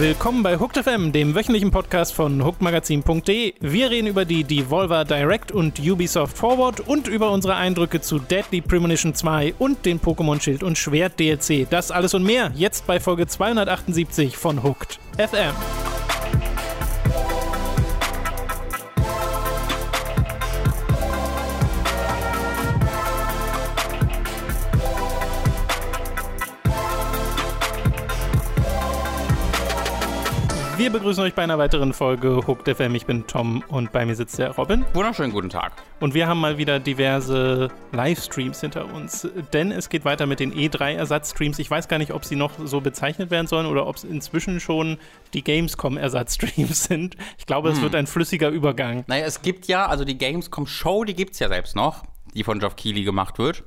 Willkommen bei Hooked FM, dem wöchentlichen Podcast von hookedmagazin.de. Wir reden über die Devolver Direct und Ubisoft Forward und über unsere Eindrücke zu Deadly Premonition 2 und den Pokémon Schild und Schwert DLC. Das alles und mehr jetzt bei Folge 278 von Hooked FM. Wir begrüßen euch bei einer weiteren Folge Hooked FM. Ich bin Tom und bei mir sitzt der Robin. Wunderschönen guten Tag. Und wir haben mal wieder diverse Livestreams hinter uns, denn es geht weiter mit den E3-Ersatzstreams. Ich weiß gar nicht, ob sie noch so bezeichnet werden sollen oder ob es inzwischen schon die Gamescom-Ersatzstreams sind. Ich glaube, es hm. wird ein flüssiger Übergang. Naja, es gibt ja, also die Gamescom-Show, die gibt es ja selbst noch, die von Geoff Keighley gemacht wird.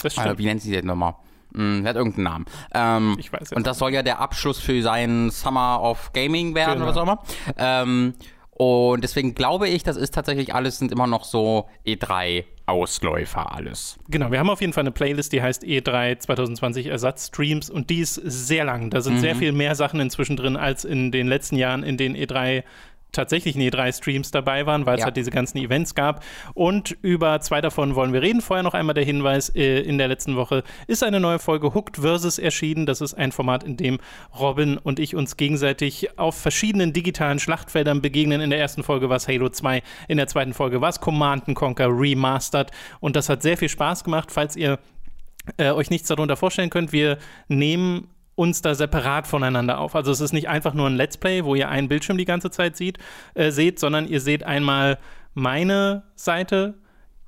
Das stimmt. Also, wie nennt sie denn nochmal? Hm, hat irgendeinen Namen. Ähm, ich weiß Und das soll ja der Abschluss für seinen Summer of Gaming werden genau. oder was auch immer. Ähm, und deswegen glaube ich, das ist tatsächlich alles, sind immer noch so E3-Ausläufer alles. Genau, wir haben auf jeden Fall eine Playlist, die heißt E3 2020 Ersatzstreams und die ist sehr lang. Da sind mhm. sehr viel mehr Sachen inzwischen drin als in den letzten Jahren in den E3 tatsächlich nie drei Streams dabei waren, weil es ja. halt diese ganzen Events gab. Und über zwei davon wollen wir reden. Vorher noch einmal der Hinweis: äh, In der letzten Woche ist eine neue Folge Hooked Versus erschienen. Das ist ein Format, in dem Robin und ich uns gegenseitig auf verschiedenen digitalen Schlachtfeldern begegnen. In der ersten Folge war es Halo 2, in der zweiten Folge war es Command Conquer Remastered. Und das hat sehr viel Spaß gemacht. Falls ihr äh, euch nichts darunter vorstellen könnt, wir nehmen uns da separat voneinander auf. Also es ist nicht einfach nur ein Let's Play, wo ihr einen Bildschirm die ganze Zeit sieht, äh, seht, sondern ihr seht einmal meine Seite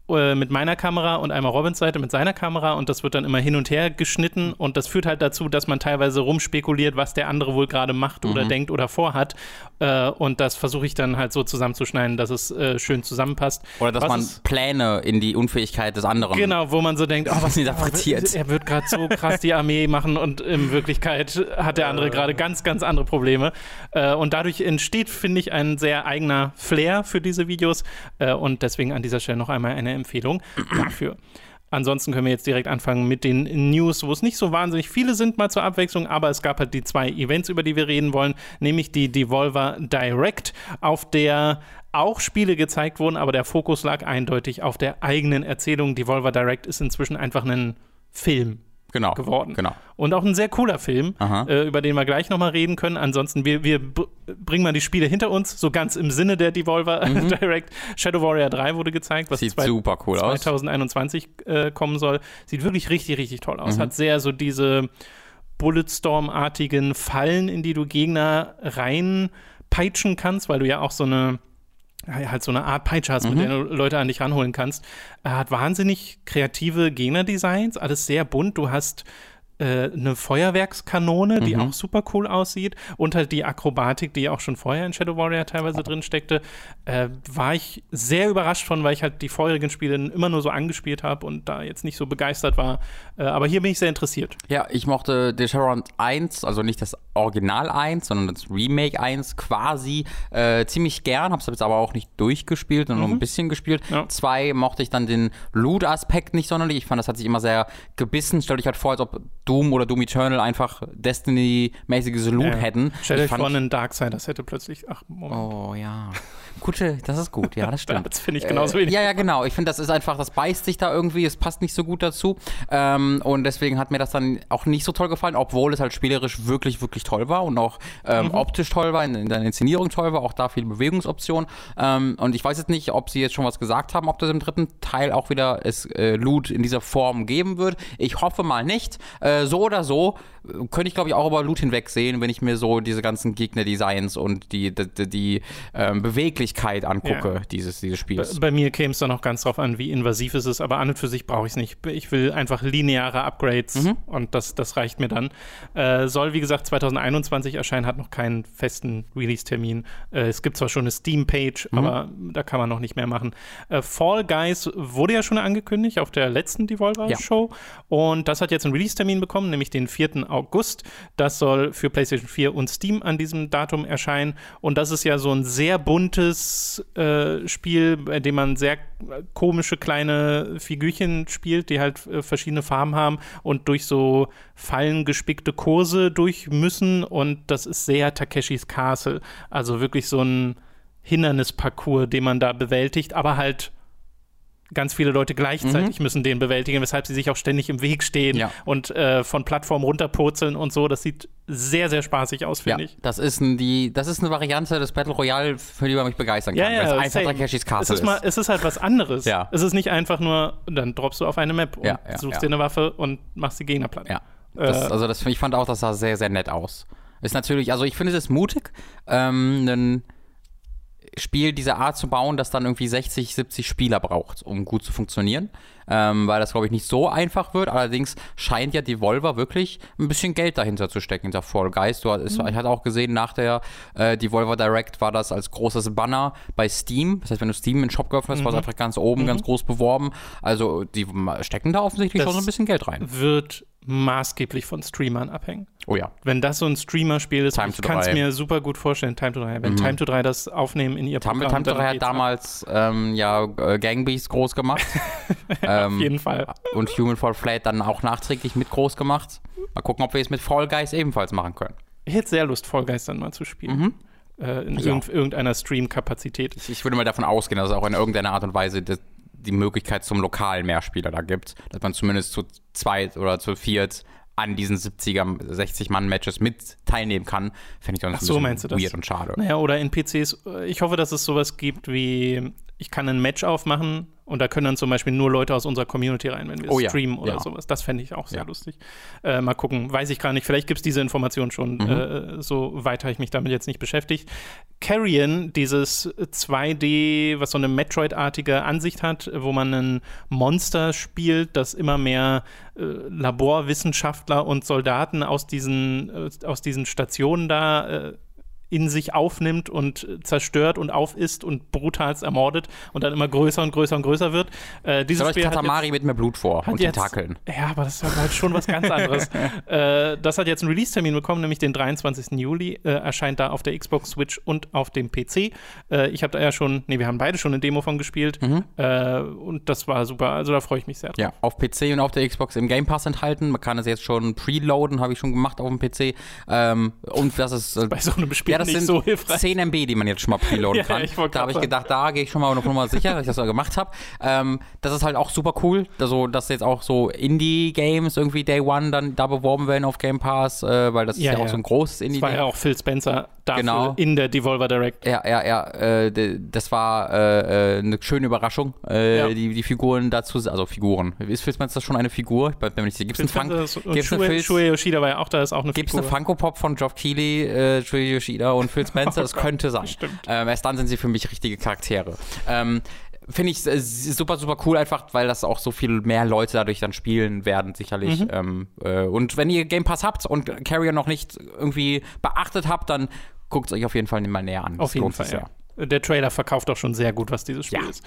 mit meiner Kamera und einmal Robins Seite mit seiner Kamera und das wird dann immer hin und her geschnitten und das führt halt dazu, dass man teilweise rumspekuliert, was der andere wohl gerade macht oder mhm. denkt oder vorhat äh, und das versuche ich dann halt so zusammenzuschneiden, dass es äh, schön zusammenpasst. Oder dass was man ist, Pläne in die Unfähigkeit des anderen. Genau, wo man so denkt, oh, was interpretiert. Oh, er wird gerade so krass die Armee machen und in Wirklichkeit hat der andere gerade ganz, ganz andere Probleme äh, und dadurch entsteht, finde ich, ein sehr eigener Flair für diese Videos äh, und deswegen an dieser Stelle noch einmal eine Empfehlung dafür. Ansonsten können wir jetzt direkt anfangen mit den News, wo es nicht so wahnsinnig viele sind, mal zur Abwechslung, aber es gab halt die zwei Events, über die wir reden wollen, nämlich die Devolver Direct, auf der auch Spiele gezeigt wurden, aber der Fokus lag eindeutig auf der eigenen Erzählung. Devolver Direct ist inzwischen einfach ein Film genau, geworden. Genau. Und auch ein sehr cooler Film, äh, über den wir gleich nochmal reden können. Ansonsten, wir, wir bringen mal die Spiele hinter uns, so ganz im Sinne der Devolver mhm. Direct. Shadow Warrior 3 wurde gezeigt, was Sieht zwei, super cool 2021 äh, kommen soll. Sieht wirklich richtig, richtig toll aus. Mhm. Hat sehr so diese Bulletstorm-artigen Fallen, in die du Gegner reinpeitschen kannst, weil du ja auch so eine halt so eine Art Peitsche hast, mhm. mit der du Leute an dich ranholen kannst. Er hat wahnsinnig kreative Gegnerdesigns, alles sehr bunt. Du hast äh, eine Feuerwerkskanone, die mhm. auch super cool aussieht und halt die Akrobatik, die auch schon vorher in Shadow Warrior teilweise drin steckte, äh, war ich sehr überrascht von, weil ich halt die vorherigen Spiele immer nur so angespielt habe und da jetzt nicht so begeistert war. Äh, aber hier bin ich sehr interessiert. Ja, ich mochte Desharon 1, also nicht das Original 1, sondern das Remake 1 quasi äh, ziemlich gern, hab's jetzt aber auch nicht durchgespielt, sondern mhm. nur ein bisschen gespielt. Ja. Zwei mochte ich dann den Loot-Aspekt nicht sonderlich. Ich fand, das hat sich immer sehr gebissen. Stell dich halt vor, als ob Doom oder Doom Eternal einfach Destiny-mäßiges Loot ja. hätten. Stell dir vor, ein Darksiders hätte plötzlich. Ach, Moment. Oh ja. Gute, das ist gut, ja, das stimmt. das finde ich genauso wenig. Äh, ja, ja, genau. Ich finde, das ist einfach, das beißt sich da irgendwie, es passt nicht so gut dazu. Ähm, und deswegen hat mir das dann auch nicht so toll gefallen, obwohl es halt spielerisch wirklich, wirklich toll war und auch ähm, mhm. optisch toll war, in, in der Inszenierung toll war, auch da viele Bewegungsoptionen. Ähm, und ich weiß jetzt nicht, ob sie jetzt schon was gesagt haben, ob das im dritten Teil auch wieder es äh, Loot in dieser Form geben wird. Ich hoffe mal nicht. Äh, so oder so äh, könnte ich, glaube ich, auch über Loot hinwegsehen, wenn ich mir so diese ganzen Gegner-Designs und die, die, die, die ähm, Beweglichkeit angucke ja. dieses, dieses Spiels. Bei, bei mir käme es dann auch ganz drauf an, wie invasiv es ist, aber an und für sich brauche ich es nicht. Ich will einfach lineare Upgrades mhm. und das, das reicht mir dann. Äh, soll, wie gesagt, 2021 erscheinen, hat noch keinen festen Release-Termin. Äh, es gibt zwar schon eine Steam-Page, mhm. aber da kann man noch nicht mehr machen. Äh, Fall Guys wurde ja schon angekündigt auf der letzten Devolver-Show ja. und das hat jetzt einen Release-Termin bekommen, nämlich den 4. August. Das soll für PlayStation 4 und Steam an diesem Datum erscheinen. Und das ist ja so ein sehr buntes äh, Spiel, bei dem man sehr komische kleine Figürchen spielt, die halt äh, verschiedene Farben haben und durch so Fallen gespickte Kurse durch müssen. Und das ist sehr Takeshis Castle. Also wirklich so ein Hindernisparcours, den man da bewältigt, aber halt ganz viele Leute gleichzeitig mhm. müssen den bewältigen, weshalb sie sich auch ständig im Weg stehen ja. und äh, von Plattformen runterpurzeln und so. Das sieht sehr, sehr spaßig aus, finde ja, ich. Das ist, ein, die, das ist eine Variante des Battle Royale, für die man mich begeistern kann. Ja, ja, es einfach Takeshis Castle es ist. Mal, es ist halt was anderes. ja. Es ist nicht einfach nur, dann droppst du auf eine Map und suchst dir eine Waffe und machst die Gegner platt. Ja. Das, äh, also das, ich fand auch, das sah sehr, sehr nett aus. Ist natürlich, also ich finde es ist mutig, ähm, einen Spiel dieser Art zu bauen, das dann irgendwie 60, 70 Spieler braucht, um gut zu funktionieren. Ähm, weil das, glaube ich, nicht so einfach wird. Allerdings scheint ja Devolver wirklich ein bisschen Geld dahinter zu stecken, hinter Fall Guys. Du, ist, mhm. Ich hatte auch gesehen, nach der äh, Devolver Direct war das als großes Banner bei Steam. Das heißt, wenn du Steam in den Shop geöffnet hast, mhm. war es einfach ganz oben, mhm. ganz groß beworben. Also die stecken da offensichtlich das schon so ein bisschen Geld rein. Wird maßgeblich von Streamern abhängen. Oh ja. Wenn das so ein Streamer-Spiel ist, Time ich kann es mir super gut vorstellen, Time to 3. Wenn mhm. Time to 3 das aufnehmen in ihr Time, Programm, Time to 3 hat damals ähm, ja äh, Gangbeasts groß gemacht. ähm, Auf jeden Fall. Und Human Fall Flat dann auch nachträglich mit groß gemacht. Mal gucken, ob wir es mit Fall Guys ebenfalls machen können. Ich hätte sehr Lust, Fall Guys dann mal zu spielen. Mhm. Äh, in ja. irgendeiner Stream-Kapazität. Ich, ich, würde mal davon ausgehen, dass es auch in irgendeiner Art und Weise das, die Möglichkeit zum lokalen Mehrspieler da gibt, dass man zumindest zu zweit oder zu viert an diesen 70er, 60-Mann-Matches mit teilnehmen kann, fände ich dann Ach so, meinst du das? weird und schade. Naja, oder in PCs, ich hoffe, dass es sowas gibt wie, ich kann ein Match aufmachen und da können dann zum Beispiel nur Leute aus unserer Community rein, wenn wir oh, streamen ja. oder ja. sowas. Das fände ich auch sehr ja. lustig. Äh, mal gucken, weiß ich gar nicht. Vielleicht gibt es diese Information schon. Mhm. Äh, so weit habe ich mich damit jetzt nicht beschäftigt. Carrion, dieses 2D, was so eine Metroid-artige Ansicht hat, wo man ein Monster spielt, das immer mehr äh, Laborwissenschaftler und Soldaten aus diesen, äh, aus diesen Stationen da äh, in sich aufnimmt und zerstört und aufisst und brutalst ermordet und dann immer größer und größer und größer wird. Äh, dieses Spiel Katamari jetzt, mit mehr Blut vor und jetzt, Tentakeln. Ja, aber das ist halt schon was ganz anderes. äh, das hat jetzt einen Release-Termin bekommen, nämlich den 23. Juli. Äh, erscheint da auf der Xbox, Switch und auf dem PC. Äh, ich habe da ja schon, nee, wir haben beide schon eine Demo von gespielt mhm. Äh, und das war super. Also da freue ich mich sehr drauf. Ja, auf PC und auf der Xbox im Game Pass enthalten. Man kann es jetzt schon preloaden, habe ich schon gemacht auf dem PC. Ähm, und das ist bei so einem Spiel ja, das sind so hilfreich. 10 MB, die man jetzt schon mal preloaden kann. ja, da habe ich gedacht, da gehe ich schon mal noch mal sicher, dass ich das so gemacht habe. Ähm, das ist halt auch super cool, also, dass jetzt auch so Indie-Games irgendwie Day One dann da beworben werden auf Game Pass, äh, weil das ist ja, ja, auch so ein großes Indie-Game. Das war ja auch Phil Spencer dafür genau. in der Devolver Direct. Ja, ja, ja. Äh, das war äh, äh, eine schöne Überraschung, äh, die, die Figuren dazu, also Figuren. Ist Phil Spencer schon eine Figur? Ich bin mir nicht sicher. Gibt es einen Funk? Shuei Yoshida war ja auch da, ist auch eine Gibt's Figur. Gibt es eine Funko-Pop von Geoff Keighley, äh, Shuei Yoshida und Phil Spencer? das könnte sein. Stimmt. Ähm, erst dann sind sie für mich richtige Charaktere. Ähm, Finde ich äh, super, super cool, einfach weil das auch so viel mehr Leute dadurch dann spielen werden, sicherlich. Mhm. Ähm, äh, und wenn ihr Game Pass habt und Carrier noch nicht irgendwie beachtet habt, dann guckt es euch auf jeden Fall mal näher an. Auf das jeden Fall, ja. Der Trailer verkauft auch schon sehr gut, was dieses Spiel ja. ist.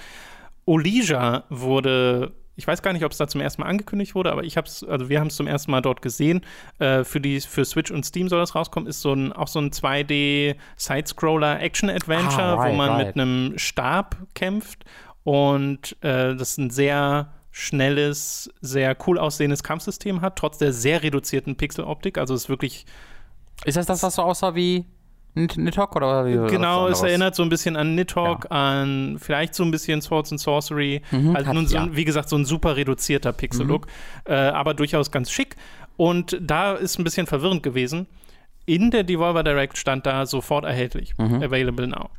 Olija wurde ich weiß gar nicht, ob es da zum ersten Mal angekündigt wurde, aber ich habe es, also wir haben es zum ersten Mal dort gesehen. Äh, für, die, für Switch und Steam soll das rauskommen, ist so ein, auch so ein 2D-Side-Scroller-Action-Adventure, ah, right, wo man right. mit einem Stab kämpft. Und äh, das ist ein sehr schnelles, sehr cool aussehendes Kampfsystem hat, trotz der sehr reduzierten Pixeloptik. Also es ist wirklich. Ist das das, was so aussah wie Nidhogg oder wie? Genau, es erinnert so ein bisschen an Nidhogg, ja. an vielleicht so ein bisschen Swords and Sorcery. Mhm, halt nun so, ja. wie gesagt, so ein super reduzierter Pixel-Look, mhm. äh, aber durchaus ganz schick. Und da ist ein bisschen verwirrend gewesen. In der Devolver Direct stand da sofort erhältlich, mhm. available now.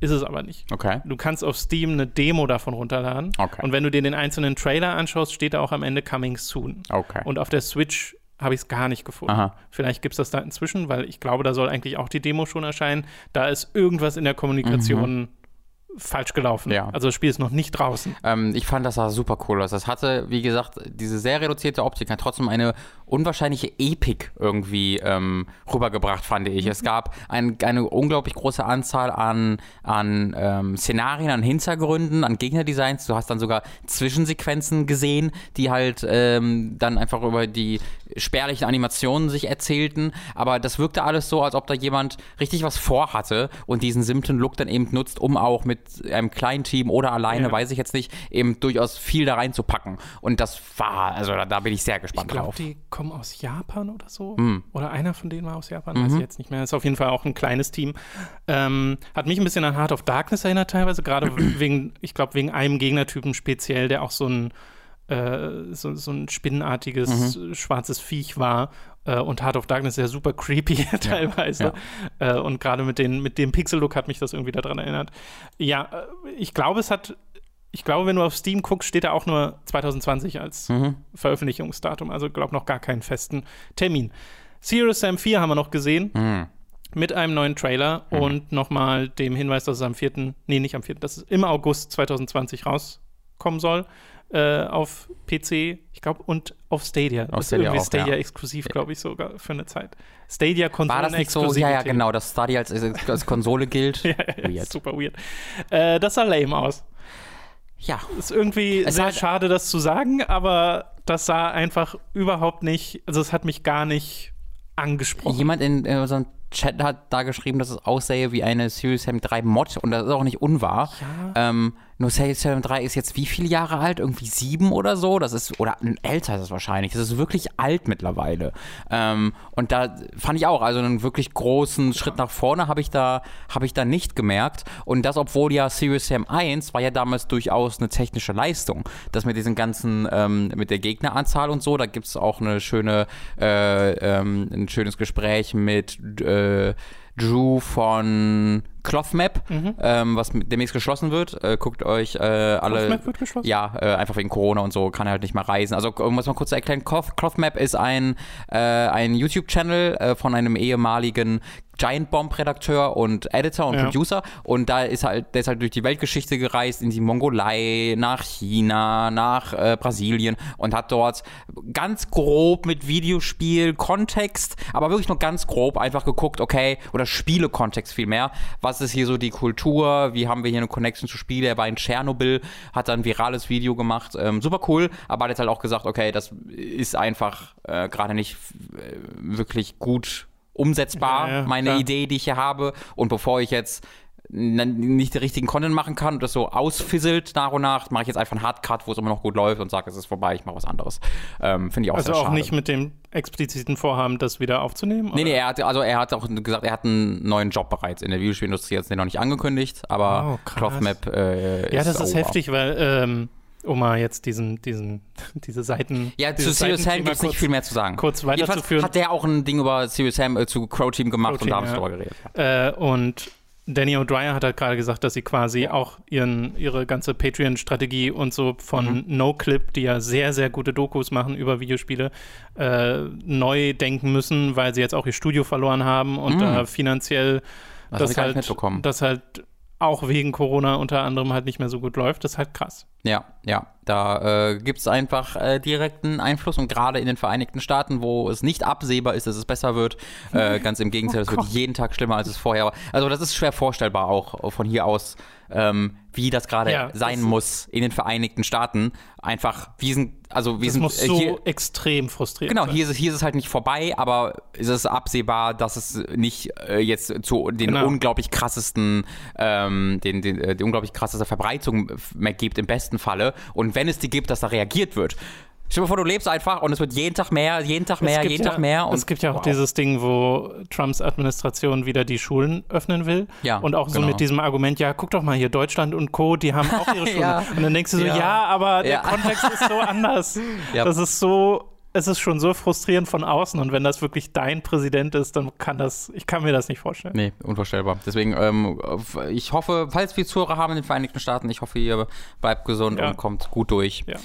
Ist es aber nicht. Okay. Du kannst auf Steam eine Demo davon runterladen. Okay. Und wenn du dir den einzelnen Trailer anschaust, steht da auch am Ende Coming Soon. Okay. Und auf der Switch habe ich es gar nicht gefunden. Aha. Vielleicht gibt es das da inzwischen, weil ich glaube, da soll eigentlich auch die Demo schon erscheinen. Da ist irgendwas in der Kommunikation mhm. Falsch gelaufen. Ja. Also das Spiel ist noch nicht draußen. Ähm, ich fand, das sah super cool aus. Das hatte, wie gesagt, diese sehr reduzierte Optik hat trotzdem eine unwahrscheinliche Epik irgendwie ähm, rübergebracht, fand ich. Es gab ein, eine unglaublich große Anzahl an, an ähm, Szenarien, an Hintergründen, an Gegnerdesigns. Du hast dann sogar Zwischensequenzen gesehen, die halt ähm, dann einfach über die spärlichen Animationen sich erzählten. Aber das wirkte alles so, als ob da jemand richtig was vorhatte und diesen simplen Look dann eben nutzt, um auch mit einem kleinen Team oder alleine, Ja. weiß ich jetzt nicht, eben durchaus viel da reinzupacken. Und das war, also da, da bin ich sehr Ich gespannt glaube, drauf. die kommen aus Japan oder so. Hm. Oder einer von denen war aus Japan, Mhm. weiß ich jetzt nicht mehr. Ist auf jeden Fall auch ein kleines Team. Ähm, hat mich ein bisschen an Heart of Darkness erinnert teilweise, gerade wegen, ich glaube, wegen einem Gegnertypen speziell, der auch so ein äh, so, so ein spinnenartiges Mhm. äh, schwarzes Viech war. Äh, und Heart of Darkness ist ja super creepy teilweise. Äh, und gerade mit, den, mit dem Pixel-Look hat mich das irgendwie daran erinnert. Ja, äh, ich glaube, es hat. Ich glaube, wenn du auf Steam guckst, steht da auch nur 2020 als Mhm. Veröffentlichungsdatum. Also, glaube noch gar keinen festen Termin. Serious Sam 4 haben wir noch gesehen. Mhm. Mit einem neuen Trailer und nochmal dem Hinweis, dass es am 4., nee, nicht am 4., dass es im August 2020 rauskommen soll äh, auf PC, ich glaube, und auf Stadia. Auf ist Stadia irgendwie auch, Stadia ja. exklusiv, glaube ich, sogar für eine Zeit. Stadia War das nicht so? Ja, ja, genau, dass Stadia als, als Konsole gilt. ja, ja, Weird. super weird. Äh, das sah lame aus. Ja. Ist irgendwie Es sehr hat- schade, das zu sagen, aber das sah einfach überhaupt nicht, also es hat mich gar nicht angesprochen. Jemand in, in unserem Chat hat da geschrieben, dass es aussähe wie eine Serious Sam 3 Mod und das ist auch nicht unwahr. Ähm, nur Serious Sam 3 ist jetzt wie viele Jahre alt? Irgendwie sieben oder so? Das ist, oder älter ist es wahrscheinlich. Das ist wirklich alt mittlerweile. Ähm, und da fand ich auch, also einen wirklich großen Schritt nach vorne habe ich da, habe ich da nicht gemerkt. Und das, obwohl ja Serious Sam 1 war ja damals durchaus eine technische Leistung. Das mit diesen ganzen, ähm, mit der Gegneranzahl und so, da gibt es auch eine schöne, äh, ähm, ein schönes Gespräch mit äh, Drew von Clothmap, ähm, was demnächst geschlossen wird. Äh, guckt euch äh, alle. Clothmap wird geschlossen? Ja, äh, einfach wegen Corona und so kann er halt nicht mehr reisen. Also es mal kurz erklären, Cloth, Clothmap ist ein, äh, ein YouTube-Channel äh, von einem ehemaligen Giant Bomb-Redakteur und Editor und Ja. Producer und da ist halt, der ist halt durch die Weltgeschichte gereist, in die Mongolei, nach China, nach äh, Brasilien und hat dort ganz grob mit Videospiel-Kontext, aber wirklich nur ganz grob einfach geguckt, okay, oder Spiele-Kontext vielmehr, was ist hier so die Kultur, wie haben wir hier eine Connection zu Spiele, er war in Tschernobyl, hat dann ein virales Video gemacht, ähm, super cool, aber hat jetzt halt auch gesagt, okay, das ist einfach äh, gerade nicht äh, wirklich gut umsetzbar, Ja, ja, meine klar. Idee, die ich hier habe. Und bevor ich jetzt nicht den richtigen Content machen kann und das so ausfisselt nach und nach, mache ich jetzt einfach einen Hardcut, wo es immer noch gut läuft und sage, es ist vorbei, ich mache was anderes. Ähm, Finde ich auch Also sehr auch schade. nicht mit dem expliziten Vorhaben, das wieder aufzunehmen? Nee, oder? nee, er hat, also er hat auch gesagt, er hat einen neuen Job bereits in der Videospielindustrie, jetzt den noch nicht angekündigt, aber Oh. Clothmap äh, Ja, das ist over. heftig, weil, ähm, um mal jetzt diesen, diesen, diese Seiten. Ja, zu Serious Sam gibt es nicht viel mehr zu sagen. kurz Jedenfalls weiterzuführen. hat der auch ein Ding über Serious Sam äh, zu Crow Team gemacht Crow und da Team, haben sie ja. drüber geredet. Äh, und Danny O'Dwyer hat halt gerade gesagt, dass sie quasi auch ihren, ihre ganze Patreon-Strategie und so von Mhm. NoClip, die ja sehr, sehr gute Dokus machen über Videospiele, äh, neu denken müssen, weil sie jetzt auch ihr Studio verloren haben und Mhm. da finanziell Das hab das halt, das halt auch wegen Corona unter anderem halt nicht mehr so gut läuft. Das ist halt krass. Ja, ja. Da äh, gibt es einfach äh, direkten Einfluss und gerade in den Vereinigten Staaten, wo es nicht absehbar ist, dass es besser wird, äh, ganz im Gegenteil, es wird jeden Tag schlimmer, als es vorher war. Also das ist schwer vorstellbar auch von hier aus, ähm, wie das gerade Ja, sein das- muss in den Vereinigten Staaten. Einfach, wir sind, also wir Das sind muss äh, so hier, extrem frustrierend Genau, hier ist, es, hier ist es halt nicht vorbei, aber es ist absehbar, dass es nicht äh, jetzt zu den Genau. unglaublich krassesten, ähm, den, den, äh, die unglaublich krasseste Verbreitung mehr gibt im besten Falle. Und wenn es die gibt, dass da reagiert wird. Stell dir vor, du lebst einfach und es wird jeden Tag mehr, jeden Tag mehr, jeden ja, Tag mehr. Und es gibt ja auch wow. dieses Ding, wo Trumps Administration wieder die Schulen öffnen will. Ja, und auch so genau. mit diesem Argument, ja, guck doch mal hier, Deutschland und Co., die haben auch ihre Schulen. Ja. Und dann denkst du so, Ja. ja, aber der. Kontext ist so anders. Das ist so, es ist schon so frustrierend von außen. Und wenn das wirklich dein Präsident ist, dann kann das, ich kann mir das nicht vorstellen. Nee, unvorstellbar. Deswegen, ähm, ich hoffe, falls wir Zuhörer haben in den Vereinigten Staaten, ich hoffe, ihr bleibt gesund und kommt gut durch. Ja,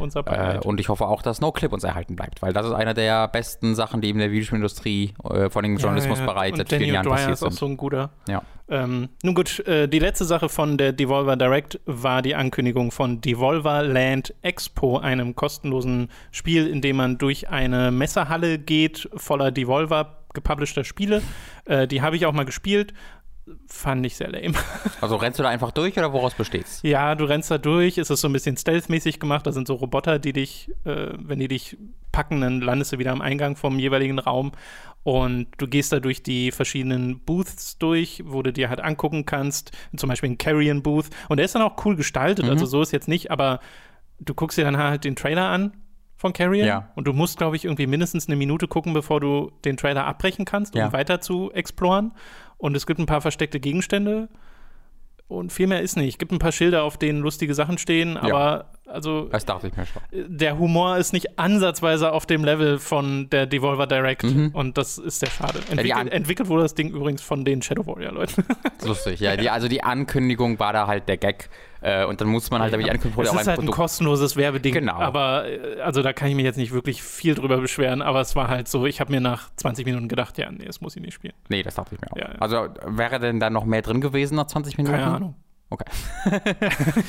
unser Äh, und ich hoffe auch, dass NoClip uns erhalten bleibt, weil das ist eine der besten Sachen, die in der Videospielindustrie, äh, vor allem im Journalismusbereich Und seit Danny vielen Jahren passiert ist auch sind. so ein guter. ja. Ähm, nun gut, äh, die letzte Sache von der Devolver Direct war die Ankündigung von Devolver Land Expo, einem kostenlosen Spiel, in dem man durch eine Messerhalle geht, voller Devolver gepublisheder Spiele. Äh, die habe ich auch mal gespielt. Fand ich sehr lame. Also rennst du da einfach durch oder woraus besteht's? Ja, du rennst da durch. Es ist so ein bisschen stealth-mäßig gemacht. Da sind so Roboter, die dich, äh, wenn die dich packen, dann landest du wieder am Eingang vom jeweiligen Raum. Und du gehst da durch die verschiedenen Booths durch, wo du dir halt angucken kannst. Zum Beispiel ein Carrion Booth. Und der ist dann auch cool gestaltet. Mhm. Also so ist jetzt nicht, aber du guckst dir dann halt den Trailer an von Carrion. Ja. Und du musst, glaube ich, irgendwie mindestens eine Minute gucken, bevor du den Trailer abbrechen kannst, um Ja. weiter zu exploren. Und es gibt ein paar versteckte Gegenstände. Und viel mehr ist nicht. Es gibt ein paar Schilder, auf denen lustige Sachen stehen, aber also Das dachte ich mir schon. der Humor ist nicht ansatzweise auf dem Level von der Devolver Direct und das ist sehr schade. Mhm. die An- Entwickelt, entwickelt wurde das Ding übrigens von den Shadow Warrior-Leuten. Lustig, ja. Die, also die Ankündigung war da halt der Gag. Äh, und dann muss man halt, damit Ankündigung wurde es auch ist ein halt ein Produkt. kostenloses Werbeding, Genau. aber äh, also da kann ich mich jetzt nicht wirklich viel drüber beschweren, aber es war halt so, ich habe mir nach 20 Minuten gedacht, ja, nee, das muss ich nicht spielen. Nee, das dachte ich mir auch. Ja, ja. Also wäre denn da noch mehr drin gewesen nach 20 Minuten? Keine Ahnung. Okay.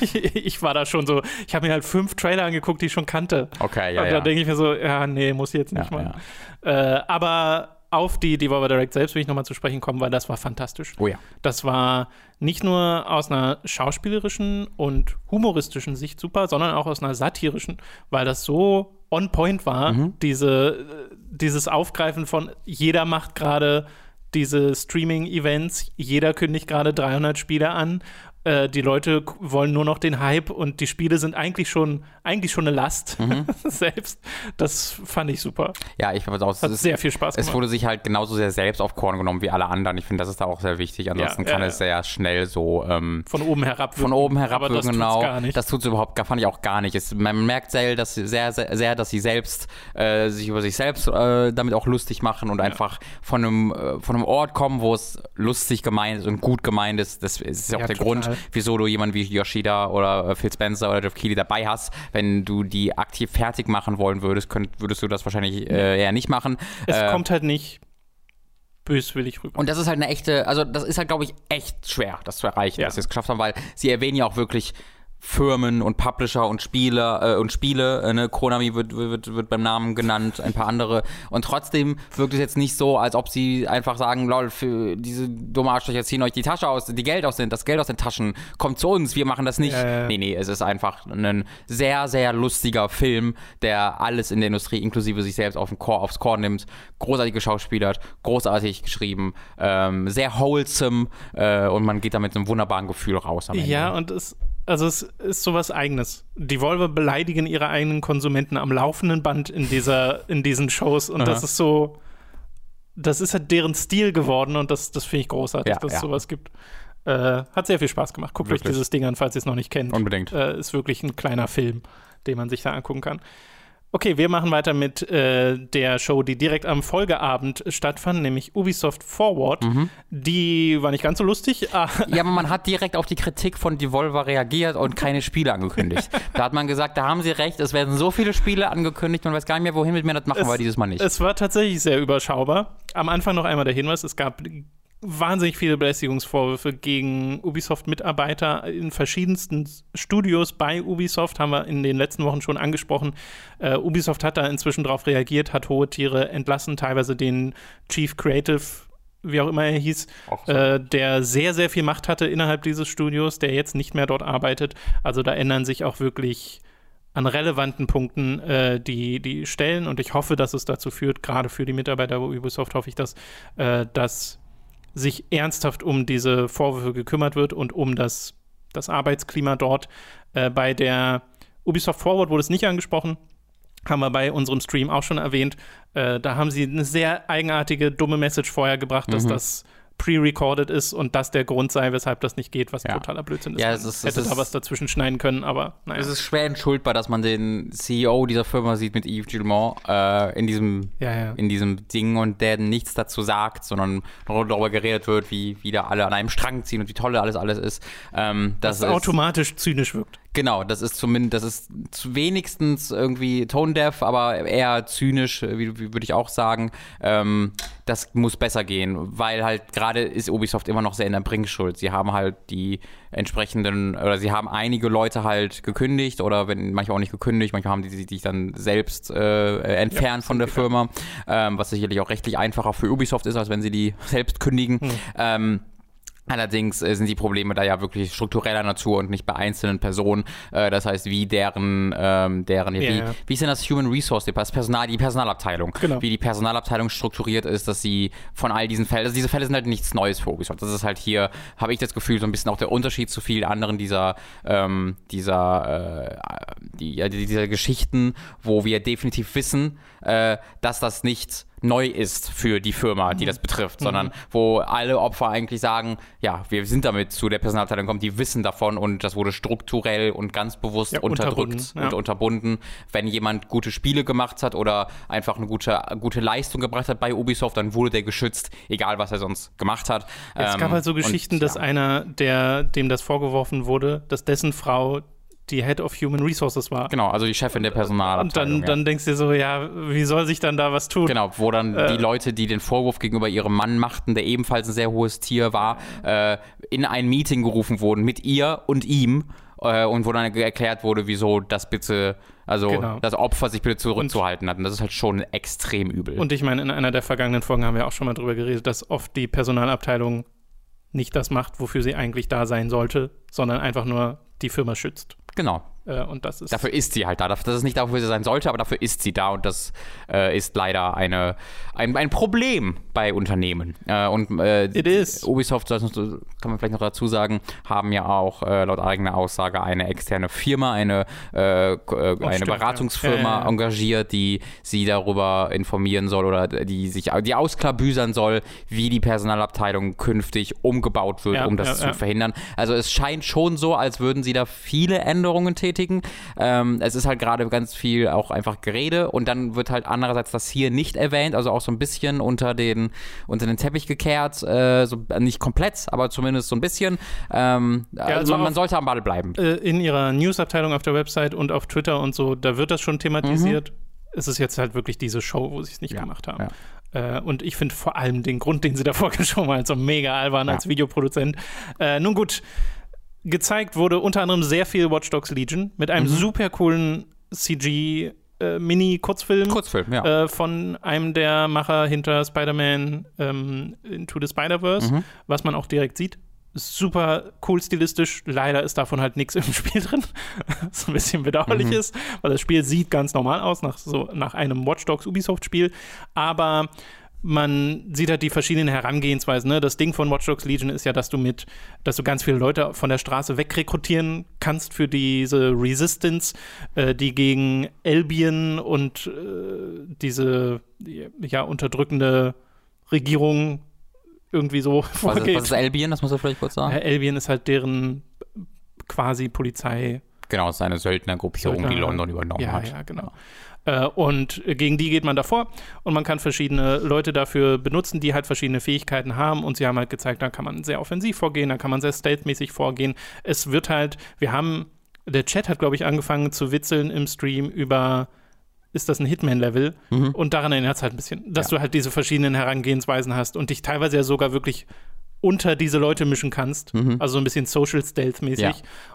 ich, war da schon so, ich habe mir halt fünf Trailer angeguckt, die ich schon kannte. Okay, ja, und da ja. denke ich mir so, ja, nee, muss ich jetzt nicht Ja, mal. Äh, aber auf die Devolver Direct selbst will ich nochmal zu sprechen kommen, weil das war fantastisch. Oh ja. Das war nicht nur aus einer schauspielerischen und humoristischen Sicht super, sondern auch aus einer satirischen, weil das so on point war, Mhm. diese, dieses Aufgreifen von jeder macht gerade diese Streaming-Events, jeder kündigt gerade 300 Spiele an. Äh, die Leute wollen nur noch den Hype und die Spiele sind eigentlich schon, eigentlich schon eine Last Mhm. selbst. Das fand ich super. Ja, ich auch, es, Hat ist, sehr viel Spaß es gemacht. wurde sich halt genauso sehr selbst auf Korn genommen wie alle anderen. Ich finde, das ist da auch sehr wichtig. Ansonsten Ja, kann ja, es sehr schnell so ähm, Von oben herab. von oben herab aber das tut's genau. gar nicht. Das tut es überhaupt, gar- fand ich auch gar nicht. Es, man merkt sehr, dass sie sehr, sehr, sehr, dass sie selbst äh, sich über sich selbst äh, damit auch lustig machen und einfach von einem, äh, von einem Ort kommen, wo es lustig gemeint ist und gut gemeint ist. Das ist ja auch Ja, der total. Grund, wieso du jemanden wie Yoshida oder äh, Phil Spencer oder Jeff Keighley dabei hast. Wenn du die aktiv fertig machen wollen würdest, könnt, würdest du das wahrscheinlich äh, eher nicht machen. es Äh, kommt halt nicht böswillig rüber. und das ist halt eine echte, also das ist halt, glaube ich, echt schwer, das zu erreichen, Ja. dass sie es geschafft haben, weil sie erwähnen ja auch wirklich Firmen und Publisher und Spieler äh, und Spiele. Äh, ne? Konami wird, wird, wird beim Namen genannt, ein paar andere. Und trotzdem wirkt es jetzt nicht so, als ob sie einfach sagen, lol, für diese dumme Arschlöcher ziehen euch die Tasche aus, die Geld aus den, das Geld aus den Taschen, kommt zu uns, wir machen das nicht. Ja. Nee, nee, es ist einfach ein sehr, sehr lustiger Film, der alles in der Industrie, inklusive sich selbst auf den Chor, aufs Korn nimmt. Großartig geschauspielert, großartig geschrieben, ähm, sehr wholesome äh, und man geht da mit einem wunderbaren Gefühl raus am Ende. Ja, und es, also es ist sowas Eigenes. Die Volvo beleidigen ihre eigenen Konsumenten am laufenden Band in dieser, in diesen Shows und das Aha. ist so, das ist halt deren Stil geworden und das, das finde ich großartig, Ja, dass es ja. sowas gibt. Äh, hat sehr viel Spaß gemacht. Guckt euch Wirklich. dieses Ding an, falls ihr es noch nicht kennt. Unbedingt. Äh, ist wirklich ein kleiner Film, den man sich da angucken kann. Okay, wir machen weiter mit äh, der Show, die direkt am Folgeabend stattfand, nämlich Ubisoft Forward. Mhm. Die war nicht ganz so lustig. ah, Ja, aber man hat direkt auf die Kritik von Devolver reagiert und keine Spiele angekündigt. Da hat man gesagt, da haben sie recht, es werden so viele Spiele angekündigt, man weiß gar nicht mehr, wohin mit mir, das machen wir dieses Mal nicht. Es war tatsächlich sehr überschaubar. Am Anfang noch einmal der Hinweis: Es gab wahnsinnig viele Belästigungsvorwürfe gegen Ubisoft-Mitarbeiter in verschiedensten Studios bei Ubisoft, haben wir in den letzten Wochen schon angesprochen. Äh, Ubisoft hat da inzwischen darauf reagiert, hat hohe Tiere entlassen, teilweise den Chief Creative wie auch immer er hieß, so. äh, der sehr, sehr viel Macht hatte innerhalb dieses Studios, der jetzt nicht mehr dort arbeitet. Also da ändern sich auch wirklich an relevanten Punkten äh, die, die Stellen und ich hoffe, dass es dazu führt, gerade für die Mitarbeiter bei Ubisoft hoffe ich, dass, äh, dass sich ernsthaft um diese Vorwürfe gekümmert wird und um das, das Arbeitsklima dort. Äh, bei der Ubisoft Forward wurde es nicht angesprochen, haben wir bei unserem Stream auch schon erwähnt. Äh, da haben sie eine sehr eigenartige, dumme Message vorher gebracht, dass Mhm. das pre-recorded ist und das der Grund sei, weshalb das nicht geht, was Ja. totaler Blödsinn ist. Ja, es ist- es hätte ist- da was dazwischen schneiden können, aber naja. Es ist schwer entschuldbar, dass man den CEO dieser Firma sieht mit Yves Gilmont äh, in diesem ja, ja. in diesem Ding und der nichts dazu sagt, sondern nur darüber geredet wird, wie wieder alle an einem Strang ziehen und wie toll alles alles ist. Ähm, das das ist automatisch zynisch wirkt. Genau, das ist zumindest, das ist wenigstens irgendwie tone-deaf, aber eher zynisch, äh, wie, wie würde ich auch sagen. Ähm, das muss besser gehen, weil halt gerade ist Ubisoft immer noch sehr in der Bringschuld. Sie haben halt die entsprechenden, oder sie haben einige Leute halt gekündigt oder wenn manchmal auch nicht gekündigt, manchmal haben die sich dann selbst äh, entfernt ja, von der Firma, ähm, was sicherlich auch rechtlich einfacher für Ubisoft ist, als wenn sie die selbst kündigen. Hm. Ähm, Allerdings äh, sind die Probleme da ja wirklich struktureller Natur und nicht bei einzelnen Personen. Äh, das heißt, wie deren, ähm, deren yeah. wie, wie ist denn das Human Resource, das Personal, die Personalabteilung, genau. wie die Personalabteilung strukturiert ist, dass sie von all diesen Fällen, also diese Fälle sind halt nichts Neues für Ubisoft. Das ist halt hier, habe ich das Gefühl, so ein bisschen auch der Unterschied zu vielen anderen dieser, ähm, dieser, äh, die, dieser Geschichten, wo wir definitiv wissen, äh, dass das nicht neu ist für die Firma, die mhm. das betrifft, mhm. sondern wo alle Opfer eigentlich sagen, ja, wir sind damit zu der Personalabteilung gekommen, die wissen davon und das wurde strukturell und ganz bewusst ja, unterdrückt ja. und unterbunden. Wenn jemand gute Spiele gemacht hat oder einfach eine gute, gute Leistung gebracht hat bei Ubisoft, dann wurde der geschützt, egal was er sonst gemacht hat. Es gab halt so Geschichten, und, dass einer, der dem das vorgeworfen wurde, dass dessen Frau die Head of Human Resources war. Genau, also die Chefin der Personalabteilung. Und dann, ja. dann denkst du dir so, ja, wie soll sich dann da was tun? Genau, wo dann äh, die Leute, die den Vorwurf gegenüber ihrem Mann machten, der ebenfalls ein sehr hohes Tier war, äh, in ein Meeting gerufen wurden mit ihr und ihm äh, und wo dann erklärt wurde, wieso das bitte, also genau. das Opfer sich bitte zurückzuhalten hat. Und das ist halt schon extrem übel. Und ich meine, in einer der vergangenen Folgen haben wir auch schon mal drüber geredet, dass oft die Personalabteilung nicht das macht, wofür sie eigentlich da sein sollte, sondern einfach nur die Firma schützt. Genau. Äh, und das ist dafür ist sie halt da. Das ist nicht dafür, wo sie sein sollte, aber dafür ist sie da und das äh, ist leider eine, ein, ein Problem bei Unternehmen. Äh, und äh. Ubisoft, das kann man vielleicht noch dazu sagen, haben ja auch äh, laut eigener Aussage eine externe Firma, eine, äh, oh, eine stimmt, Beratungsfirma ja. engagiert, die sie darüber informieren soll oder die sich die ausklabüsern soll, wie die Personalabteilung künftig umgebaut wird, ja, um das zu verhindern. Also es scheint schon so, als würden sie da viele Änderungen tätigen bestätigen. Ähm, es ist halt gerade ganz viel auch einfach Gerede und dann wird halt andererseits das hier nicht erwähnt, also auch so ein bisschen unter den, unter den Teppich gekehrt, äh, so, nicht komplett, aber zumindest so ein bisschen. Ähm, ja, also, also man, man, sollte am Ball bleiben. Äh, in ihrer Newsabteilung auf der Website und auf Twitter und so, da wird das schon thematisiert. Mhm. Es ist jetzt halt wirklich diese Show, wo sie es nicht ja, gemacht haben. Ja. Äh, und ich finde vor allem den Grund, den sie davor geschoben haben, halt so mega albern als Videoproduzent. Äh, nun gut, gezeigt wurde unter anderem sehr viel Watch Dogs Legion mit einem mhm. super coolen CG äh, Mini-Kurzfilm Kurzfilm, ja. äh, von einem der Macher hinter Spider-Man ähm, Into the Spider-Verse, mhm. was man auch direkt sieht. Super cool stilistisch. Leider ist davon halt nichts im Spiel drin, was ein bisschen bedauerlich mhm. ist, weil das Spiel sieht ganz normal aus, nach, so, nach einem Watch Dogs Ubisoft-Spiel. Aber man sieht halt die verschiedenen Herangehensweisen. Ne? Das Ding von Watch Dogs Legion ist ja, dass du mit, dass du ganz viele Leute von der Straße wegrekrutieren kannst für diese Resistance, äh, die gegen Albion und äh, diese ja unterdrückende Regierung irgendwie so vorgeht. Was ist, was ist Albion? Das muss du vielleicht kurz sagen. Ja, Albion ist halt deren quasi Polizei. Genau, es ist eine Söldnergruppierung, Söldner, die London übernommen ja, hat. Ja, genau. Äh, und gegen die geht man davor und man kann verschiedene Leute dafür benutzen, die halt verschiedene Fähigkeiten haben. Und sie haben halt gezeigt, da kann man sehr offensiv vorgehen, da kann man sehr stealth-mäßig vorgehen. Es wird halt, wir haben, der Chat hat, glaube ich, angefangen zu witzeln im Stream über ist das ein Hitman-Level. Mhm. Und daran erinnert es halt ein bisschen, dass ja. du halt diese verschiedenen Herangehensweisen hast und dich teilweise ja sogar wirklich unter diese Leute mischen kannst. Mhm. Also so ein bisschen Social Stealth-mäßig. Ja.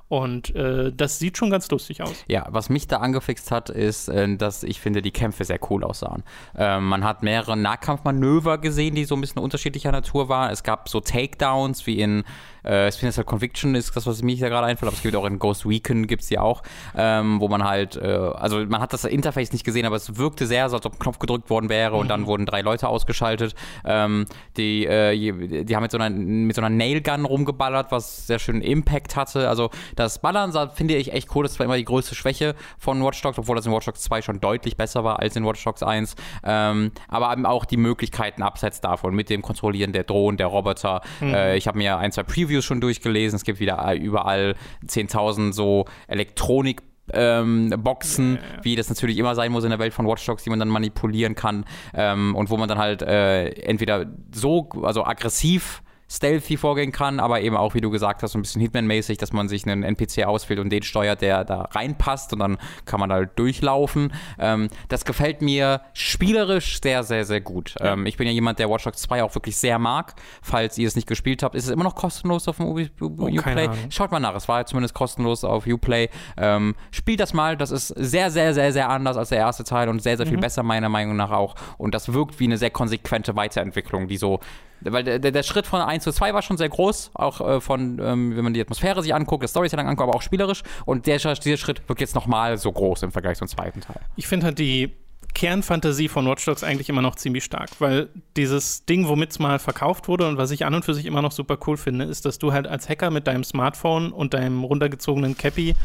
Und äh, das sieht schon ganz lustig aus. Ja, was mich da angefixt hat, ist, äh, dass ich finde, die Kämpfe sehr cool aussahen. Äh, man hat mehrere Nahkampfmanöver gesehen, die so ein bisschen unterschiedlicher Natur waren. Es gab so Takedowns wie in äh, Splinter Conviction ist das, was mir da gerade einfällt, aber es gibt auch in Ghost Recon gibt es die auch, ähm, wo man halt, äh, also man hat das Interface nicht gesehen, aber es wirkte sehr, so als ob ein Knopf gedrückt worden wäre mhm. und dann mhm. wurden drei Leute ausgeschaltet. Ähm, die, äh, die haben mit so einer, mit so einer Nailgun rumgeballert, was sehr schön Impact hatte. Also das Ballern finde ich echt cool. Das war immer die größte Schwäche von Watch Dogs, obwohl das in Watch Dogs 2 schon deutlich besser war als in Watch Dogs 1. Ähm, aber eben auch die Möglichkeiten abseits davon mit dem Kontrollieren der Drohnen, der Roboter. Mhm. Äh, ich habe mir ein, zwei Previews Reviews schon durchgelesen. Es gibt wieder überall 10.000 so Elektronik- ähm, Boxen, ja. wie das natürlich immer sein muss in der Welt von Watch Dogs, die man dann manipulieren kann ähm, und wo man dann halt äh, entweder so, also aggressiv stealthy vorgehen kann, aber eben auch, wie du gesagt hast, so ein bisschen Hitman-mäßig, dass man sich einen NPC auswählt und den steuert, der da reinpasst und dann kann man da halt durchlaufen. Ähm, das gefällt mir spielerisch sehr, sehr, sehr gut. Ja. Ähm, ich bin ja jemand, der Watch Dogs 2 auch wirklich sehr mag. Falls ihr es nicht gespielt habt, ist es immer noch kostenlos auf dem Ubi, oh, Uplay. Schaut mal nach, es war zumindest kostenlos auf Uplay. Ähm, spielt das mal, das ist sehr, sehr, sehr, sehr anders als der erste Teil und sehr, sehr viel mhm. besser meiner Meinung nach auch. Und das wirkt wie eine sehr konsequente Weiterentwicklung, die so weil der, der, Schritt von 1 zu 2 war schon sehr groß, auch äh, von, ähm, wenn man die Atmosphäre sich anguckt, das Storytelling anguckt, aber auch spielerisch. Und der, dieser Schritt wirkt jetzt nochmal so groß im Vergleich zum zweiten Teil. Ich finde halt die Kernfantasie von Watch Dogs eigentlich immer noch ziemlich stark, weil dieses Ding, womit es mal verkauft wurde und was ich an und für sich immer noch super cool finde, ist, dass du halt als Hacker mit deinem Smartphone und deinem runtergezogenen Cappy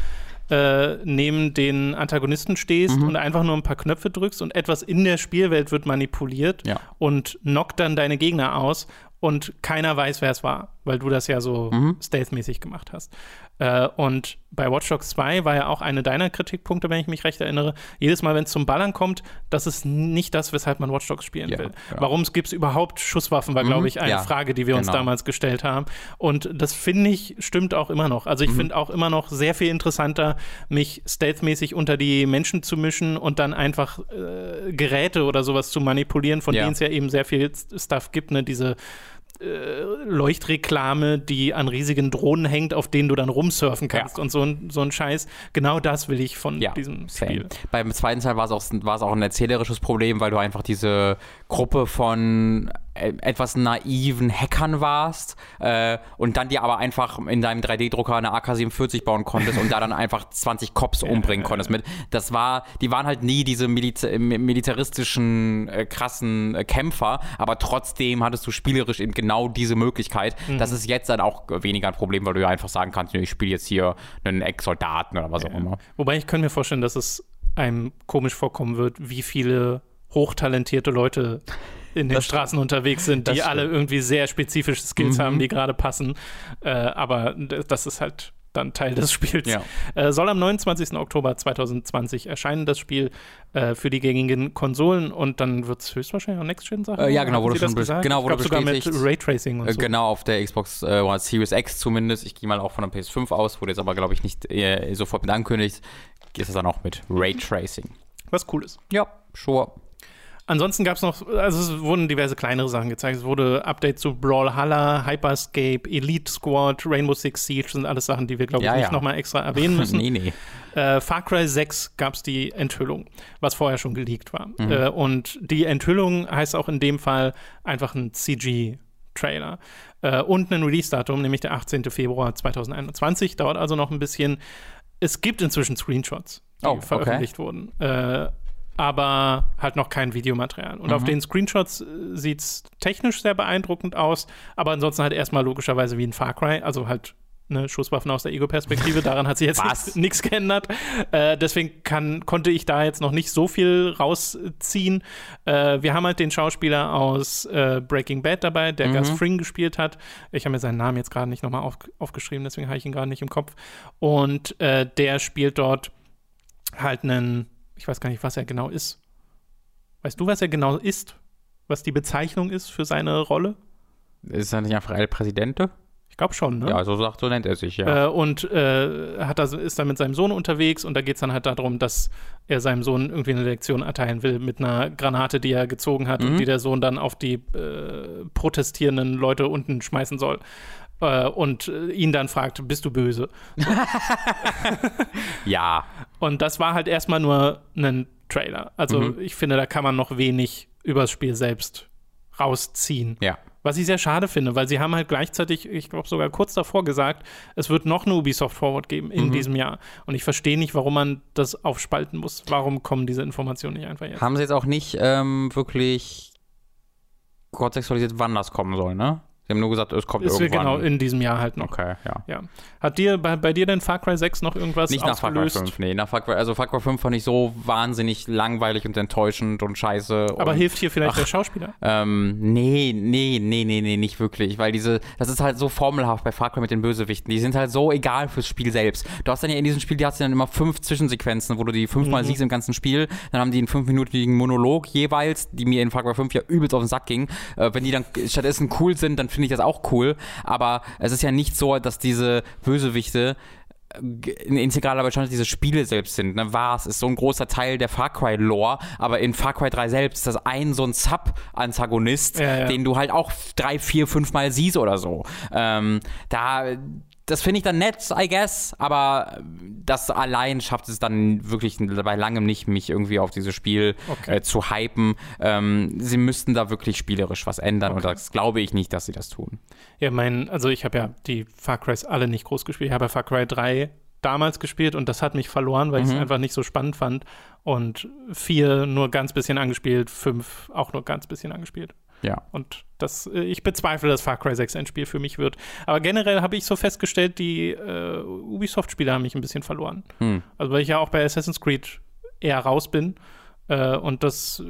äh, neben den Antagonisten stehst mhm. und einfach nur ein paar Knöpfe drückst und etwas in der Spielwelt wird manipuliert ja. und knockt dann deine Gegner aus und keiner weiß, wer es war, weil du das ja so mhm. stealth-mäßig gemacht hast. Äh, und bei Watch Dogs 2 war ja auch eine deiner Kritikpunkte, wenn ich mich recht erinnere. Jedes Mal, wenn es zum Ballern kommt, das ist nicht das, weshalb man Watch Dogs spielen ja, will. Ja. Warum gibt es überhaupt Schusswaffen, war, mhm, glaube ich, eine ja, Frage, die wir genau. uns damals gestellt haben. Und das finde ich, stimmt auch immer noch. Also ich mhm. finde auch immer noch sehr viel interessanter, mich stealthmäßig unter die Menschen zu mischen und dann einfach äh, Geräte oder sowas zu manipulieren, von denen es ja eben sehr viel Stuff gibt, ne? Diese Leuchtreklame, die an riesigen Drohnen hängt, auf denen du dann rumsurfen kannst ja. und so ein, so ein Scheiß. Genau das will ich von ja, diesem Spiel. Beim zweiten Teil war es auch, auch ein erzählerisches Problem, weil du einfach diese Gruppe von äh, etwas naiven Hackern warst äh, und dann dir aber einfach in deinem 3D-Drucker eine AK-47 bauen konntest und da dann einfach 20 Cops umbringen konntest mit. Das war, die waren halt nie diese Milita militaristischen, äh, krassen äh, Kämpfer, aber trotzdem hattest du spielerisch eben genau diese Möglichkeit. Mhm. Das ist jetzt dann auch weniger ein Problem, weil du ja einfach sagen kannst, ich spiele jetzt hier einen Ex-Soldaten oder was auch immer. Wobei ich könnte mir vorstellen, dass es einem komisch vorkommen wird, wie viele hochtalentierte Leute in den das Straßen unterwegs sind, die alle irgendwie sehr spezifische Skills mhm. haben, die gerade passen. Äh, aber das ist halt dann Teil des Spiels. Ja. Äh, soll am 29. Oktober 2020 erscheinen, das Spiel äh, für die gängigen Konsolen und dann wird es höchstwahrscheinlich auch Next-Gen sein. Äh, ja, genau, wurde schon gesagt? Genau, wurde ich sogar mit Raytracing und äh, so. Genau, auf der Xbox äh, Series X zumindest. Ich gehe mal auch von der PS5 aus, wurde jetzt aber, glaube ich, nicht äh, sofort mit ankündigt. Ist es dann auch mit Raytracing. Was cool ist. Ja, sure. Ansonsten gab es noch, also es wurden diverse kleinere Sachen gezeigt. Es wurde Update zu Brawlhalla, Hyperscape, Elite Squad, Rainbow Six Siege, sind alles Sachen, die wir, glaube ich, ja, nicht ja. nochmal extra erwähnen müssen. nee, nee. Äh, Far Cry 6 gab es die Enthüllung, was vorher schon geleakt war. Mhm. Äh, und die Enthüllung heißt auch in dem Fall einfach ein CG-Trailer. Äh, und ein Release-Datum, nämlich der 18. Februar 2021. Dauert also noch ein bisschen. Es gibt inzwischen Screenshots, die oh, veröffentlicht okay. wurden. Äh, aber halt noch kein Videomaterial. Und mhm. auf den Screenshots äh, sieht es technisch sehr beeindruckend aus, aber ansonsten halt erstmal logischerweise wie ein Far Cry, also halt ne, Schusswaffen aus der Ego-Perspektive. Daran hat sich jetzt nichts geändert. Äh, deswegen kann, konnte ich da jetzt noch nicht so viel rausziehen. Äh, wir haben halt den Schauspieler aus äh, Breaking Bad dabei, der mhm. Gus Fring gespielt hat. Ich habe mir seinen Namen jetzt gerade nicht nochmal auf, aufgeschrieben, deswegen habe ich ihn gerade nicht im Kopf. Und äh, der spielt dort halt einen ich weiß gar nicht, was er genau ist. Weißt du, was er genau ist? Was die Bezeichnung ist für seine Rolle? Ist er nicht einfach El Presidente? Ich glaube schon, ne? Ja, so sagt, so nennt er sich, ja. Äh, und äh, hat das, ist dann mit seinem Sohn unterwegs und da geht es dann halt darum, dass er seinem Sohn irgendwie eine Lektion erteilen will mit einer Granate, die er gezogen hat mhm. und die der Sohn dann auf die äh, protestierenden Leute unten schmeißen soll. Äh, und äh, ihn dann fragt, bist du böse? ja. Und das war halt erstmal nur ein Trailer. Also mhm. ich finde, da kann man noch wenig übers Spiel selbst rausziehen. Ja. Was ich sehr schade finde, weil sie haben halt gleichzeitig, ich glaube sogar kurz davor gesagt, es wird noch eine Ubisoft Forward geben in mhm. diesem Jahr. Und ich verstehe nicht, warum man das aufspalten muss. Warum kommen diese Informationen nicht einfach jetzt? Haben sie jetzt auch nicht ähm, wirklich kontextualisiert, wann das kommen soll, ne? Sie haben nur gesagt, es kommt ist irgendwann. Genau, in diesem Jahr halt noch. Okay, ja. ja. Hat dir bei, bei dir denn Far Cry 6 noch irgendwas Nicht nach Far Cry 5, nee. Nach Far Cry, also Far Cry 5 fand ich so wahnsinnig langweilig und enttäuschend und scheiße. Aber und, hilft hier vielleicht ach, der Schauspieler? Ähm, nee, nee, nee, nee, nee, nicht wirklich. Weil diese, das ist halt so formelhaft bei Far Cry mit den Bösewichten. Die sind halt so egal fürs Spiel selbst. Du hast dann ja in diesem Spiel, die hast du dann immer fünf Zwischensequenzen, wo du die fünfmal mhm. siehst im ganzen Spiel. Dann haben die einen fünfminütigen Monolog jeweils, die mir in Far Cry 5 ja übelst auf den Sack ging. Äh, wenn die dann stattdessen cool sind, dann finde ich das auch cool. Aber es ist ja nicht so, dass diese Bösewichte ein integraler Bestandteil dieser Spiele selbst sind. Ne? War es, ist so ein großer Teil der Far Cry Lore, aber in Far Cry 3 selbst ist das ein so ein Sub-Antagonist, ja, ja. den du halt auch drei, vier, fünf Mal siehst oder so. Ähm, da, das finde ich dann nett, I guess, aber das allein schafft es dann wirklich bei langem nicht, mich irgendwie auf dieses Spiel okay. äh, zu hypen. Ähm, sie müssten da wirklich spielerisch was ändern okay. und das glaube ich nicht, dass sie das tun. Ja, mein, also ich habe ja die Far Crys alle nicht groß gespielt. Ich habe ja Far Cry 3 damals gespielt und das hat mich verloren, weil mhm. ich es einfach nicht so spannend fand. Und 4 nur ganz bisschen angespielt, 5 auch nur ganz bisschen angespielt. Ja. Und das, äh, ich bezweifle, dass Far Cry 6 ein Spiel für mich wird. Aber generell habe ich so festgestellt, die äh, Ubisoft-Spiele haben mich ein bisschen verloren. Hm. Also weil ich ja auch bei Assassin's Creed eher raus bin. Äh, und das äh,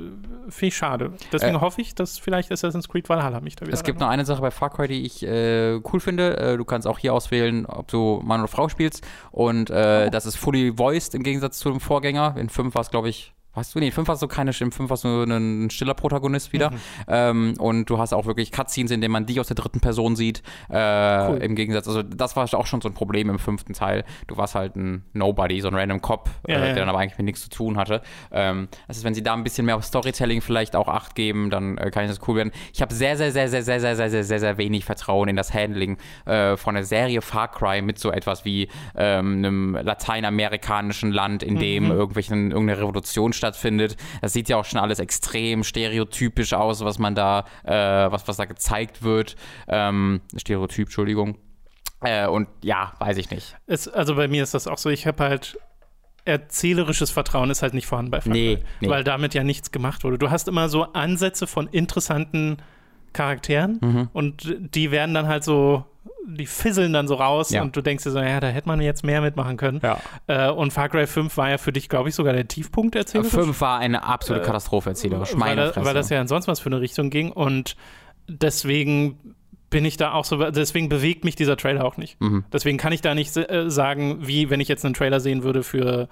finde ich schade. Deswegen äh, hoffe ich, dass vielleicht Assassin's Creed Valhalla mich da wieder. Es gibt noch eine Sache bei Far Cry, die ich äh, cool finde. Äh, du kannst auch hier auswählen, ob du Mann oder Frau spielst. Und oh. das ist fully voiced im Gegensatz zu dem Vorgänger. In 5 war es, glaube ich, Weißt du, nee, 5 hast du keine Stimme, 5 hast du einen stiller Protagonist wieder. Mhm. Ähm, und du hast auch wirklich Cutscenes, in denen man dich aus der dritten Person sieht. Äh, cool. Im Gegensatz, also das war auch schon so ein Problem im fünften Teil. Du warst halt ein Nobody, so ein random Cop, ja, äh, der ja. dann aber eigentlich mit nichts zu tun hatte. Ähm, also wenn sie da ein bisschen mehr auf Storytelling vielleicht auch Acht geben, dann äh, kann ich das cool werden. Ich habe sehr, sehr, sehr, sehr, sehr, sehr, sehr, sehr, sehr, sehr wenig Vertrauen in das Handling äh, von der Serie Far Cry mit so etwas wie ähm, einem lateinamerikanischen Land, in dem mhm. irgendwelchen, irgendeine Revolution stattfindet. Das sieht ja auch schon alles extrem stereotypisch aus, was man da, äh, was, was da gezeigt wird. Ähm, Stereotyp, Entschuldigung. Äh, und ja, weiß ich nicht. Es, also bei mir ist das auch so, ich habe halt erzählerisches Vertrauen ist halt nicht vorhanden bei Far nee, nee. weil damit ja nichts gemacht wurde. Du hast immer so Ansätze von interessanten Charakteren mhm. und die werden dann halt so die fisseln dann so raus ja. und du denkst dir so, ja, da hätte man jetzt mehr mitmachen können. Ja. Äh, und Far Cry 5 war ja für dich, glaube ich, sogar der Tiefpunkt erzählerisch. 5 war eine absolute äh, Katastrophe erzählerisch, meine weil, weil das ja ansonsten was für eine Richtung ging und deswegen bin ich da auch so, deswegen bewegt mich dieser Trailer auch nicht. Mhm. Deswegen kann ich da nicht äh, sagen, wie wenn ich jetzt einen Trailer sehen würde für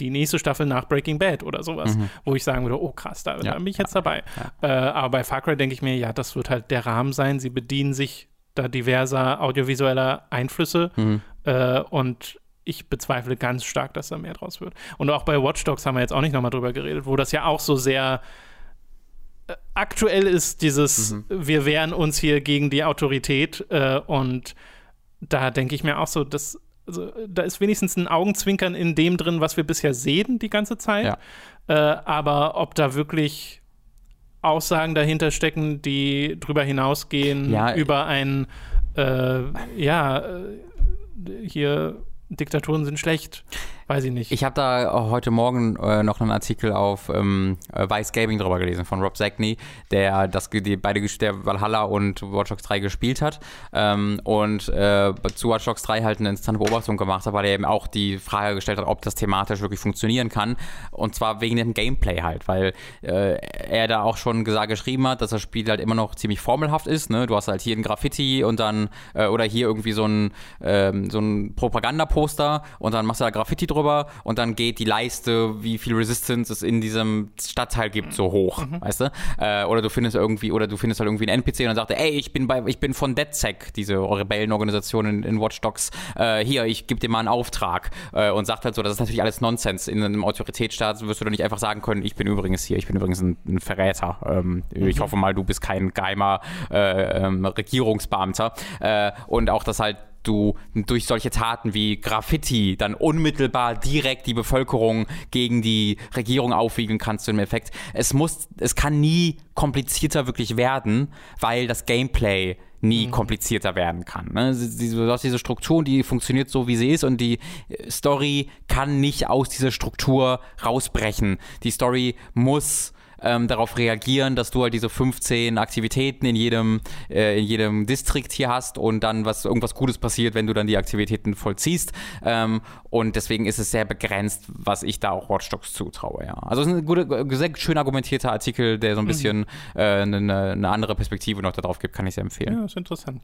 die nächste Staffel nach Breaking Bad oder sowas, mhm. wo ich sagen würde, oh krass, da, ja. da bin ich jetzt dabei. Ja. Äh, aber bei Far Cry denke ich mir, ja, das wird halt der Rahmen sein. Sie bedienen sich da diverser audiovisueller Einflüsse mhm. äh, und ich bezweifle ganz stark, dass da mehr draus wird. Und auch bei Watch Dogs haben wir jetzt auch nicht nochmal drüber geredet, wo das ja auch so sehr äh, aktuell ist, dieses mhm. wir wehren uns hier gegen die Autorität äh, und da denke ich mir auch so, dass also, da ist wenigstens ein Augenzwinkern in dem drin, was wir bisher sehen die ganze Zeit. Ja. Äh, aber ob da wirklich Aussagen dahinter stecken, die drüber hinausgehen, ja, über ein, äh, ja, äh, hier Diktaturen sind schlecht. Weiß ich nicht. Ich habe da heute Morgen äh, noch einen Artikel auf ähm, äh, Vice Gaming drüber gelesen von Rob Zackney, der das die beide der Valhalla und Watch Dogs 3 gespielt hat ähm, und äh, zu Watch Dogs 3 halt eine interessante Beobachtung gemacht hat, weil er eben auch die Frage gestellt hat, ob das thematisch wirklich funktionieren kann und zwar wegen dem Gameplay halt, weil äh, er da auch schon gesagt geschrieben hat, dass das Spiel halt immer noch ziemlich formelhaft ist. Ne? Du hast halt hier ein Graffiti und dann äh, oder hier irgendwie so ein ähm, so ein Propagandaposter und dann machst du da Graffiti drüber und dann geht die Leiste, wie viel Resistance es in diesem Stadtteil gibt, so hoch, mhm. weißt du? Äh, oder du findest irgendwie, oder du findest halt irgendwie einen NPC und dann sagt er, ey, ich bin bei, ich bin von DedSec, diese Rebellenorganisation in, in Watch Dogs, äh, hier, ich gebe dir mal einen Auftrag äh, und sagt halt so, das ist natürlich alles Nonsens. In einem Autoritätsstaat wirst du doch nicht einfach sagen können, ich bin übrigens hier, ich bin übrigens ein, ein Verräter. Ähm, mhm. Ich hoffe mal, du bist kein geheimer äh, ähm, Regierungsbeamter. Äh, und auch, dass halt du durch solche Taten wie Graffiti dann unmittelbar direkt die Bevölkerung gegen die Regierung aufwiegeln kannst im Effekt. Es muss, es kann nie komplizierter wirklich werden, weil das Gameplay nie mhm. komplizierter werden kann. Ne? Du hast diese Struktur, die funktioniert so, wie sie ist und die äh, Story kann nicht aus dieser Struktur rausbrechen. Die Story muss ähm, darauf reagieren, dass du halt diese 15 Aktivitäten in jedem, äh, in jedem Distrikt hier hast und dann was irgendwas Gutes passiert, wenn du dann die Aktivitäten vollziehst. Ähm, Und deswegen ist es sehr begrenzt, was ich da auch Watch Dogs zutraue, ja. Also es ist ein guter, sehr schön argumentierter Artikel, der so ein bisschen mhm. äh, eine, eine, andere Perspektive noch darauf gibt, kann ich sehr empfehlen. Ja, ist interessant.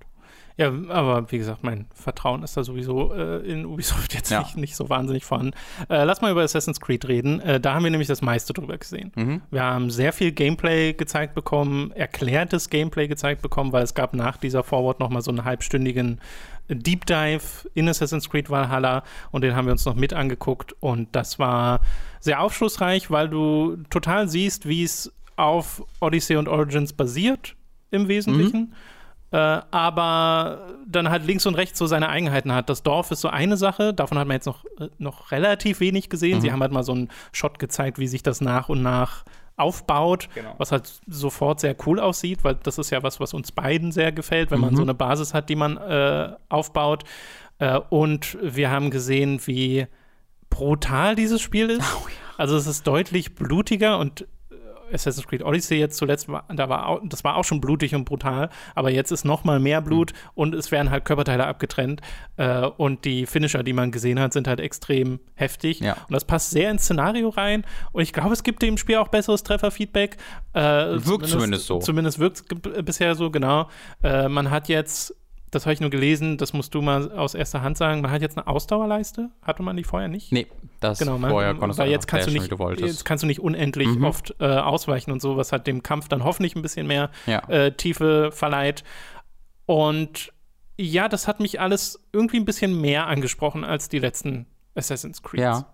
Ja, aber wie gesagt, mein Vertrauen ist da sowieso äh, in Ubisoft jetzt ja. nicht, nicht, so wahnsinnig vorhanden. Äh, lass mal über Assassin's Creed reden. Äh, da haben wir nämlich das meiste drüber gesehen. Mhm. Wir haben sehr viel Gameplay gezeigt bekommen, erklärtes Gameplay gezeigt bekommen, weil es gab nach dieser Forward nochmal so einen halbstündigen Deep Dive in Assassin's Creed Valhalla und den haben wir uns noch mit angeguckt und das war sehr aufschlussreich, weil du total siehst, wie es auf Odyssey und Origins basiert im Wesentlichen. Mhm äh, aber dann halt links und rechts so seine Eigenheiten hat. Das Dorf ist so eine Sache, davon hat man jetzt noch, äh, noch relativ wenig gesehen. Mhm. Sie haben halt mal so einen Shot gezeigt, wie sich das nach und nach aufbaut, genau. was halt sofort sehr cool aussieht, weil das ist ja was, was uns beiden sehr gefällt, wenn mhm. man so eine Basis hat, die man äh, aufbaut. Äh, und wir haben gesehen, wie brutal dieses Spiel ist. Oh, ja. Also es ist deutlich blutiger und Assassin's Creed Odyssey jetzt zuletzt, war, da war auch, das war auch schon blutig und brutal, aber jetzt ist noch mal mehr Blut mhm. und es werden halt Körperteile abgetrennt äh, und die Finisher, die man gesehen hat, sind halt extrem heftig ja. und das passt sehr ins Szenario rein und ich glaube, es gibt dem Spiel auch besseres Trefferfeedback. Äh, wirkt zumindest, zumindest, so. Zumindest wirkt es bisher so, genau. Äh, man hat jetzt das habe ich nur gelesen, das musst du mal aus erster Hand sagen. Man hat jetzt eine Ausdauerleiste, hatte man die vorher nicht? Nee, das genau, man, vorher konntest weil jetzt kannst du nicht, jetzt kannst du nicht unendlich mhm. oft äh, ausweichen und so, was hat dem Kampf dann hoffentlich ein bisschen mehr ja. äh, Tiefe verleiht. Und ja, das hat mich alles irgendwie ein bisschen mehr angesprochen als die letzten Assassin's Creed. Ja.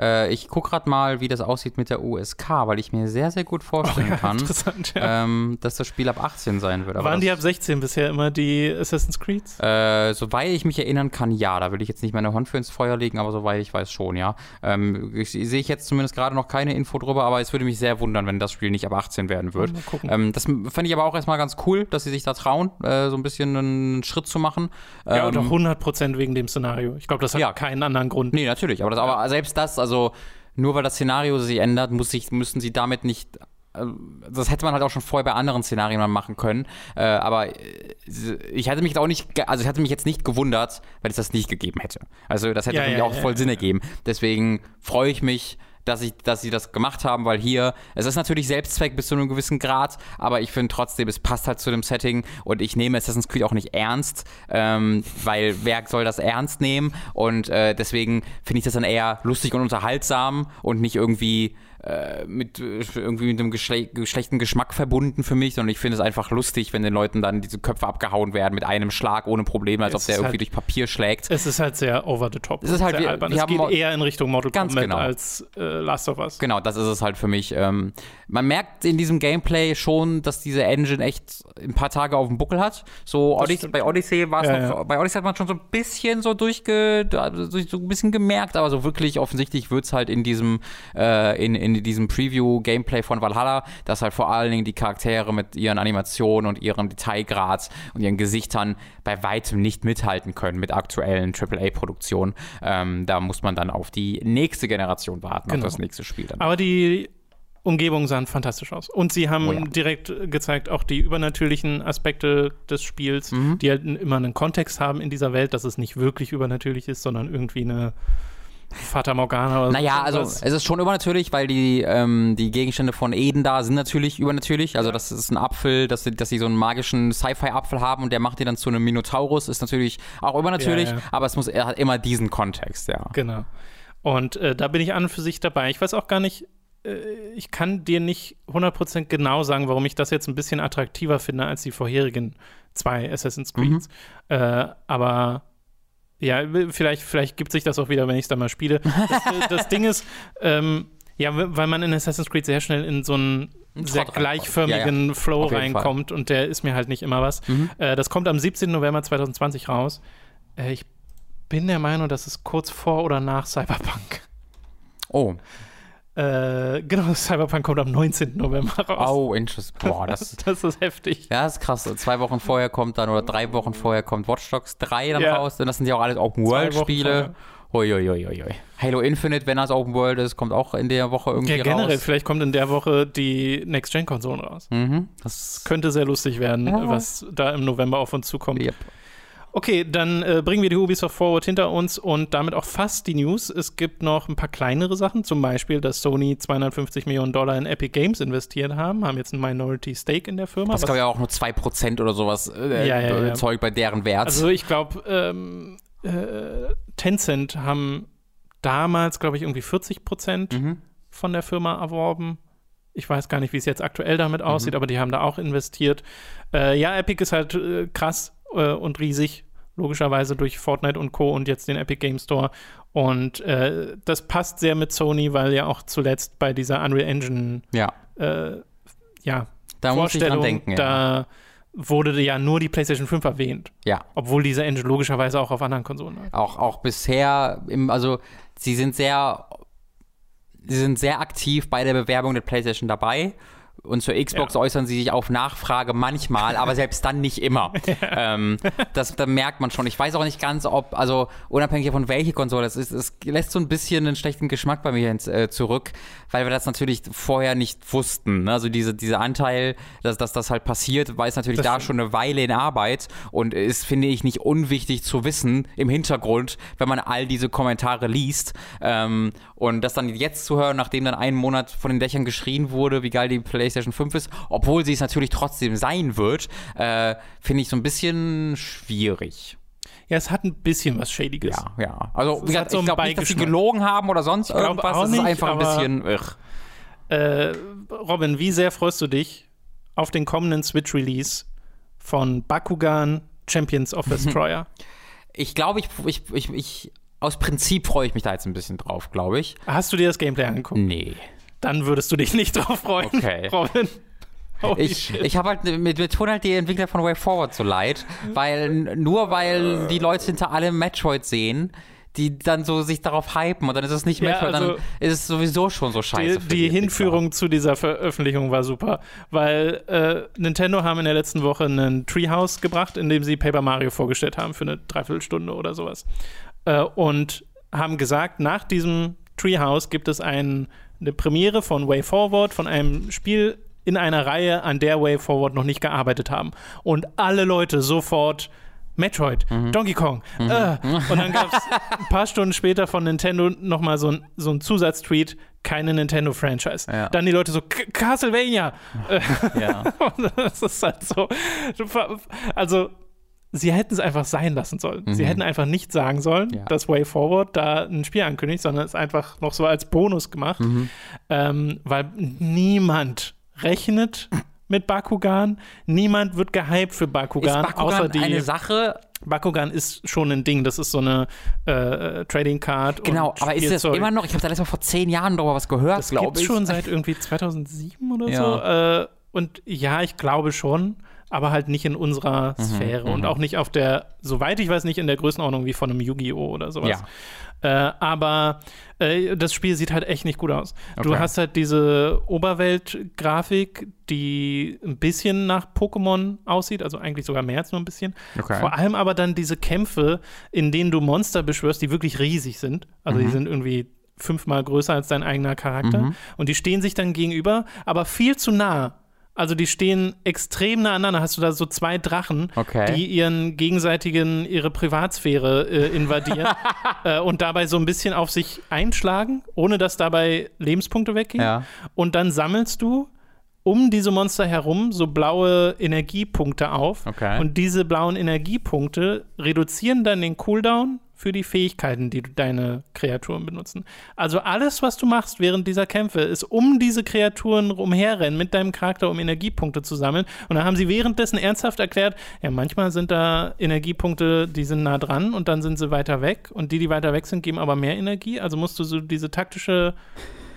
Äh, ich gucke gerade mal, wie das aussieht mit der USK, weil ich mir sehr, sehr gut vorstellen oh, ja, kann, ja. ähm, dass das Spiel ab 18 sein wird. Aber Waren die ab 16 bisher immer die Assassin's Creed? Äh, soweit ich mich erinnern kann, ja. Da will ich jetzt nicht meine Hand für ins Feuer legen, aber soweit ich weiß schon, ja. Ähm, Sehe ich jetzt zumindest gerade noch keine Info drüber, aber es würde mich sehr wundern, wenn das Spiel nicht ab 18 werden wird. Ähm, das fand ich aber auch erstmal ganz cool, dass sie sich da trauen, äh, so ein bisschen einen Schritt zu machen. Ja, und auch 100% ähm, wegen dem Szenario. Ich glaube, das hat ja. keinen anderen Grund. Nee, natürlich. Aber, das, aber selbst das, also nur weil das Szenario sich ändert, muss ich, müssen sie damit nicht äh, das hätte man halt auch schon vorher bei anderen Szenarien mal machen können. Äh, aber äh, ich hätte mich auch nicht, also ich hatte mich jetzt nicht gewundert, wenn es das nicht gegeben hätte. Also das hätte ja, für mich ja, auch voll ja, Sinn ergeben. Deswegen freue ich mich, dass, ich, dass sie das gemacht haben, weil hier, es ist natürlich Selbstzweck bis zu einem gewissen Grad, aber ich finde trotzdem, es passt halt zu dem Setting und ich nehme Assassin's Creed auch nicht ernst, ähm, weil wer soll das ernst nehmen? Und äh, deswegen finde ich das dann eher lustig und unterhaltsam und nicht irgendwie äh, mit irgendwie mit einem geschle schlechten Geschmack verbunden für mich, sondern ich finde es einfach lustig, wenn den Leuten dann diese Köpfe abgehauen werden mit einem Schlag ohne Probleme, als es ob der irgendwie halt, durch Papier schlägt. Es ist halt sehr over the top. Es ist halt, wir, albern. es geht eher in Richtung Mortal Kombat genau. als äh, Last of Us. Genau, das ist es halt für mich. Ähm, man merkt in diesem Gameplay schon, dass diese Engine echt ein paar Tage auf dem Buckel hat. So Odyssey, bei Odyssey war es ja, ja. bei Odyssey hat man schon so ein bisschen so durchge, so ein bisschen gemerkt, aber so wirklich offensichtlich wird es halt in diesem, äh, in, in in diesem Preview-Gameplay von Valhalla, dass halt vor allen Dingen die Charaktere mit ihren Animationen und ihrem Detailgrad und ihren Gesichtern bei weitem nicht mithalten können mit aktuellen AAA-Produktionen. Ähm, da muss man dann auf die nächste Generation warten, genau. auf das nächste Spiel dann. Aber die Umgebungen sahen fantastisch aus. Und sie haben oh ja. direkt gezeigt, auch die übernatürlichen Aspekte des Spiels, mhm. die halt immer einen Kontext haben in dieser Welt, dass es nicht wirklich übernatürlich ist, sondern irgendwie eine Fata Morgana oder Naja, also es ist schon übernatürlich, weil die, ähm, die Gegenstände von Eden da sind natürlich übernatürlich. Also das ist ein Apfel, dass sie, dass sie so einen magischen Sci-Fi-Apfel haben und der macht die dann zu einem Minotaurus, ist natürlich auch übernatürlich, ja, ja. aber es muss, er hat immer diesen Kontext, ja. Genau. Und äh, da bin ich an und für sich dabei. Ich weiß auch gar nicht, äh, ich kann dir nicht 100% genau sagen, warum ich das jetzt ein bisschen attraktiver finde als die vorherigen zwei Assassin's Creed. Mhm. Äh, aber ja, vielleicht, vielleicht gibt sich das auch wieder, wenn ich es dann mal spiele. Das, das Ding ist, ähm, ja, weil man in Assassin's Creed sehr schnell in so einen sehr gleichförmigen ja, ja. Flow reinkommt Fall. und der ist mir halt nicht immer was. Mhm. Äh, das kommt am 17. November 2020 raus. Äh, ich bin der Meinung, das ist kurz vor oder nach Cyberpunk. Oh. Äh, genau, Cyberpunk kommt am 19. November raus. Oh, interessant. Boah, das, das ist heftig. Ja, das ist krass. Zwei Wochen vorher kommt dann, oder drei Wochen vorher kommt Watch Dogs 3 dann ja. raus. Und das sind ja auch alles Open-World-Spiele. Uiuiuiui. Halo Infinite, wenn das Open World ist, kommt auch in der Woche irgendwie ja, generell, raus. vielleicht kommt in der Woche die Next-Gen-Konsolen raus. Mhm, das könnte sehr lustig werden, ja. was da im November auf uns zukommt. Yep. Okay, dann äh, bringen wir die Ubisoft Forward hinter uns und damit auch fast die News. Es gibt noch ein paar kleinere Sachen, zum Beispiel, dass Sony 250 Millionen Dollar in Epic Games investiert haben, haben jetzt ein Minority Stake in der Firma. Das glaube ich auch nur 2% oder sowas äh, ja, ja, ja. Zeug bei deren Wert. Also ich glaube, ähm, äh, Tencent haben damals, glaube ich, irgendwie 40 Prozent mhm. von der Firma erworben. Ich weiß gar nicht, wie es jetzt aktuell damit aussieht, mhm. aber die haben da auch investiert. Äh, ja, Epic ist halt äh, krass äh, und riesig, logischerweise durch Fortnite und Co. und jetzt den Epic Game Store. Und äh, das passt sehr mit Sony, weil ja auch zuletzt bei dieser Unreal Engine ja, äh, ja da Vorstellung, muss ich dran denken, da ja. wurde ja nur die PlayStation 5 erwähnt. Ja. Obwohl diese Engine logischerweise auch auf anderen Konsolen hat. Auch, auch bisher, im, also sie sind sehr sie sind sehr aktiv bei der Bewerbung der PlayStation dabei und zur Xbox ja. äußern sie sich auf Nachfrage manchmal, aber selbst dann nicht immer. Ja. Ähm, das, da merkt man schon. Ich weiß auch nicht ganz, ob, also unabhängig davon, welche Konsole es ist, es lässt so ein bisschen einen schlechten Geschmack bei mir ins, äh, zurück, weil wir das natürlich vorher nicht wussten. Ne? Also diese, dieser Anteil, dass, dass das halt passiert, war es natürlich das da schon eine Weile in Arbeit und ist, finde ich, nicht unwichtig zu wissen im Hintergrund, wenn man all diese Kommentare liest. Ähm, und das dann jetzt zu hören, nachdem dann einen Monat von den Dächern geschrien wurde, wie geil die PlayStation PlayStation 5 ist, obwohl sie es natürlich trotzdem sein wird, äh, finde ich so ein bisschen schwierig. Ja, es hat ein bisschen was Schädiges. Ja, ja. Also, wie gesagt, so ich glaube nicht, dass sie gelogen haben oder sonst ich irgendwas. Auch nicht, es ist einfach ein bisschen. Äh, Robin, wie sehr freust du dich auf den kommenden Switch-Release von Bakugan Champions of Destroyer? ich glaube, ich, ich, ich, ich, aus Prinzip freue ich mich da jetzt ein bisschen drauf, glaube ich. Hast du dir das Gameplay angeguckt? Nee dann würdest du dich nicht drauf freuen, okay. Robin. Holy ich, ich habe halt mit, mit tun halt die Entwickler von Way Forward so leid, weil nur weil die Leute hinter allem Metroid sehen, die dann so sich darauf hypen und dann ist es nicht Metroid, ja, also dann ist es sowieso schon so scheiße. Die, die, die Hinführung zu dieser Veröffentlichung war super, weil äh, Nintendo haben in der letzten Woche einen Treehouse gebracht, in dem sie Paper Mario vorgestellt haben für eine Dreiviertelstunde oder sowas. Äh, und haben gesagt, nach diesem Treehouse gibt es einen eine Premiere von Way Forward, von einem Spiel in einer Reihe, an der Way Forward noch nicht gearbeitet haben. Und alle Leute sofort Metroid, mhm. Donkey Kong. Mhm. Äh. Und dann gab es ein paar Stunden später von Nintendo nochmal so ein, so ein Zusatztweet, keine Nintendo-Franchise. Ja. Dann die Leute so, Castlevania. Ja. das ist halt so. Also, sie hätten es einfach sein lassen sollen. Mhm. Sie hätten einfach nicht sagen sollen, ja. dass Way Forward da ein Spiel ankündigt, sondern es einfach noch so als Bonus gemacht, mhm. ähm, weil niemand rechnet mit Bakugan. Niemand wird gehypt für Bakugan, ist Bakugan außer die eine Sache. Bakugan ist schon ein Ding, das ist so eine äh, Trading Card. Genau, aber ist das immer noch, ich habe da letztes Mal vor zehn Jahren darüber was gehört, das glaube ich. schon seit irgendwie 2007 oder ja. so. Äh, und ja, ich glaube schon aber halt nicht in unserer mhm, Sphäre und mhm. auch nicht auf der, soweit ich weiß, nicht in der Größenordnung wie von einem Yu-Gi-Oh! oder sowas. Ja. Äh, aber äh, das Spiel sieht halt echt nicht gut aus. Okay. Du hast halt diese Oberwelt-Grafik, die ein bisschen nach Pokémon aussieht, also eigentlich sogar mehr als nur ein bisschen. Okay. Vor allem aber dann diese Kämpfe, in denen du Monster beschwörst, die wirklich riesig sind. Also mhm. die sind irgendwie fünfmal größer als dein eigener Charakter. Mhm. Und die stehen sich dann gegenüber, aber viel zu nah also die stehen extrem nah aneinander. Hast du da so zwei Drachen, okay. die ihren gegenseitigen ihre Privatsphäre äh, invadieren äh, und dabei so ein bisschen auf sich einschlagen, ohne dass dabei Lebenspunkte weggehen. Ja. Und dann sammelst du um diese Monster herum so blaue Energiepunkte auf. Okay. Und diese blauen Energiepunkte reduzieren dann den Cooldown für die Fähigkeiten, die deine Kreaturen benutzen. Also alles, was du machst während dieser Kämpfe, ist um diese Kreaturen rumherrennen mit deinem Charakter, um Energiepunkte zu sammeln. Und dann haben sie währenddessen ernsthaft erklärt, ja, manchmal sind da Energiepunkte, die sind nah dran und dann sind sie weiter weg. Und die, die weiter weg sind, geben aber mehr Energie. Also musst du so diese taktische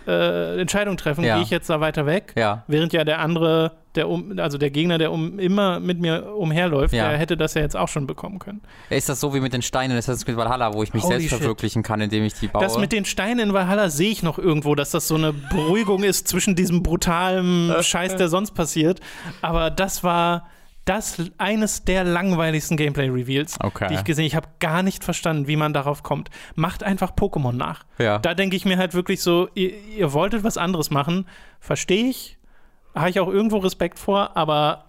äh, Entscheidung treffen, ja. gehe ich jetzt da weiter weg, ja. während ja der andere, der um, also der Gegner, der um, immer mit mir umherläuft, ja. der hätte das ja jetzt auch schon bekommen können. Ist das so wie mit den Steinen in Assassin's Creed Valhalla, wo ich mich Holy selbst shit. verwirklichen kann, indem ich die baue? Das mit den Steinen in Valhalla sehe ich noch irgendwo, dass das so eine Beruhigung ist zwischen diesem brutalen Scheiß, der sonst passiert. Aber das war das eines der langweiligsten Gameplay-Reveals, okay. die ich gesehen habe. Ich habe gar nicht verstanden, wie man darauf kommt. Macht einfach Pokémon nach. Ja. Da denke ich mir halt wirklich so, ihr, ihr wolltet was anderes machen, verstehe ich, habe ich auch irgendwo Respekt vor, aber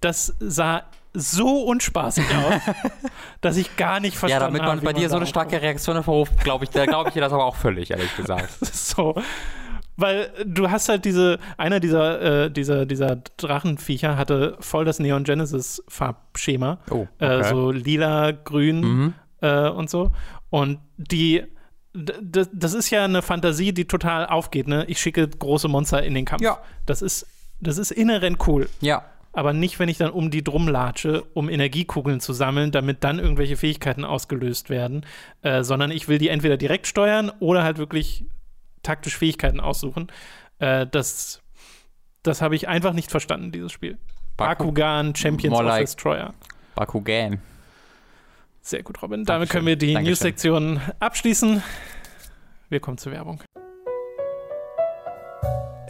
das sah so unspaßig aus, dass ich gar nicht verstanden habe. Ja, damit man bei dir so eine starke Reaktion hervorruft, glaube ich, da glaube ich dir das aber auch völlig, ehrlich gesagt. so. Weil du hast halt diese, einer dieser, äh, dieser, dieser Drachenviecher hatte voll das Neon Genesis Farbschema. Oh, äh, so lila, grün Mhm. äh, und so. Und die, das ist ja eine Fantasie, die total aufgeht, ne? Ich schicke große Monster in den Kampf. Ja. Das ist, das ist inhärent cool. Ja. Aber nicht, wenn ich dann um die drum latsche, um Energiekugeln zu sammeln, damit dann irgendwelche Fähigkeiten ausgelöst werden, äh, sondern ich will die entweder direkt steuern oder halt wirklich taktisch Fähigkeiten aussuchen. Äh, das das habe ich einfach nicht verstanden, dieses Spiel. Baku- Bakugan, Champions More of like- Destroyer. Bakugan. Sehr gut, Robin. Damit Dankeschön. können wir die. News-Sektion abschließen. Wir kommen zur Werbung.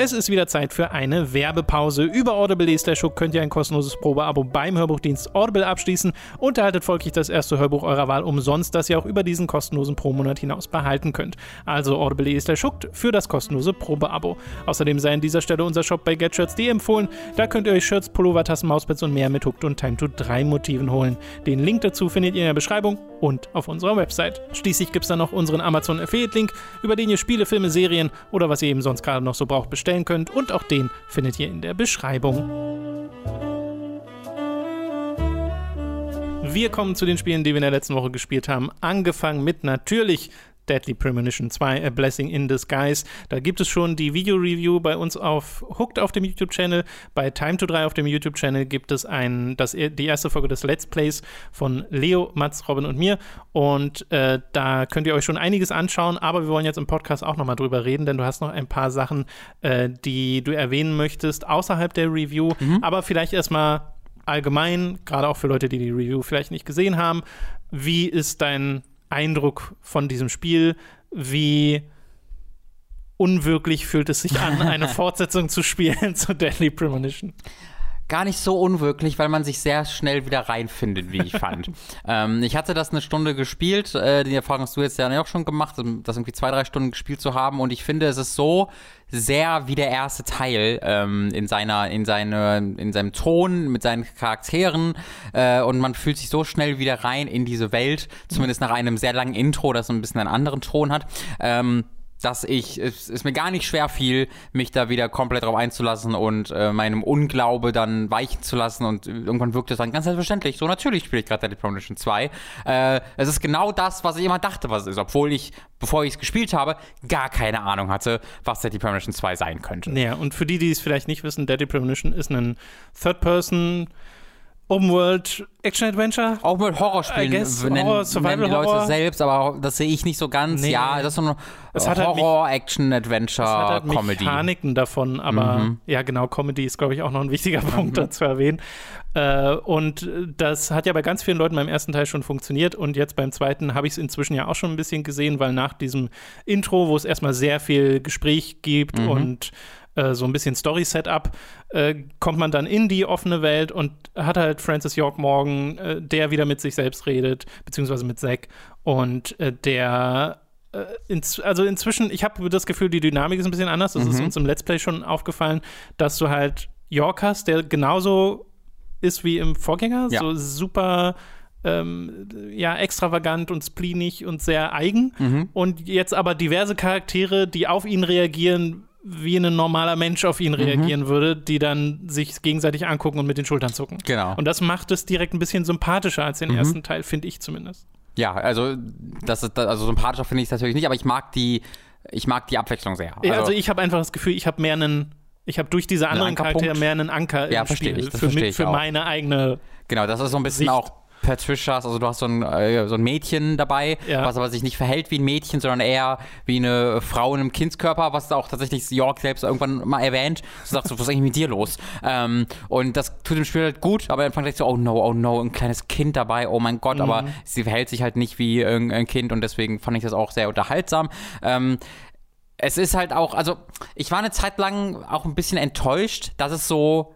Es ist wieder Zeit für eine Werbepause. Über Audible slash Hook könnt ihr ein kostenloses Probeabo beim Hörbuchdienst Audible abschließen und erhaltet folglich das erste Hörbuch eurer Wahl umsonst, das ihr auch über diesen kostenlosen Pro-Monat hinaus behalten könnt. Also Audible slash Hooked für das kostenlose Probeabo. Außerdem sei an dieser Stelle unser Shop bei GetShirts.de empfohlen. Da könnt ihr euch Shirts, Pullover, Tassen, Mauspads und mehr mit Hooked und Time to 3 Motiven holen. Den Link dazu findet ihr in der Beschreibung und auf unserer Website. Schließlich gibt es dann noch unseren Amazon Affiliate-Link, über den ihr Spiele, Filme, Serien oder was ihr eben sonst gerade noch so braucht bestellen könnt und auch den findet ihr in der Beschreibung. Wir kommen zu den Spielen, die wir in der letzten Woche gespielt haben. Angefangen mit natürlich Deadly Premonition 2, A Blessing in Disguise. Da gibt es schon die Video-Review bei uns auf Hooked auf dem YouTube-Channel. Bei Time to 3 auf dem YouTube-Channel gibt es ein, das, die erste Folge des Let's Plays von Leo, Mats, Robin und mir. Und äh, da könnt ihr euch schon einiges anschauen, aber wir wollen jetzt im Podcast auch nochmal drüber reden, denn du hast noch ein paar Sachen, äh, die du erwähnen möchtest außerhalb der Review. Aber vielleicht erstmal allgemein, gerade auch für Leute, die die Review vielleicht nicht gesehen haben, wie ist dein Eindruck von diesem Spiel? Wie unwirklich fühlt es sich an, eine Fortsetzung zu spielen zu Deadly Premonition? Gar nicht so unwirklich, weil man sich sehr schnell wieder reinfindet, wie ich fand. ähm, ich hatte das eine Stunde gespielt, äh, die Erfahrung hast du jetzt ja auch schon gemacht, das irgendwie zwei, drei Stunden gespielt zu haben und ich finde, es ist so sehr wie der erste Teil ähm, in seiner, in seine, in seinem Ton, mit seinen Charakteren äh, und man fühlt sich so schnell wieder rein in diese Welt, zumindest nach einem sehr langen Intro, das so ein bisschen einen anderen Ton hat. Ähm, dass ich, es ist mir gar nicht schwer fiel, mich da wieder komplett drauf einzulassen und äh, meinem Unglaube dann weichen zu lassen und irgendwann wirkt es dann ganz selbstverständlich. So, natürlich spiele ich gerade Deadly Premonition 2. Äh, es ist genau das, was ich immer dachte, was es ist, obwohl ich, bevor ich es gespielt habe, gar keine Ahnung hatte, was Deadly Premonition 2 sein könnte. Naja, und für die, die es vielleicht nicht wissen, Deadly Premonition ist ein Third-Person Open-World Action-Adventure. Auch mit Horrorspielen guess nennen, Horror, nennen Survival die Leute Horror. selbst, aber das sehe ich nicht so ganz. Nee. Ja, das ist so Es hat halt mich- Es hat halt Horror-Action-Adventure-Comedy. Mechaniken davon, aber Mhm. ja, genau, Comedy ist, glaube ich, auch noch ein wichtiger Punkt da zu erwähnen. Äh, und das hat ja bei ganz vielen Leuten beim ersten Teil schon funktioniert und jetzt beim zweiten habe ich es inzwischen ja auch schon ein bisschen gesehen, weil nach diesem Intro, wo es erstmal sehr viel Gespräch gibt Mhm. und äh, so ein bisschen Story-Setup, äh, kommt man dann in die offene Welt und hat halt Francis York Morgan, äh, der wieder mit sich selbst redet, beziehungsweise mit Zack und äh, der äh, ins, also inzwischen, ich habe das Gefühl, die Dynamik ist ein bisschen anders. Das ist uns im Let's Play schon aufgefallen, dass du halt York hast, der genauso ist wie im Vorgänger, Ja. so super ähm, ja, extravagant und spleenig und sehr eigen. Und jetzt aber diverse Charaktere, die auf ihn reagieren, wie ein normaler Mensch auf ihn reagieren würde, die dann sich gegenseitig angucken und mit den Schultern zucken. Genau. Und das macht es direkt ein bisschen sympathischer als den ersten Teil, finde ich zumindest. Ja, also das ist also sympathischer finde ich es natürlich nicht, aber ich mag die ich mag die Abwechslung sehr. Ja, also, ich habe einfach das Gefühl, ich habe mehr einen, ich habe durch diese anderen? Charaktere mehr einen Anker Ja, im verstehe Spiel ich, für, verstehe mi- ich für meine eigene. genau, das ist so ein bisschen Sicht. auch Patricias, also du hast so ein, äh, so ein Mädchen dabei, Ja. was aber sich nicht verhält wie ein Mädchen, sondern eher wie eine Frau in einem Kindskörper, was auch tatsächlich York selbst irgendwann mal erwähnt. Du sagst so, was ist eigentlich mit dir los? Ähm, und das tut dem Spiel halt gut, aber am Anfang denkst du, oh no, oh no, ein kleines Kind dabei, oh mein Gott, aber sie verhält sich halt nicht wie irgendein Kind und deswegen fand ich das auch sehr unterhaltsam. Ähm, es ist halt auch, also ich war eine Zeit lang auch ein bisschen enttäuscht, dass es so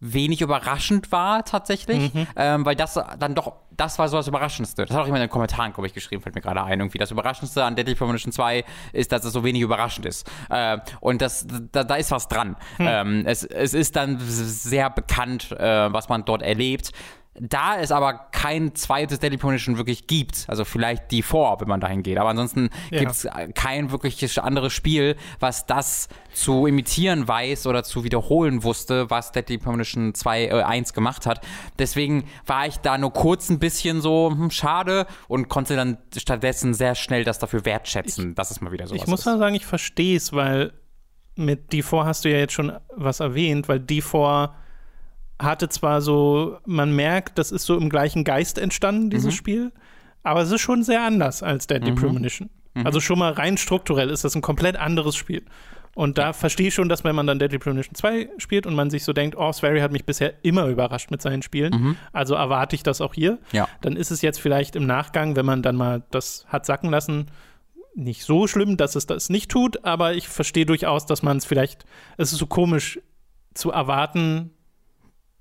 wenig überraschend war tatsächlich, ähm, weil das dann doch, das war so das Überraschendste. Das hat auch jemand in den Kommentaren, glaube ich, geschrieben, fällt mir gerade ein. Irgendwie das Überraschendste an Deadly Premonition 2 ist, dass es so wenig überraschend ist. Äh, und das, da, da ist was dran. Ähm, es, es ist dann sehr bekannt, äh, was man dort erlebt. Da es aber kein zweites Deadly Premonition wirklich gibt, also vielleicht die vor, wenn man dahin geht, aber ansonsten Ja. gibt es kein wirkliches anderes Spiel, was das zu imitieren weiß oder zu wiederholen wusste, was Deadly Premonition 2, äh, 1 gemacht hat. Deswegen war ich da nur kurz ein bisschen so, hm, schade und konnte dann stattdessen sehr schnell das dafür wertschätzen, dass es mal wieder sowas Ich muss ist. mal sagen, ich verstehe es, weil mit D4 hast du ja jetzt schon was erwähnt, weil D4 hatte zwar so, man merkt, das ist so im gleichen Geist entstanden, dieses Spiel, aber es ist schon sehr anders als Deadly Premonition. Also schon mal rein strukturell ist das ein komplett anderes Spiel. Und da verstehe ich schon, dass wenn man dann Deadly Premonition 2 spielt und man sich so denkt, oh, Swery hat mich bisher immer überrascht mit seinen Spielen, also erwarte ich das auch hier, Ja. dann ist es jetzt vielleicht im Nachgang, wenn man dann mal das hat sacken lassen, nicht so schlimm, dass es das nicht tut, aber ich verstehe durchaus, dass man es vielleicht, es ist so komisch zu erwarten,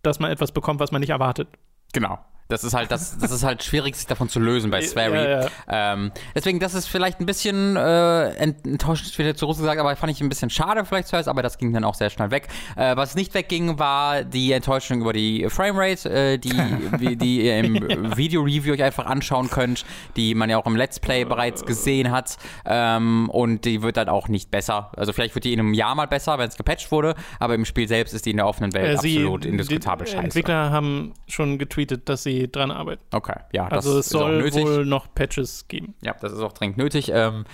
dass man etwas bekommt, was man nicht erwartet. Genau. Das ist halt, das, das ist halt schwierig, sich davon zu lösen bei Swery. Ja, ja. Ähm, deswegen, das ist vielleicht ein bisschen äh, ent- enttäuschend wieder gesagt, aber fand ich ein bisschen schade vielleicht zuerst, aber das ging dann auch sehr schnell weg. Äh, was nicht wegging, war die Enttäuschung über die Framerate, äh, die, die ihr im Video-Review euch einfach anschauen könnt, die man ja auch im Let's Play bereits gesehen hat. Ähm, und die wird dann auch nicht besser. Also vielleicht wird die in einem Jahr mal besser, wenn es gepatcht wurde, aber im Spiel selbst ist die in der offenen Welt Äh, sie- absolut indiskutabel die scheiße. Entwickler haben schon getweetet, dass sie dran arbeiten. Okay, ja, das Also es ist auch soll wohl noch Patches geben. Ja, das ist auch dringend nötig. Ähm,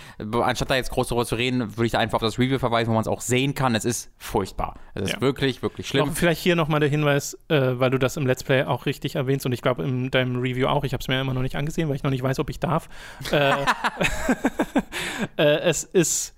anstatt da jetzt groß darüber zu reden, würde ich da einfach auf das Review verweisen, wo man es auch sehen kann. Es ist furchtbar. Es ist Ja. wirklich, wirklich schlimm. vielleicht hier nochmal der Hinweis, äh, weil du das im Let's Play auch richtig erwähnst und ich glaube in deinem Review auch. Ich habe es mir immer noch nicht angesehen, weil ich noch nicht weiß, ob ich darf. Äh, äh, es ist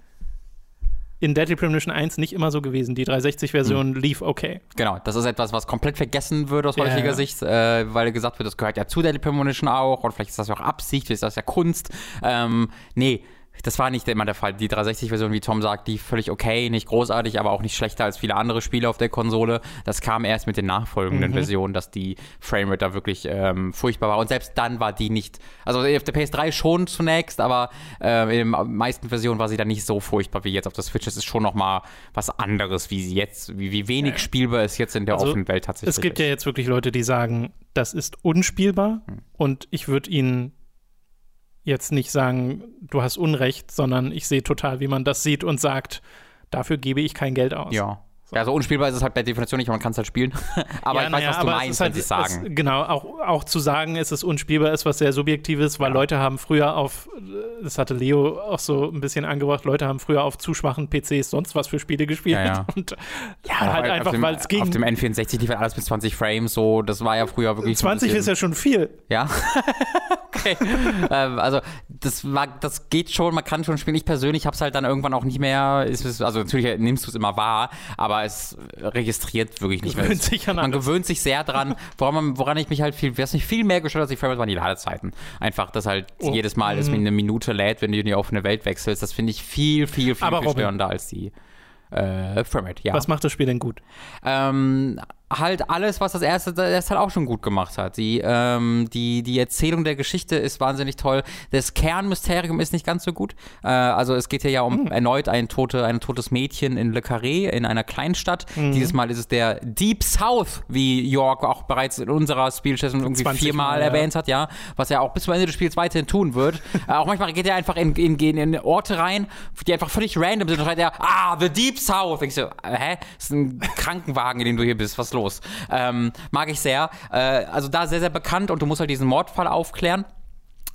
in Deadly Premonition 1 nicht immer so gewesen. Die 360-Version Hm. lief okay. Genau, das ist etwas, was komplett vergessen wird aus heutiger ja. Sicht, äh, weil gesagt wird, das gehört ja zu Deadly Premonition auch und vielleicht ist das ja auch Absicht, vielleicht ist das ja Kunst. Ähm, nee, das war nicht immer der Fall. Die 360-Version, wie Tom sagt, die völlig okay, nicht großartig, aber auch nicht schlechter als viele andere Spiele auf der Konsole. Das kam erst mit den nachfolgenden Mhm. Versionen, dass die Framerate da wirklich ähm, furchtbar war. Und selbst dann war die nicht, also auf der PS3 schon zunächst, aber äh, in den meisten Versionen war sie dann nicht so furchtbar wie jetzt auf der Switch. Es ist schon noch mal was anderes, wie sie jetzt, wie, wie wenig spielbar es jetzt in der Also, offenen Welt tatsächlich Es gibt ist. ja jetzt wirklich Leute, die sagen, das ist unspielbar Hm. und ich würde ihnen jetzt nicht sagen, du hast Unrecht, sondern ich sehe total, wie man das sieht und sagt, dafür gebe ich kein Geld aus. Ja. Ja, also unspielbar ist es halt per Definition nicht, man kann es halt spielen. aber Ja, ich weiß, naja, was du meinst, ist wenn halt- sie es sagen. Es, genau, auch, auch zu sagen, es ist unspielbar, ist was sehr Subjektives, weil Leute haben früher auf, das hatte Leo auch so ein bisschen angebracht, Leute haben früher auf zu schwachen PCs sonst was für Spiele gespielt. Ja, ja. Und ja, halt einfach, weil es ging. Auf dem N64 lief halt alles bis 20 Frames, so, das war ja früher wirklich. so ein 20 ist ja schon viel. Ja. okay. ähm, also, das, war, das geht schon, man kann schon spielen. Ich persönlich habe es halt dann irgendwann auch nicht mehr. Ist, also, natürlich nimmst du es immer wahr, aber es registriert wirklich nicht mehr. Gewöhnt sich an man alles. gewöhnt sich sehr dran. Woran, man, woran ich mich halt viel, was mich viel mehr gestört hat, als die Frames waren die Ladezeiten. Einfach, dass halt Oh. jedes Mal es mir eine Minute lädt, wenn du in die offene Welt wechselst. Das finde ich viel, viel, viel, Aber viel Robin. störender als die äh, Framerate. Ja. Was macht das Spiel denn gut? Ähm, halt alles, was das erste, das halt auch schon gut gemacht hat. Die, ähm, die, die Erzählung der Geschichte ist wahnsinnig toll. Das Kernmysterium ist nicht ganz so gut. Äh, also es geht hier ja um erneut ein, tote, ein totes Mädchen in Le Carré in einer Kleinstadt. Dieses Mal ist es der Deep South, wie York auch bereits in unserer Spielsession irgendwie 20 viermal Mal, ja. erwähnt hat, ja. Was er auch bis zum Ende des Spiels weiterhin tun wird. äh, auch manchmal geht er einfach in, in, in, Orte rein, die einfach völlig random sind. Und schreit er, ah, the Deep South. Denkst du, äh, hä? Das ist ein Krankenwagen, in dem du hier bist. Was los? Ähm, mag ich sehr. Äh, also da sehr, sehr bekannt und du musst halt diesen Mordfall aufklären.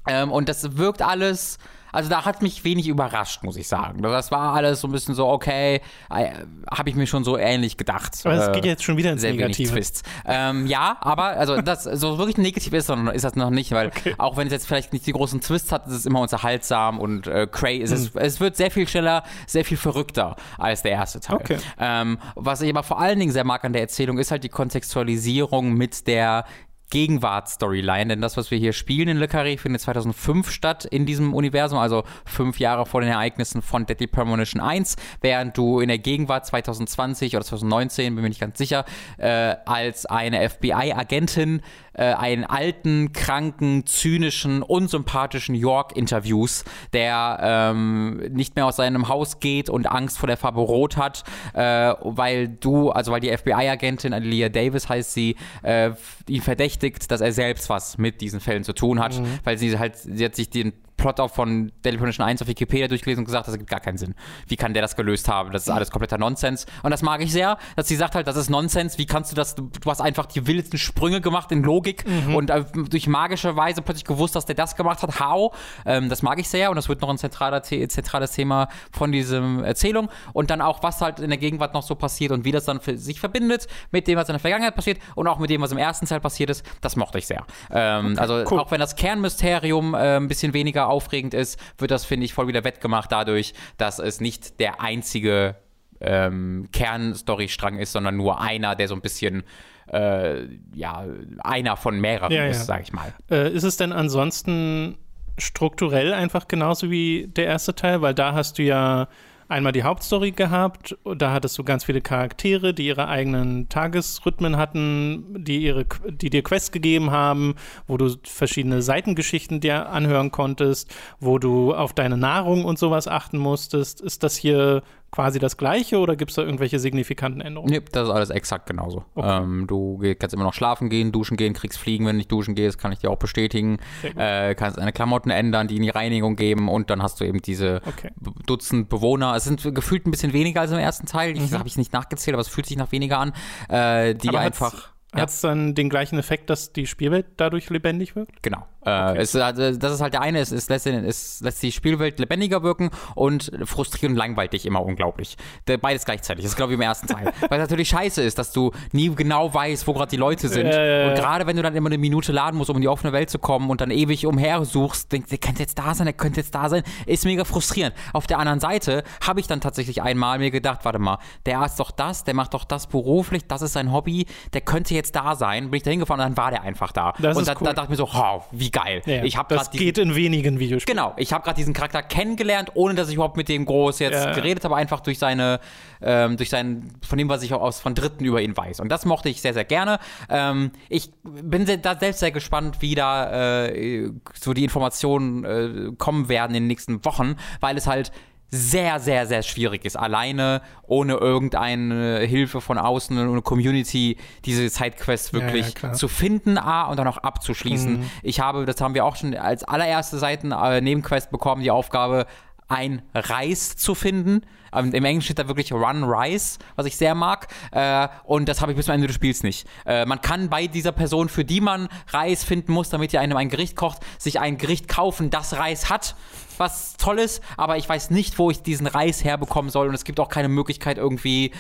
Ähm, und das wirkt alles. Also da hat mich wenig überrascht, muss ich sagen. Das war alles so ein bisschen so, okay, äh, habe ich mir schon so ähnlich gedacht. Aber es Äh, geht jetzt schon wieder ins sehr wenig Negative. Twists. Ähm, ja, aber also das so wirklich negativ ist, sondern ist das noch nicht, weil auch wenn es jetzt vielleicht nicht die großen Twists hat, ist es immer unterhaltsam und äh, crazy. Es, Hm. es wird sehr viel schneller, sehr viel verrückter als der erste Teil. Okay. Ähm, was ich aber vor allen Dingen sehr mag an der Erzählung, ist halt die Kontextualisierung mit der Gegenwart-Storyline, denn das, was wir hier spielen in Le Carré, findet 2005 statt in diesem Universum, also fünf Jahre vor den Ereignissen von Deadly Premonition 1, während du in der Gegenwart 2020 oder 2019, bin mir nicht ganz sicher, äh, als eine FBI-Agentin äh, einen alten, kranken, zynischen, unsympathischen York interviews, der ähm, nicht mehr aus seinem Haus geht und Angst vor der Farbe Rot hat, äh, weil du, also weil die FBI-Agentin, Alia Davis heißt sie, äh, ihn verdächtigt, dass er selbst was mit diesen Fällen zu tun hat, mhm. weil sie halt, sie hat sich den Plot auch von Daily Premonition 1 auf Wikipedia durchgelesen und gesagt, das ergibt gar keinen Sinn. Wie kann der das gelöst haben? Das ist alles kompletter Nonsens. Und das mag ich sehr, dass sie sagt halt, das ist Nonsens. Wie kannst du das? Du, du hast einfach die wildesten Sprünge gemacht in Logik mhm. und äh, durch magische Weise plötzlich gewusst, dass der das gemacht hat. How? Ähm, das mag ich sehr und das wird noch ein zentraler, zentrales Thema von dieser Erzählung. Und dann auch, was halt in der Gegenwart noch so passiert und wie das dann sich verbindet mit dem, was in der Vergangenheit passiert und auch mit dem, was im ersten Teil passiert ist. Das mochte ich sehr. Ähm, okay, also cool. auch wenn das Kernmysterium äh, ein bisschen weniger aufregend ist, wird das, finde ich, voll wieder wettgemacht dadurch, dass es nicht der einzige ähm, Kernstorystrang ist, sondern nur einer, der so ein bisschen äh, ja, einer von mehreren ja, ist, ja. sag ich mal. Äh, ist es denn ansonsten strukturell einfach genauso wie der erste Teil? Weil da hast du ja einmal die Hauptstory gehabt. Da hattest du ganz viele Charaktere, die ihre eigenen Tagesrhythmen hatten, die, ihre, die dir Quests gegeben haben, wo du verschiedene Seitengeschichten dir anhören konntest, wo du auf deine Nahrung und sowas achten musstest. Ist das hier quasi das gleiche oder gibt es da irgendwelche signifikanten Änderungen? Nee, das ist alles exakt genauso. Okay. Ähm, du kannst immer noch schlafen gehen, duschen gehen, kriegst Fliegen, wenn du nicht duschen gehst, kann ich dir auch bestätigen. Äh, kannst deine Klamotten ändern, die in die Reinigung geben und dann hast du eben diese okay. Dutzend Bewohner. Es sind gefühlt ein bisschen weniger als im ersten Teil. Ich mhm. habe ich nicht nachgezählt, aber es fühlt sich nach weniger an, äh, die aber einfach hat es dann den gleichen Effekt, dass die Spielwelt dadurch lebendig wirkt? Genau. Äh, okay. Äh, es, also, das ist halt der eine, es, es, lässt, es lässt die Spielwelt lebendiger wirken und frustrierend langweilig immer unglaublich. Beides gleichzeitig. Das ist, glaube ich, im ersten Teil. Weil es natürlich scheiße ist, dass du nie genau weißt, wo gerade die Leute sind. Äh, und gerade wenn du dann immer eine Minute laden musst, um in die offene Welt zu kommen und dann ewig umher suchst, denkst, der könnte jetzt da sein, der könnte jetzt da sein, ist mega frustrierend. Auf der anderen Seite habe ich dann tatsächlich einmal mir gedacht, warte mal, der ist doch das, der macht doch das beruflich, das ist sein Hobby, der könnte jetzt da sein. Bin ich da hingefahren und dann war der einfach da. Das und da, cool. da, dachte ich mir so, oh, wie geil. Ja, ich das diesen, geht in wenigen Videospielen. Genau, ich habe gerade diesen Charakter kennengelernt, ohne dass ich überhaupt mit dem groß jetzt ja. geredet habe, einfach durch seine, ähm, durch sein, von dem, was ich auch aus von Dritten über ihn weiß. Und das mochte ich sehr, sehr gerne. Ähm, ich bin sehr, da selbst sehr gespannt, wie da äh, so die Informationen äh, kommen werden in den nächsten Wochen, weil es halt sehr, sehr, sehr schwierig ist, alleine, ohne irgendeine Hilfe von außen und eine Community, diese Sidequests wirklich ja, ja, zu finden, A, und dann auch abzuschließen. Mhm. Ich habe, das haben wir auch schon als allererste Seiten äh, Nebenquest bekommen, die Aufgabe, ein Reis zu finden. Ähm, Im Englischen steht da wirklich Run Rice, was ich sehr mag. Äh, und das habe ich bis zum Ende des Spiels nicht. Äh, man kann bei dieser Person, für die man Reis finden muss, damit ihr einem ein Gericht kocht, sich ein Gericht kaufen, das Reis hat was Tolles, aber ich weiß nicht, wo ich diesen Reis herbekommen soll und es gibt auch keine Möglichkeit irgendwie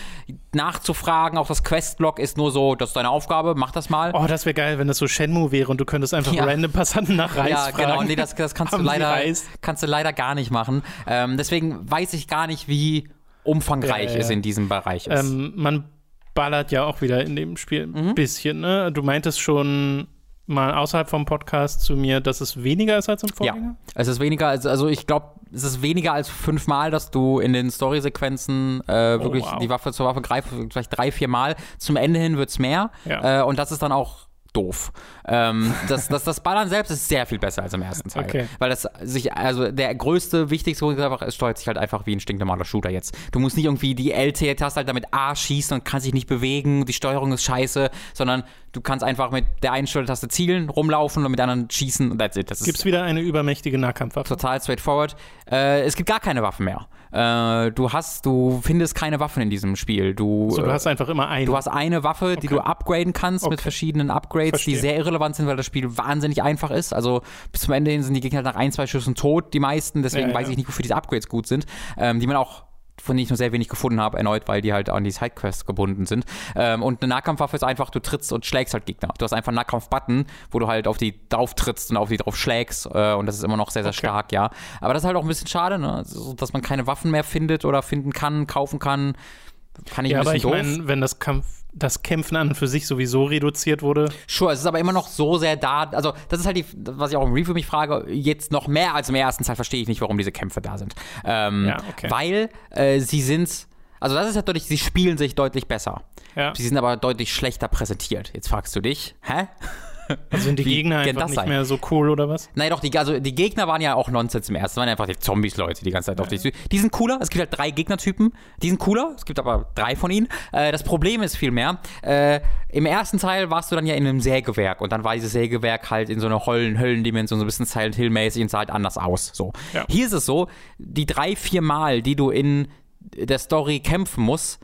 nachzufragen. Auch das Questlog ist nur so, das ist deine Aufgabe, mach das mal. Oh, das wäre geil, wenn das so Shenmue wäre und du könntest einfach ja. random Passanten nach Reis ja, fragen. Ja, genau, nee, das, das kannst, du leider, kannst du leider gar nicht machen. Ähm, deswegen weiß ich gar nicht, wie umfangreich ja, es in diesem Bereich ist. Ähm, man ballert ja auch wieder in dem Spiel ein mhm. bisschen, ne? Du meintest schon, mal außerhalb vom Podcast zu mir, dass es weniger ist als im Vorgänger? Ja, es ist weniger als, also ich glaube, es ist weniger als fünfmal, dass du in den Story-Sequenzen äh, oh, wirklich wow. die Waffe zur Waffe greifst, vielleicht drei, vier Mal. Zum Ende hin wird es mehr. Ja. Äh, und das ist dann auch doof. Ähm, das, das, das Ballern selbst ist sehr viel besser als im ersten Teil. Okay. Weil das sich, also der größte, wichtigste Grund ist einfach, es steuert sich halt einfach wie ein stinknormaler Shooter jetzt. Du musst nicht irgendwie die LT-Taste halt damit A schießen und kannst dich nicht bewegen, die Steuerung ist scheiße, sondern du kannst einfach mit der einen Steuertaste zielen, rumlaufen und mit der anderen schießen und that's it. Das Gibt's wieder eine übermächtige Nahkampfwaffe? Total straightforward. Äh, es gibt gar keine Waffen mehr. Äh, du hast, du findest keine Waffen in diesem Spiel. Du, so, du hast einfach immer eine. Du hast eine Waffe, die okay. du upgraden kannst okay. mit verschiedenen Upgrades, Verstehe. die sehr irrelevant sind, weil das Spiel wahnsinnig einfach ist. Also bis zum Ende hin sind die Gegner nach ein, zwei Schüssen tot, die meisten. Deswegen ja, ja. weiß ich nicht, wofür diese Upgrades gut sind, ähm, die man auch von denen ich nur sehr wenig gefunden habe, erneut, weil die halt an die Sidequests gebunden sind. Ähm, und eine Nahkampfwaffe ist einfach, du trittst und schlägst halt Gegner. Du hast einfach einen Nahkampf-Button, wo du halt auf die drauf trittst und auf die drauf schlägst. Äh, und das ist immer noch sehr, sehr okay. stark, ja. Aber das ist halt auch ein bisschen schade, ne? Also, dass man keine Waffen mehr findet oder finden kann, kaufen kann. Kann ich ja, ein bisschen aber ich meine, wenn das Kampf das Kämpfen an und für sich sowieso reduziert wurde. Sure, es ist aber immer noch so sehr da. Also, das ist halt die, was ich auch im Review mich frage, jetzt noch mehr als im ersten Teil verstehe ich nicht, warum diese Kämpfe da sind. Ähm, ja, okay. Weil äh, sie sind. Also das ist halt deutlich, sie spielen sich deutlich besser. Ja. Sie sind aber deutlich schlechter präsentiert. Jetzt fragst du dich, hä? Also sind die Gegner einfach nicht sein? mehr so cool oder was? Nein, doch, die, also die Gegner waren ja auch Nonsens im ersten. Das waren einfach die Zombies-Leute die ganze Zeit auf dich. Die sind cooler. Es gibt halt drei Gegnertypen. Die sind cooler. Es gibt aber drei von ihnen. Äh, das Problem ist vielmehr, äh, im ersten Teil warst du dann ja in einem Sägewerk und dann war dieses Sägewerk halt in so einer Höllen Höllendimension, so ein bisschen Silent Hill-mäßig und sah halt anders aus. So. Ja. Hier ist es so, die drei, vier Mal, die du in der Story kämpfen musst,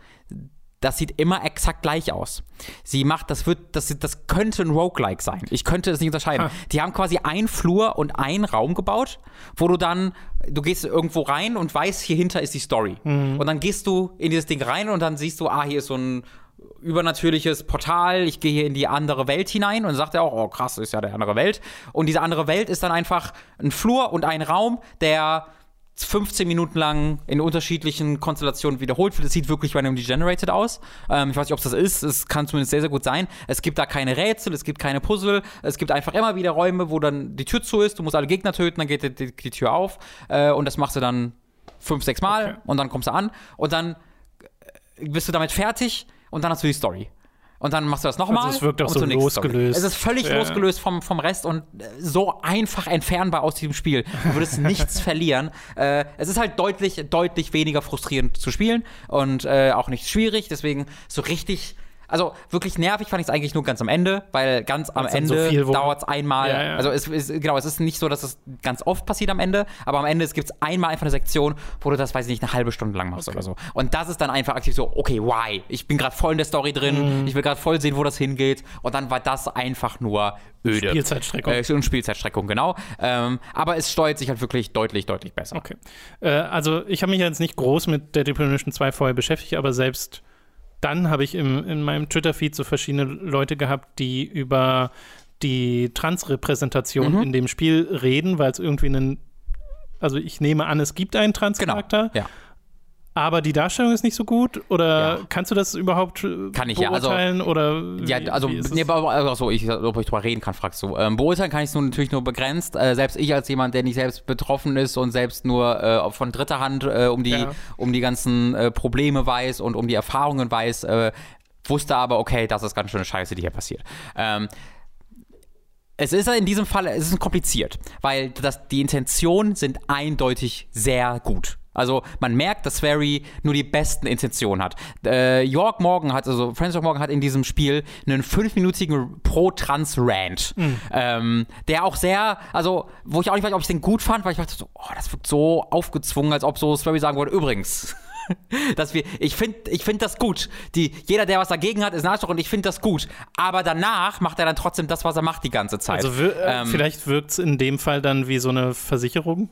das sieht immer exakt gleich aus. Sie macht, das wird, das, das könnte ein Roguelike sein. Ich könnte es nicht unterscheiden. Ah. Die haben quasi einen Flur und einen Raum gebaut, wo du dann, du gehst irgendwo rein und weißt, hier hinter ist die Story. Mhm. Und dann gehst du in dieses Ding rein und dann siehst du, ah, hier ist so ein übernatürliches Portal, ich gehe hier in die andere Welt hinein und dann sagt er auch, oh krass, ist ja der andere Welt. Und diese andere Welt ist dann einfach ein Flur und ein Raum, der 15 Minuten lang in unterschiedlichen Konstellationen wiederholt wird. Es sieht wirklich bei einem Degenerated aus. Ähm, ich weiß nicht, ob es das ist. Es kann zumindest sehr, sehr gut sein. Es gibt da keine Rätsel, es gibt keine Puzzle. Es gibt einfach immer wieder Räume, wo dann die Tür zu ist. Du musst alle Gegner töten, dann geht die, die, die Tür auf. Äh, und das machst du dann fünf, sechs Mal. Okay. Und dann kommst du an. Und dann äh, bist du damit fertig. Und dann hast du die Story. Und dann machst du das nochmal. Also es wirkt auch so losgelöst. Es ist völlig Ja. losgelöst vom, vom Rest und äh, so einfach entfernbar aus diesem Spiel. Du würdest nichts verlieren. Äh, es ist halt deutlich, deutlich weniger frustrierend zu spielen und äh, auch nicht schwierig. Deswegen so richtig. Also wirklich nervig fand ich es eigentlich nur ganz am Ende, weil ganz am Weil's so Ende wurde. dauert es einmal. Ja, ja. Also es ist genau, es ist nicht so, dass es ganz oft passiert am Ende, aber am Ende gibt es einmal einfach eine Sektion, wo du das, weiß ich nicht, eine halbe Stunde lang machst oder so. Und das ist dann einfach aktiv so, okay, why? Ich bin gerade voll in der Story drin, Mhm. ich will gerade voll sehen, wo das hingeht. Und dann war das einfach nur öde. Spielzeitstreckung. Äh, und Spielzeitstreckung, genau. Ähm, aber es steuert sich halt wirklich deutlich, deutlich besser. Okay. Äh, also ich habe mich jetzt nicht groß mit Deadly Premonition 2 vorher beschäftigt, aber selbst dann habe ich im, in meinem Twitter-Feed so verschiedene Leute gehabt, die über die Transrepräsentation Mhm. in dem Spiel reden, weil es irgendwie einen also ich nehme an, es gibt einen Genau. Transcharakter, Ja. Aber die Darstellung ist nicht so gut. Oder Ja. kannst du das überhaupt äh, Kann ich, ja. Also- beurteilen? oder Ja, wie- also, ist es? nee, also ich, ob ich drüber reden kann, fragst du. Ähm, beurteilen kann ich es nun natürlich nur begrenzt. Äh, selbst ich als jemand, der nicht selbst betroffen ist und selbst nur äh, von dritter Hand äh, um, die, Ja. um die ganzen äh, Probleme weiß und um die Erfahrungen weiß, äh, wusste aber, okay, das ist ganz schöne Scheiße, die hier passiert. Ähm, es ist in diesem Fall, es ist kompliziert, weil das, die Intentionen sind eindeutig sehr gut. Also man merkt, dass Swery nur die besten Intentionen hat. Äh, York Morgan hat, also Francis York Morgan hat in diesem Spiel einen fünfminütigen Pro-Trans-Rant, ähm, der auch sehr, also wo ich auch nicht weiß, ob ich den gut fand, weil ich dachte so, oh, das wirkt so aufgezwungen, als ob so Swery sagen würde, übrigens, dass wir, ich finde ich find das gut. Die, jeder, der was dagegen hat, ist ein Arschloch und ich finde das gut. Aber danach macht er dann trotzdem das, was er macht die ganze Zeit. Also wir, äh, Ähm, vielleicht wirkt es in dem Fall dann wie so eine Versicherung.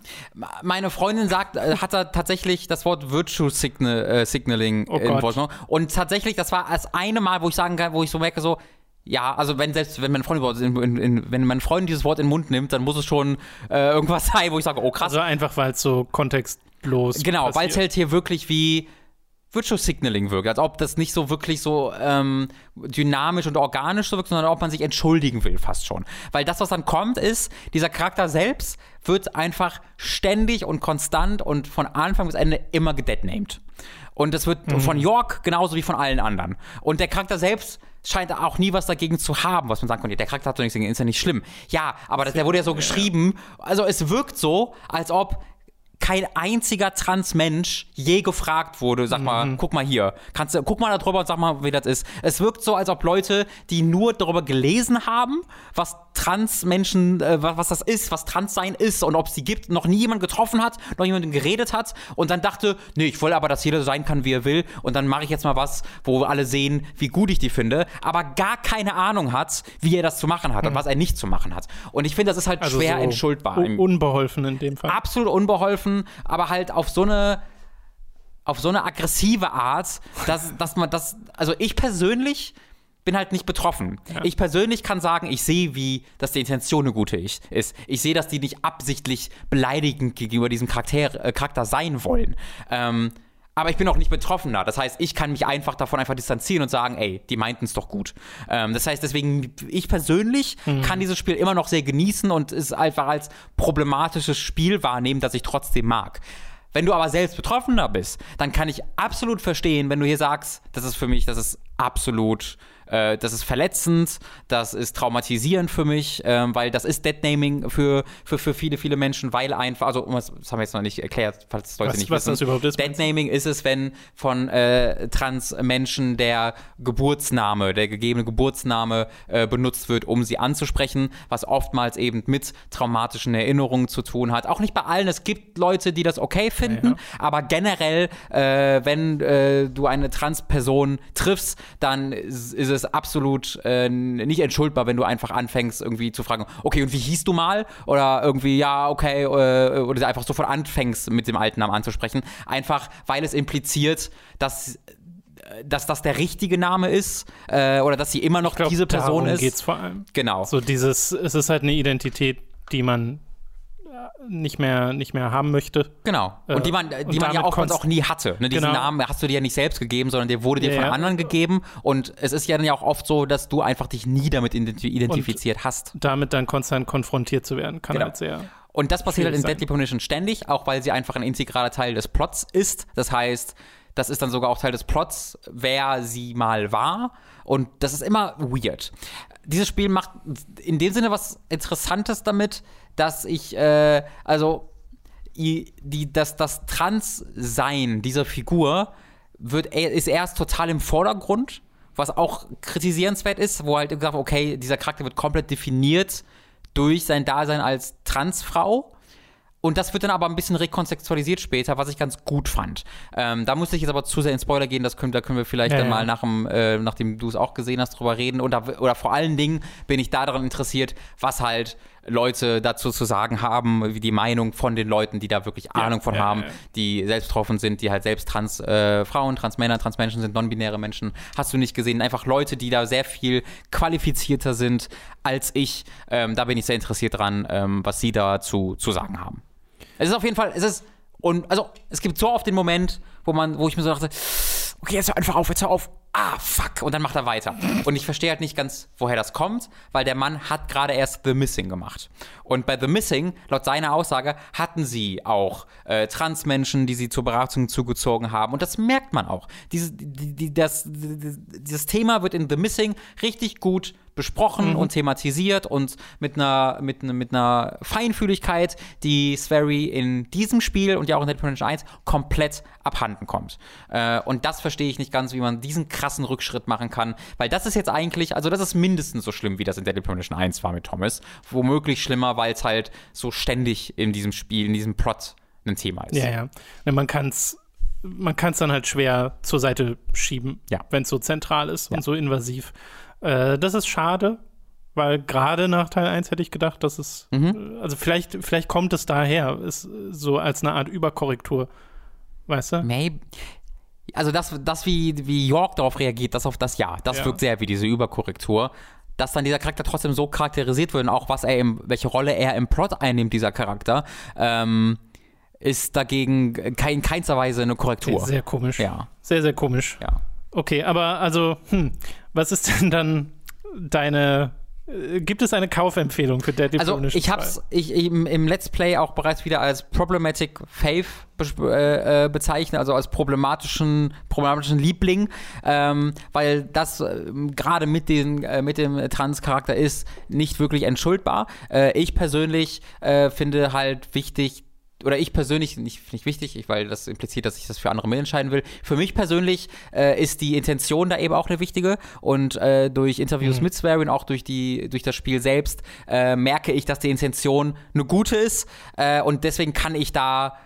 Meine Freundin sagt, äh, hat er tatsächlich das Wort Virtue Signal, äh, Signaling Oh in Note. Und tatsächlich, das war das eine Mal, wo ich sagen kann, wo ich so merke, so, ja, also wenn selbst wenn meine Freundin, in, in, in, wenn mein Freund dieses Wort in den Mund nimmt, dann muss es schon äh, irgendwas sein, wo ich sage, oh krass. Also einfach, weil es so kontextlos Genau, weil es halt hier wirklich wie Virtual Signaling wirkt, als ob das nicht so wirklich so ähm, dynamisch und organisch so wirkt, sondern ob man sich entschuldigen will fast schon. Weil das, was dann kommt, ist, dieser Charakter selbst wird einfach ständig und konstant und von Anfang bis Ende immer gedeadnamed. Und das wird von York genauso wie von allen anderen. Und der Charakter selbst scheint auch nie was dagegen zu haben, was man sagen könnte. Der Charakter hat doch nichts dagegen, ist ja nicht schlimm. Ja, aber das, der wurde ja so geschrieben. Also es wirkt so, als ob kein einziger Trans-Mensch je gefragt wurde, sag mal, guck mal hier, kannst du, guck mal da drüber und sag mal, wie das ist. Es wirkt so, als ob Leute, die nur darüber gelesen haben, was Trans-Menschen, äh, was, was das ist, was Trans-Sein ist und ob es die gibt, noch nie jemand getroffen hat, noch jemanden geredet hat und dann dachte, nee, ich will aber, dass jeder so sein kann, wie er will und dann mache ich jetzt mal was, wo alle sehen, wie gut ich die finde, aber gar keine Ahnung hat, wie er das zu machen hat und was er nicht zu machen hat. Und ich finde, das ist halt also schwer so entschuldbar. un- Unbeholfen in dem Fall. absolut unbeholfen, aber halt auf so eine auf so eine aggressive Art, dass, dass man das, also ich persönlich bin halt nicht betroffen. Ich persönlich kann sagen, ich sehe, wie, dass die Intention eine gute ich- ist. Ich sehe, dass die nicht absichtlich beleidigend gegenüber diesem Charakter, äh, Charakter sein wollen. Ähm, aber ich bin auch nicht Betroffener. Das heißt, ich kann mich einfach davon einfach distanzieren und sagen, ey, die meinten es doch gut. Ähm, das heißt, deswegen, ich persönlich kann dieses Spiel immer noch sehr genießen und es einfach als problematisches Spiel wahrnehmen, das ich trotzdem mag. Wenn du aber selbst Betroffener bist, dann kann ich absolut verstehen, wenn du hier sagst, das ist für mich, das ist absolut, äh, äh, das ist verletzend, das ist traumatisierend für mich, ähm, weil das ist Deadnaming für, für, für viele, viele Menschen, weil einfach, also das haben wir jetzt noch nicht erklärt, falls Leute Was- nicht was wissen. das überhaupt ist, Deadnaming ist es, wenn von äh, Trans-Menschen der Geburtsname, der gegebene Geburtsname äh, benutzt wird, um sie anzusprechen, was oftmals eben mit traumatischen Erinnerungen zu tun hat. Auch nicht bei allen, es gibt Leute, die das okay finden, Ja. aber generell, äh, wenn äh, du eine Trans-Person triffst, dann ist, ist absolut äh, nicht entschuldbar, wenn du einfach anfängst, irgendwie zu fragen, okay, und wie hieß du mal? Oder irgendwie, ja, okay, äh, oder einfach sofort anfängst, mit dem alten Namen anzusprechen. Einfach, weil es impliziert, dass dass das der richtige Name ist äh, oder dass sie immer noch glaub, diese Person darum ist. geht's vor allem. Genau. So dieses, es ist halt eine Identität, die man äh, nicht mehr, nicht mehr haben möchte. Genau. Äh, Und die man, die und man ja konst- auch nie hatte. Ne, diesen Genau. Namen hast du dir ja nicht selbst gegeben, sondern der wurde dir Ja, von anderen gegeben. Und es ist ja dann ja auch oft so, dass du einfach dich nie damit identi- identifiziert hast. Damit dann konstant konfrontiert zu werden, kann Genau. halt sehr. Und das passiert halt in sein. Deadly Premonition ständig, auch weil sie einfach ein integraler Teil des Plots ist. Das heißt, das ist dann sogar auch Teil des Plots, wer sie mal war. Und das ist immer weird. Dieses Spiel macht in dem Sinne was Interessantes damit, dass ich, äh, also, die, das, das Transsein dieser Figur wird, ist erst total im Vordergrund, was auch kritisierenswert ist, wo halt gesagt, okay, dieser Charakter wird komplett definiert durch sein Dasein als Transfrau. Und das wird dann aber ein bisschen rekontextualisiert später, was ich ganz gut fand. Ähm, da muss ich jetzt aber zu sehr in Spoiler gehen, das können, da können wir vielleicht Ja, dann ja. mal nach dem, äh, nachdem du es auch gesehen hast, drüber reden. Und da, oder vor allen Dingen bin ich daran interessiert, was halt Leute dazu zu sagen haben, wie die Meinung von den Leuten, die da wirklich Ahnung von haben, die selbst betroffen sind, die halt selbst trans äh, Frauen, trans Männer, trans Menschen sind, non-binäre Menschen. Hast du nicht gesehen? Einfach Leute, die da sehr viel qualifizierter sind als ich. Ähm, da bin ich sehr interessiert dran, ähm, was sie dazu zu sagen haben. Es ist auf jeden Fall, es ist, und also es gibt so oft den Moment, wo man, wo ich mir so dachte, okay, jetzt hör einfach auf, jetzt hör auf. Ah, fuck. Und dann macht er weiter. Und ich verstehe halt nicht ganz, woher das kommt, weil der Mann hat gerade erst The Missing gemacht. Und bei The Missing, laut seiner Aussage, hatten sie auch äh, Transmenschen, die sie zur Beratung zugezogen haben. Und das merkt man auch. Diese, die, die, das, die, dieses Thema wird in The Missing richtig gut besprochen und thematisiert und mit einer, mit, mit einer Feinfühligkeit, die Sverry in diesem Spiel und ja auch in Dead Premonition 1 komplett abhanden kommt. Äh, und das verstehe ich nicht ganz, wie man diesen krassen Rückschritt machen kann, weil das ist jetzt eigentlich, also das ist mindestens so schlimm, wie das in Dead Premonition 1 war mit Thomas. Womöglich schlimmer, weil es halt so ständig in diesem Spiel, in diesem Plot ein Thema ist. Ja, ja. Ne, Man kann es man kann's dann halt schwer zur Seite schieben, Ja. wenn es so zentral ist Ja. und so invasiv. Äh, das ist schade, weil gerade nach Teil 1 hätte ich gedacht, dass es, Mhm. äh, also vielleicht, vielleicht kommt es daher, ist so als eine Art Überkorrektur. Weißt du? Maybe. Also das, das wie, wie York darauf reagiert, das auf das Ja, das Ja. wirkt sehr wie diese Überkorrektur. Dass dann dieser Charakter trotzdem so charakterisiert wird und auch was er im, welche Rolle er im Plot einnimmt, dieser Charakter, ähm, ist dagegen kein, keinster Weise eine Korrektur. Sehr komisch. Ja, Sehr, sehr komisch. ja. Okay, aber also, hm, was ist denn dann deine, äh, gibt es eine Kaufempfehlung für Deadly Also Premonition ich hab's 2? ich, im, im Let's Play auch bereits wieder als Problematic Faith bes- äh, äh, bezeichnet, also als problematischen, problematischen Liebling, ähm, weil das ähm, gerade mit, den, äh, mit dem Trans-Charakter ist nicht wirklich entschuldbar. Äh, ich persönlich äh, finde halt wichtig, oder ich persönlich, nicht, nicht wichtig, ich, weil das impliziert, dass ich das für andere mitentscheiden will. Für mich persönlich äh, ist die Intention da eben auch eine wichtige. Und äh, durch Interviews mit Swery und auch durch, die, durch das Spiel selbst äh, merke ich, dass die Intention eine gute ist. Äh, und deswegen kann ich da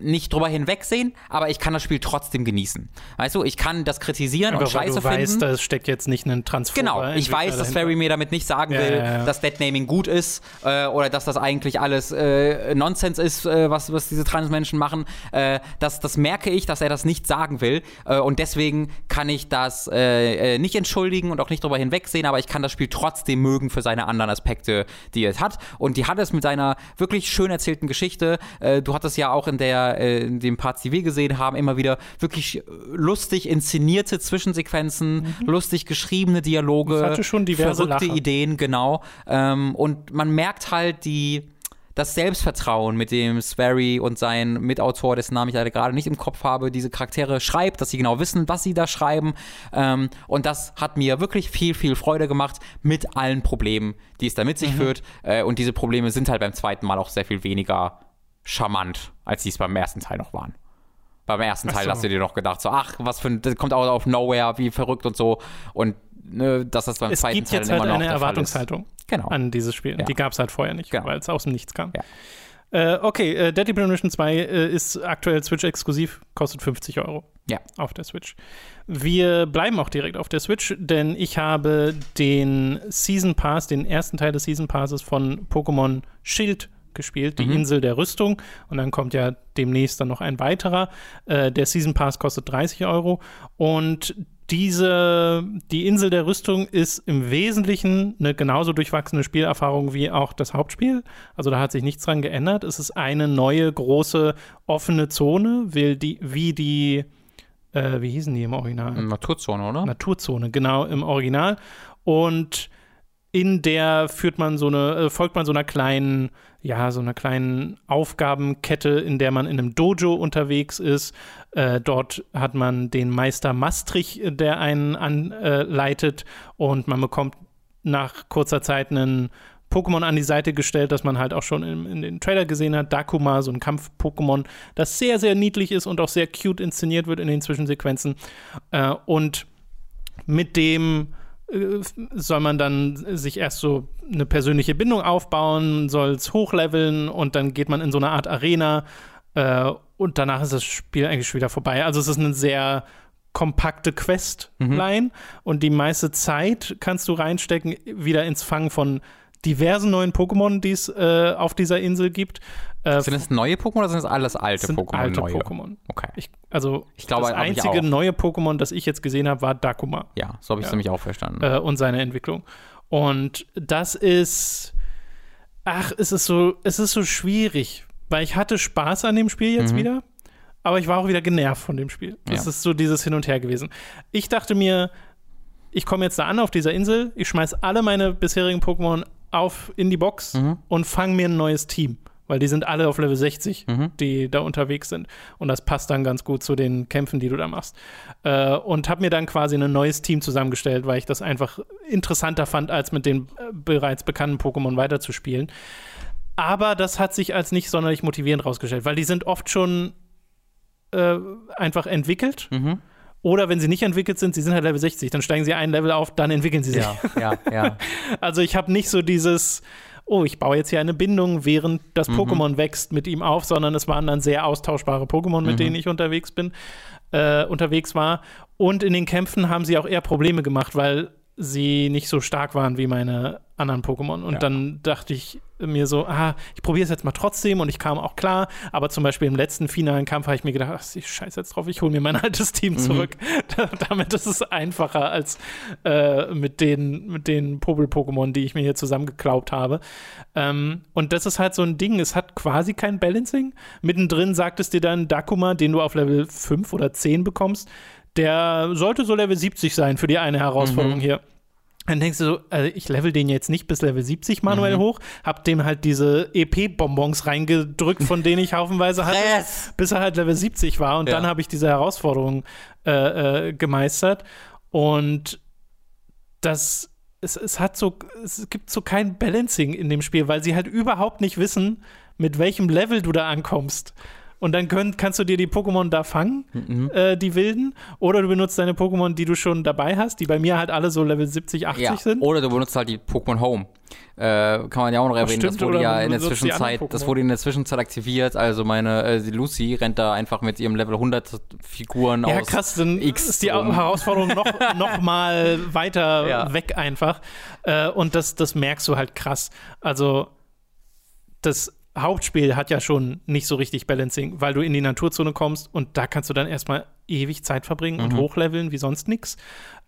nicht drüber hinwegsehen, aber ich kann das Spiel trotzdem genießen. Weißt du, ich kann das kritisieren und Aber weil scheiße du weißt, finden. da steckt jetzt nicht ein Transfer. Genau, ich weiß, dass Ferry mir damit nicht sagen Ja, will, ja, ja. dass Deadnaming gut ist äh, oder dass das eigentlich alles äh, Nonsens ist, äh, was, was diese Transmenschen machen. Äh, das, das merke ich, dass er das nicht sagen will äh, und deswegen kann ich das äh, äh, nicht entschuldigen und auch nicht drüber hinwegsehen, aber ich kann das Spiel trotzdem mögen für seine anderen Aspekte, die es hat. Und die hat es mit seiner wirklich schön erzählten Geschichte. Du hattest ja auch in der äh, in den Parts, die wir gesehen haben, immer wieder wirklich äh, lustig inszenierte Zwischensequenzen, lustig geschriebene Dialoge, hatte schon diverse verrückte Lacher. Ideen, genau. Ähm, und man merkt halt die das Selbstvertrauen, mit dem Swery und sein Mitautor, dessen Namen ich leider gerade nicht im Kopf habe, diese Charaktere schreibt, dass sie genau wissen, was sie da schreiben. Ähm, und das hat mir wirklich viel, viel Freude gemacht mit allen Problemen, die es da mit sich mhm. führt. Äh, und diese Probleme sind halt beim zweiten Mal auch sehr viel weniger charmant, als sie es beim ersten Teil noch waren. Beim ersten Teil so. hast du dir noch gedacht, so, ach, was für ein, das kommt auch auf Nowhere, wie verrückt und so. Und ne, dass das beim es zweiten Teil immer halt noch eine Erwartungshaltung genau. an dieses Spiel. Ja. Die gab es halt vorher nicht, genau. weil es aus dem Nichts kam. Ja. Äh, okay, äh, Deadly Premonition 2 äh, ist aktuell Switch-exklusiv, kostet 50 Euro. Ja. Auf der Switch. Wir bleiben auch direkt auf der Switch, denn ich habe den Season Pass, den ersten Teil des Season Passes von Pokémon Schild gespielt, die mhm. Insel der Rüstung. Und dann kommt ja demnächst dann noch ein weiterer. Äh, der Season Pass kostet 30 Euro. Und diese, die Insel der Rüstung ist im Wesentlichen eine genauso durchwachsene Spielerfahrung wie auch das Hauptspiel. Also da hat sich nichts dran geändert. Es ist eine neue, große, offene Zone, wie die, wie die äh, wie hießen die im Original? Naturzone, oder? Naturzone, genau, im Original. Und in der führt man so eine, äh, folgt man so einer kleinen, ja, so einer kleinen Aufgabenkette, in der man in einem Dojo unterwegs ist. Äh, dort hat man den Meister Maastrich, der einen anleitet und man bekommt nach kurzer Zeit einen Pokémon an die Seite gestellt, das man halt auch schon in, in den Trailer gesehen hat. Dakuma, so ein Kampf-Pokémon, das sehr, sehr niedlich ist und auch sehr cute inszeniert wird in den Zwischensequenzen. Äh, und mit dem äh, soll man dann sich erst so eine persönliche Bindung aufbauen, soll es hochleveln und dann geht man in so eine Art Arena äh, und danach ist das Spiel eigentlich schon wieder vorbei. Also es ist eine sehr kompakte Questline mhm. und die meiste Zeit kannst du reinstecken wieder ins Fangen von diversen neuen Pokémon, die es äh, auf dieser Insel gibt. Äh, sind es neue Pokémon oder sind es alles alte sind Pokémon? Alte Pokémon. Okay. Ich, also ich glaube, das einzige neue Pokémon, das ich jetzt gesehen habe, war Dakuma. Ja, so habe ich es ja. nämlich auch verstanden. Äh, und seine Entwicklung. Und das ist, ach, es ist so, es ist so schwierig, weil ich hatte Spaß an dem Spiel jetzt mhm. wieder, aber ich war auch wieder genervt von dem Spiel. Es ja. ist so dieses Hin und Her gewesen. Ich dachte mir, ich komme jetzt da an auf dieser Insel, ich schmeiß alle meine bisherigen Pokémon auf in die Box mhm. und fange mir ein neues Team. Weil die sind alle auf Level 60, mhm. die da unterwegs sind. Und das passt dann ganz gut zu den Kämpfen, die du da machst. Äh, und habe mir dann quasi ein neues Team zusammengestellt, weil ich das einfach interessanter fand, als mit den äh, bereits bekannten Pokémon weiterzuspielen. Aber das hat sich als nicht sonderlich motivierend rausgestellt, weil die sind oft schon äh, einfach entwickelt. Mhm oder wenn sie nicht entwickelt sind, sie sind halt Level 60, dann steigen sie ein Level auf, dann entwickeln sie sich. Ja, ja, ja. also ich habe nicht so dieses, oh, ich baue jetzt hier eine Bindung, während das mhm. Pokémon wächst mit ihm auf, sondern es waren dann sehr austauschbare Pokémon, mit mhm. denen ich unterwegs bin, äh, unterwegs war. Und in den Kämpfen haben sie auch eher Probleme gemacht, weil sie nicht so stark waren wie meine anderen Pokémon. Und ja. dann dachte ich mir so, ah, ich probiere es jetzt mal trotzdem und ich kam auch klar. Aber zum Beispiel im letzten finalen Kampf habe ich mir gedacht, ach, ich scheiße jetzt drauf, ich hole mir mein altes Team mhm. zurück. Mhm. Damit ist es einfacher als äh, mit den, mit den Popel-Pokémon, die ich mir hier zusammengeklaubt habe. Ähm, und das ist halt so ein Ding, es hat quasi kein Balancing. Mittendrin sagt es dir dann Dakuma, den du auf Level 5 oder 10 bekommst, der sollte so Level 70 sein für die eine Herausforderung mhm. hier. Dann denkst du so, also ich level den jetzt nicht bis Level 70 manuell mhm. hoch, hab dem halt diese EP-Bonbons reingedrückt, von denen ich haufenweise hatte, bis er halt Level 70 war. Und ja. dann habe ich diese Herausforderung äh, äh, gemeistert. Und das, es, es hat so, es gibt so kein Balancing in dem Spiel, weil sie halt überhaupt nicht wissen, mit welchem Level du da ankommst. Und dann könnt, kannst du dir die Pokémon da fangen, mhm. äh, die wilden. Oder du benutzt deine Pokémon, die du schon dabei hast, die bei mir halt alle so Level 70, 80 ja. sind. Oder du benutzt halt die Pokémon Home. Äh, kann man ja auch noch erwähnen, stimmt, das wurde ja in der Zwischenzeit, das wurde in der Zwischenzeit aktiviert. Also meine äh, Lucy rennt da einfach mit ihrem Level 100 Figuren ja, aus. Ja, krass, dann X ist die um. Herausforderung noch, noch mal weiter ja. weg einfach. Äh, und das, das merkst du halt krass. Also das Hauptspiel hat ja schon nicht so richtig Balancing, weil du in die Naturzone kommst und da kannst du dann erstmal ewig Zeit verbringen und mhm. hochleveln wie sonst nichts.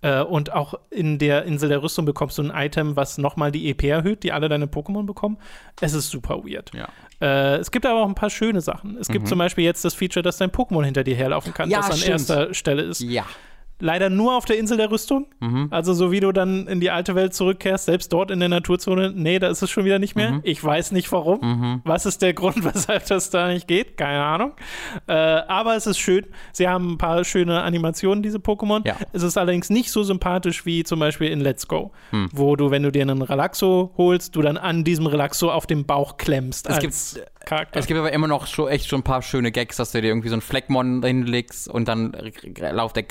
Äh, und auch in der Insel der Rüstung bekommst du ein Item, was nochmal die EP erhöht, die alle deine Pokémon bekommen. Es ist super weird. Ja. Äh, es gibt aber auch ein paar schöne Sachen. Es gibt mhm. zum Beispiel jetzt das Feature, dass dein Pokémon hinter dir herlaufen kann, ja, das an stimmt. erster Stelle ist. Ja Leider nur auf der Insel der Rüstung. Mhm. Also so wie du dann in die alte Welt zurückkehrst, selbst dort in der Naturzone, nee, da ist es schon wieder nicht mehr. Mhm. Ich weiß nicht warum. Mhm. Was ist der Grund, weshalb das da nicht geht? Keine Ahnung. Äh, aber es ist schön. Sie haben ein paar schöne Animationen, diese Pokémon. Ja. Es ist allerdings nicht so sympathisch wie zum Beispiel in Let's Go, Hm. wo du, wenn du dir einen Relaxo holst, du dann an diesem Relaxo auf dem Bauch klemmst. Es gibt- Charakter. Es gibt aber immer noch schon, echt schon ein paar schöne Gags, dass du dir irgendwie so einen Fleckmon hinlegst und dann lauft der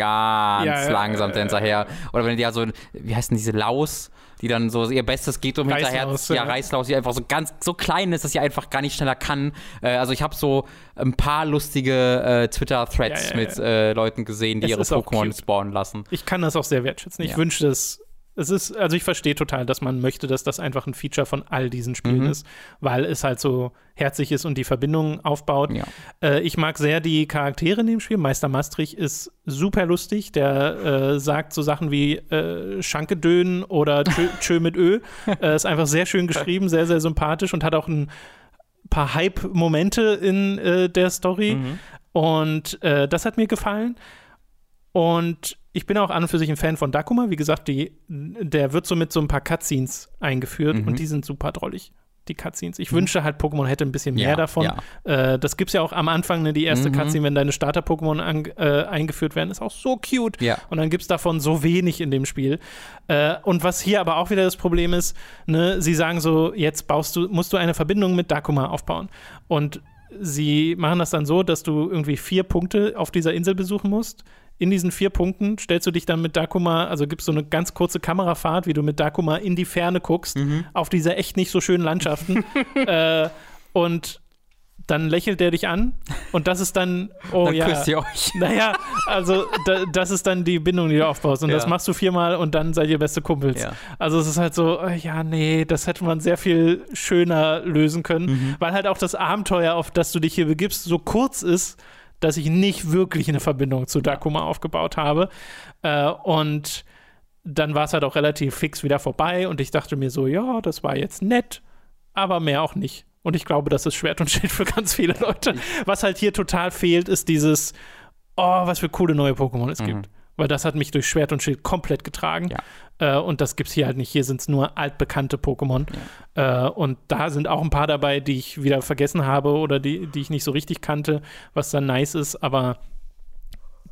ganz Ja, ja, langsam ja, hinterher. Oder wenn die ja so, wie heißt denn diese Laus, die dann so ihr Bestes geht, um hinterher, Reißlaus, ja, ja. Reißlaus, die einfach so ganz, so klein ist, dass sie einfach gar nicht schneller kann. Äh, also ich habe so ein paar lustige äh, Twitter-Threads mit äh, Leuten gesehen, die Es ihre Pokémon spawnen lassen. Ich kann das auch sehr wertschätzen. Ich wünsche das. Es ist, also ich verstehe total, dass man möchte, dass das einfach ein Feature von all diesen Spielen Mhm. ist, weil es halt so herzlich ist und die Verbindungen aufbaut. Ja. Äh, ich mag sehr die Charaktere in dem Spiel. Meister Maastrich ist super lustig. Der äh, sagt so Sachen wie äh, Schanke dönen oder Tschö, Tschö mit Ö. Äh, ist einfach sehr schön geschrieben, sehr, sehr sympathisch und hat auch ein paar Hype-Momente in äh, der Story. Mhm. Und äh, das hat mir gefallen. Und ich bin auch an und für sich ein Fan von Dakuma. Wie gesagt, die, der wird so mit so ein paar Cutscenes eingeführt Mhm. und die sind super drollig, die Cutscenes. Ich wünschte halt, Pokémon hätte ein bisschen mehr Ja, davon. ja. Äh, das gibt es ja auch am Anfang, ne, die erste Mhm. Cutscene, wenn deine Starter-Pokémon äh, eingeführt werden, ist auch so cute. Ja. Und dann gibt es davon so wenig in dem Spiel. Äh, und was hier aber auch wieder das Problem ist, ne, sie sagen so, jetzt baust du, musst du eine Verbindung mit Dakuma aufbauen. Und sie machen das dann so, dass du irgendwie vier Punkte auf dieser Insel besuchen musst. In diesen vier Punkten stellst du dich dann mit Dakuma, also gibst so eine ganz kurze Kamerafahrt, wie du mit Dakuma in die Ferne guckst, Mhm. auf diese echt nicht so schönen Landschaften. äh, und dann lächelt der dich an und das ist dann, oh Dann ja. küsst ihr euch. Naja, also da, das ist dann die Bindung, die du aufbaust. Und Ja. das machst du viermal und dann seid ihr beste Kumpels. Ja. Also es ist halt so, äh, ja, nee, das hätte man sehr viel schöner lösen können, Mhm. weil halt auch das Abenteuer, auf das du dich hier begibst, so kurz ist, dass ich nicht wirklich eine Verbindung zu Dakuma aufgebaut habe. Äh, und dann war es halt auch relativ fix wieder vorbei und ich dachte mir so, ja, das war jetzt nett, aber mehr auch nicht. Und ich glaube, das ist Schwert und Schild für ganz viele Leute. Was halt hier total fehlt, ist dieses, oh, was für coole neue Pokémon es Mhm. gibt. Weil das hat mich durch Schwert und Schild komplett getragen. Äh, und das gibt es hier halt nicht. Hier sind es nur altbekannte Pokémon. Äh, und da sind auch ein paar dabei, die ich wieder vergessen habe oder die, die ich nicht so richtig kannte, was dann nice ist. Aber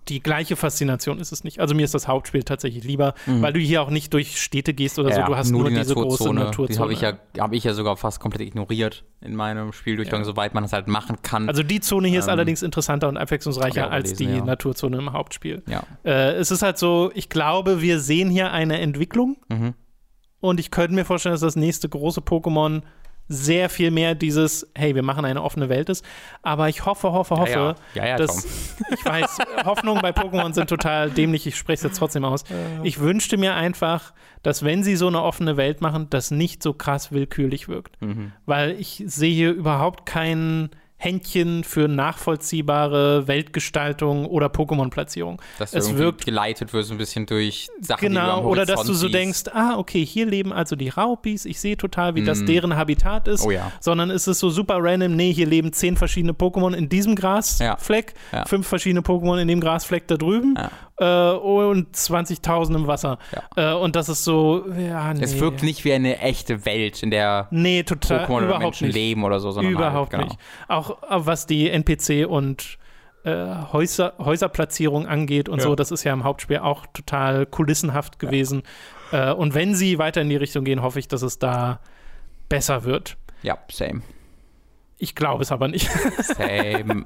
die gleiche Faszination ist es nicht. Also mir ist das Hauptspiel tatsächlich lieber, weil du hier auch nicht durch Städte gehst oder so. Du hast nur, die diese große Naturzone. Naturzone. Die habe ich, ja, hab ich ja sogar fast komplett ignoriert in meinem Spieldurchgang, Ja. soweit man es halt machen kann. Also die Zone hier ist Ähm, allerdings interessanter und abwechslungsreicher als die gelesen, ja. Naturzone im Hauptspiel. ja. Äh, es ist halt so, ich glaube, wir sehen hier eine Entwicklung Mhm. und ich könnte mir vorstellen, dass das nächste große Pokémon sehr viel mehr dieses, hey, wir machen eine offene Welt ist. Aber ich hoffe, hoffe, hoffe, ja. Ja, ja, dass, ich weiß, Hoffnungen bei Pokémon sind total dämlich, ich spreche es jetzt trotzdem aus. Ich wünschte mir einfach, dass wenn sie so eine offene Welt machen, das nicht so krass willkürlich wirkt. Mhm. Weil ich sehe hier überhaupt kein Händchen für nachvollziehbare Weltgestaltung oder Pokémon-Platzierung. Dass Es du irgendwie wirkt- geleitet wirst ein bisschen durch Sachen, die du Genau, am oder dass Horizont du so denkst, ah, okay, hier leben also die Raupis, ich sehe total, wie das Mm. deren Habitat ist, Oh ja. sondern es ist so super random, nee, hier leben zehn verschiedene Pokémon in diesem Grasfleck, Ja. fünf verschiedene Pokémon in dem Grasfleck da drüben äh, und 20.000 im Wasser. Äh, und das ist so, ja, nee. Es wirkt nicht wie eine echte Welt, in der Nee, total, Pokémon oder überhaupt Menschen nicht. leben oder so, sondern Überhaupt halt, genau. nicht. Auch äh, was die NPC und äh, Häuser, Häuserplatzierung angeht und Ja. so, das ist ja im Hauptspiel auch total kulissenhaft gewesen. Äh, und wenn sie weiter in die Richtung gehen, hoffe ich, dass es da besser wird. Ja, same. Ich glaube es aber nicht. Same.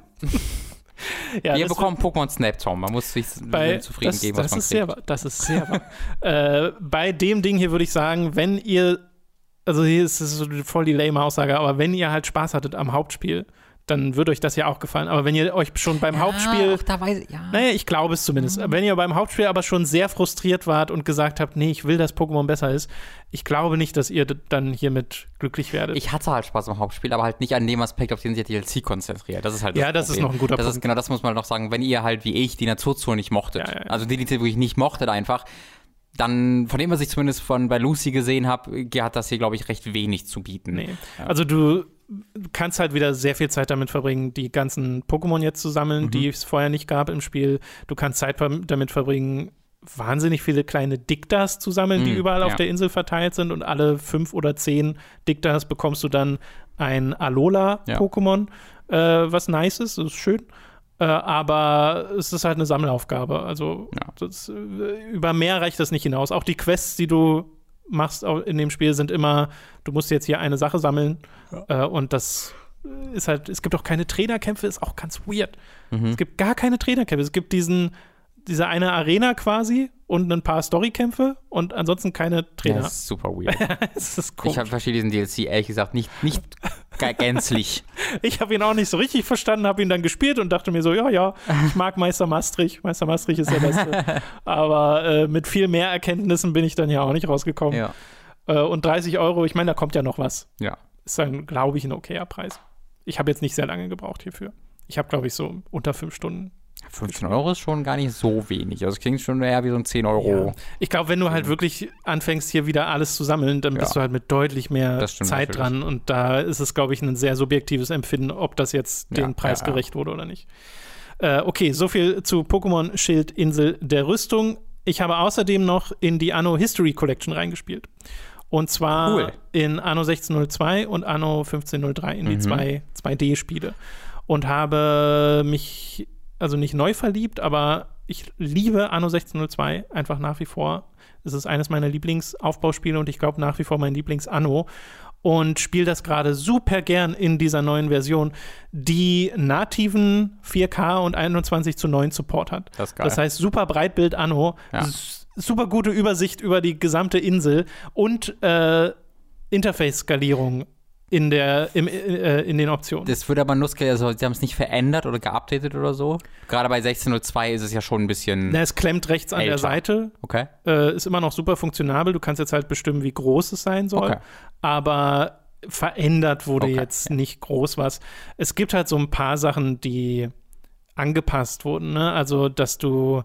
ja, Wir bekommen Pokémon Snap, Tom. Man muss sich bei, zufrieden das, geben, das was man ist kriegt. sehr. Das ist sehr wahr. äh, bei dem Ding hier würde ich sagen, wenn ihr, also hier ist es so voll die lame Aussage, aber wenn ihr halt Spaß hattet am Hauptspiel, dann würde euch das ja auch gefallen. Aber wenn ihr euch schon beim Hauptspiel Ach, da weiß, ja. Naja, ich glaube es zumindest. Mhm. Wenn ihr beim Hauptspiel aber schon sehr frustriert wart und gesagt habt, nee, ich will, dass Pokémon besser ist, ich glaube nicht, dass ihr dann hiermit glücklich werdet. Ich hatte halt Spaß am Hauptspiel, aber halt nicht an dem Aspekt, auf den sich der DLC konzentriert. Das ist halt das Ja, das ist Problem. noch ein guter das Ist, Punkt. genau, das muss man noch sagen. Wenn ihr halt wie ich die Naturzone nicht mochtet, Ja, ja, ja. also die, die wirklich nicht mochtet einfach, dann, von dem, was ich zumindest von bei Lucy gesehen habe, hat das hier, glaube ich, recht wenig zu bieten. nee. Also du kannst halt wieder sehr viel Zeit damit verbringen, die ganzen Pokémon jetzt zu sammeln, Mhm. die es vorher nicht gab im Spiel. Du kannst Zeit damit verbringen, wahnsinnig viele kleine Diktas zu sammeln, die Mm, überall auf ja. der Insel verteilt sind und alle fünf oder zehn Diktas bekommst du dann ein Alola-Pokémon, äh, was nice ist, das ist schön. Äh, aber es ist halt eine Sammelaufgabe. Also Ja. das, äh, über mehr reicht das nicht hinaus. Auch die Quests, die du machst in dem Spiel, sind immer, du musst jetzt hier eine Sache sammeln äh, und das ist halt, es gibt auch keine Trainerkämpfe, ist auch ganz weird. Mhm. Es gibt gar keine Trainerkämpfe. Es gibt diesen, diese eine Arena quasi und ein paar Storykämpfe und ansonsten keine Trainer. Das ist super weird. Es ist ich komisch. hab- verstehe diesen DLC ehrlich gesagt nicht, nicht gänzlich. Ich habe ihn auch nicht so richtig verstanden, habe ihn dann gespielt und dachte mir so, ja, ja, ich mag Meister Maastricht. Meister Maastricht ist der Beste. Aber äh, mit viel mehr Erkenntnissen bin ich dann ja auch nicht rausgekommen. ja. Äh, und 30 Euro, ich meine, da kommt ja noch was. Ja. Ist dann, glaube ich, ein okayer Preis. Ich habe jetzt nicht sehr lange gebraucht hierfür. Ich habe, glaube ich, so unter fünf Stunden 15 Euro ist schon gar nicht so wenig. Also es klingt schon eher wie so ein 10 Euro. Ja. Ich glaube, wenn du halt wirklich anfängst, hier wieder alles zu sammeln, dann bist Ja. du halt mit deutlich mehr Zeit natürlich. dran. Und da ist es, glaube ich, ein sehr subjektives Empfinden, ob das jetzt Ja, den Preis gerecht wurde oder nicht. Äh, okay, soviel zu Pokémon Schild Insel der Rüstung. Ich habe außerdem noch in die Anno History Collection reingespielt. Und zwar Cool. in Anno 1602 und Anno 1503, in die Mhm. zwei 2D-Spiele. Und habe mich, also nicht neu verliebt, aber ich liebe Anno 1602 einfach nach wie vor. Es ist eines meiner Lieblingsaufbauspiele und ich glaube nach wie vor mein Lieblings-Anno. Und spiele das gerade super gern in dieser neuen Version, die nativen 4K und 21 zu 9 Support hat. Das ist geil. Das heißt, super Breitbild Anno, Ja. super gute Übersicht über die gesamte Insel und äh, Interface-Skalierung in, der, im, äh, in den Optionen. Das wird aber nur, also sie haben es nicht verändert oder geupdatet oder so. Gerade bei 1602 ist es ja schon ein bisschen. Na, es klemmt rechts an der. Seite, Okay. äh, ist immer noch super funktionabel. Du kannst jetzt halt bestimmen, wie groß es sein soll. Okay. Aber verändert wurde Okay, jetzt nicht groß was. Es gibt halt so ein paar Sachen, die angepasst wurden. Ne? Also, dass du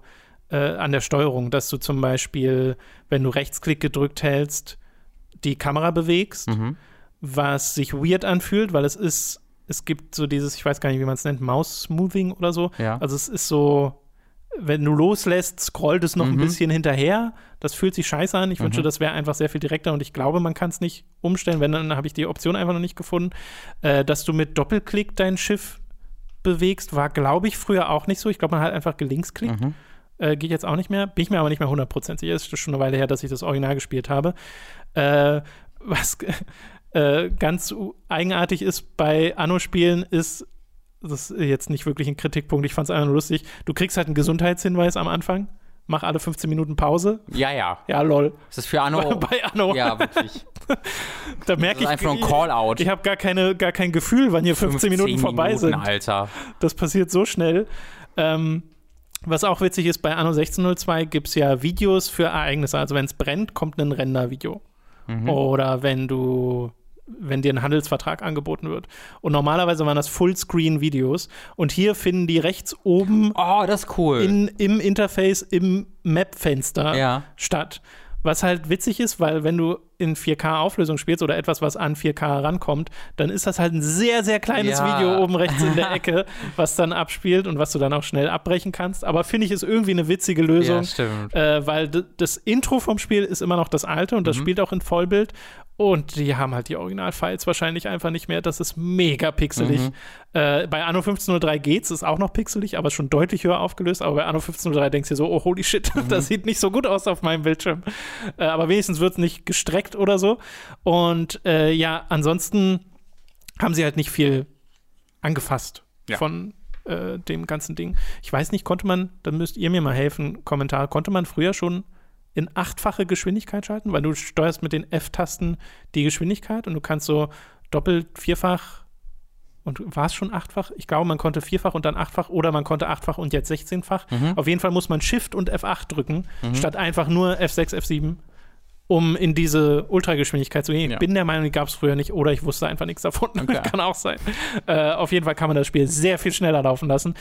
äh, an der Steuerung, dass du zum Beispiel, wenn du Rechtsklick gedrückt hältst, die Kamera bewegst, Mhm. Was sich weird anfühlt, weil es ist, es gibt so dieses, ich weiß gar nicht, wie man es nennt, Mouse-Smoothing oder so. Ja. Also es ist so, wenn du loslässt, scrollt es noch ein Mhm. bisschen hinterher. Das fühlt sich scheiße an. Ich wünsche, das wäre einfach sehr viel direkter und ich glaube, man kann es nicht umstellen. Wenn, dann habe ich die Option einfach noch nicht gefunden. Äh, dass du mit Doppelklick dein Schiff bewegst, war, glaube ich, früher auch nicht so. Ich glaube, man hat einfach gelinksklickt. Mhm. Äh, geht jetzt auch nicht mehr. Bin ich mir aber nicht mehr 100% sicher. Ist schon eine Weile her, dass ich das Original gespielt habe. Äh, was äh, ganz eigenartig ist bei Anno-Spielen, ist, das ist jetzt nicht wirklich ein Kritikpunkt, ich fand es einfach nur lustig, du kriegst halt einen Gesundheitshinweis am Anfang, mach alle 15 Minuten Pause. Ja, ja. Ja, lol. Ist das für Anno? bei Anno. Ja, wirklich. da merke ich, einfach ein Call-out. ich habe gar, keine, gar kein Gefühl, wann hier 15 Minuten vorbei Minuten, sind. Alter. Das passiert so schnell. Ähm, was auch witzig ist, bei Anno 1602 gibt es ja Videos für Ereignisse. Also wenn es brennt, kommt ein Render-Video. Mhm. Oder wenn du, wenn dir ein Handelsvertrag angeboten wird. Und normalerweise waren das Fullscreen-Videos. Und hier finden die rechts oben Oh, cool. in, im Interface, im Map-Fenster Ja. statt. Was halt witzig ist, weil wenn du in 4K-Auflösung spielst oder etwas, was an 4K rankommt, dann ist das halt ein sehr, sehr kleines Ja. Video oben rechts in der Ecke, was dann abspielt und was du dann auch schnell abbrechen kannst. Aber finde ich, ist irgendwie eine witzige Lösung. ja. Äh, weil das Intro vom Spiel ist immer noch das alte und das Mhm. spielt auch in Vollbild. Und die haben halt die Original-Files wahrscheinlich einfach nicht mehr. Das ist mega pixelig. Mhm. Äh, bei Anno 1503 geht's, ist auch noch pixelig, aber schon deutlich höher aufgelöst. Aber bei Anno 1503 denkst du dir so, oh holy shit, Mhm. das sieht nicht so gut aus auf meinem Bildschirm. Äh, aber wenigstens wird's nicht gestreckt oder so. Und äh, ja, ansonsten haben sie halt nicht viel angefasst Ja. von äh, dem ganzen Ding. Ich weiß nicht, konnte man, da müsst ihr mir mal helfen, Kommentar, konnte man früher schon in achtfache Geschwindigkeit schalten? Weil du steuerst mit den F-Tasten die Geschwindigkeit und du kannst so doppelt, vierfach und war es schon achtfach? Ich glaube, man konnte vierfach und dann achtfach oder man konnte achtfach und jetzt 16-fach. Mhm. Auf jeden Fall muss man Shift und F8 drücken, statt einfach nur F6, F7, um in diese Ultrageschwindigkeit zu gehen. Ja. Ich bin der Meinung, die gab es früher nicht oder ich wusste einfach nichts davon. Okay. Kann auch sein. Äh, auf jeden Fall kann man das Spiel sehr viel schneller laufen lassen.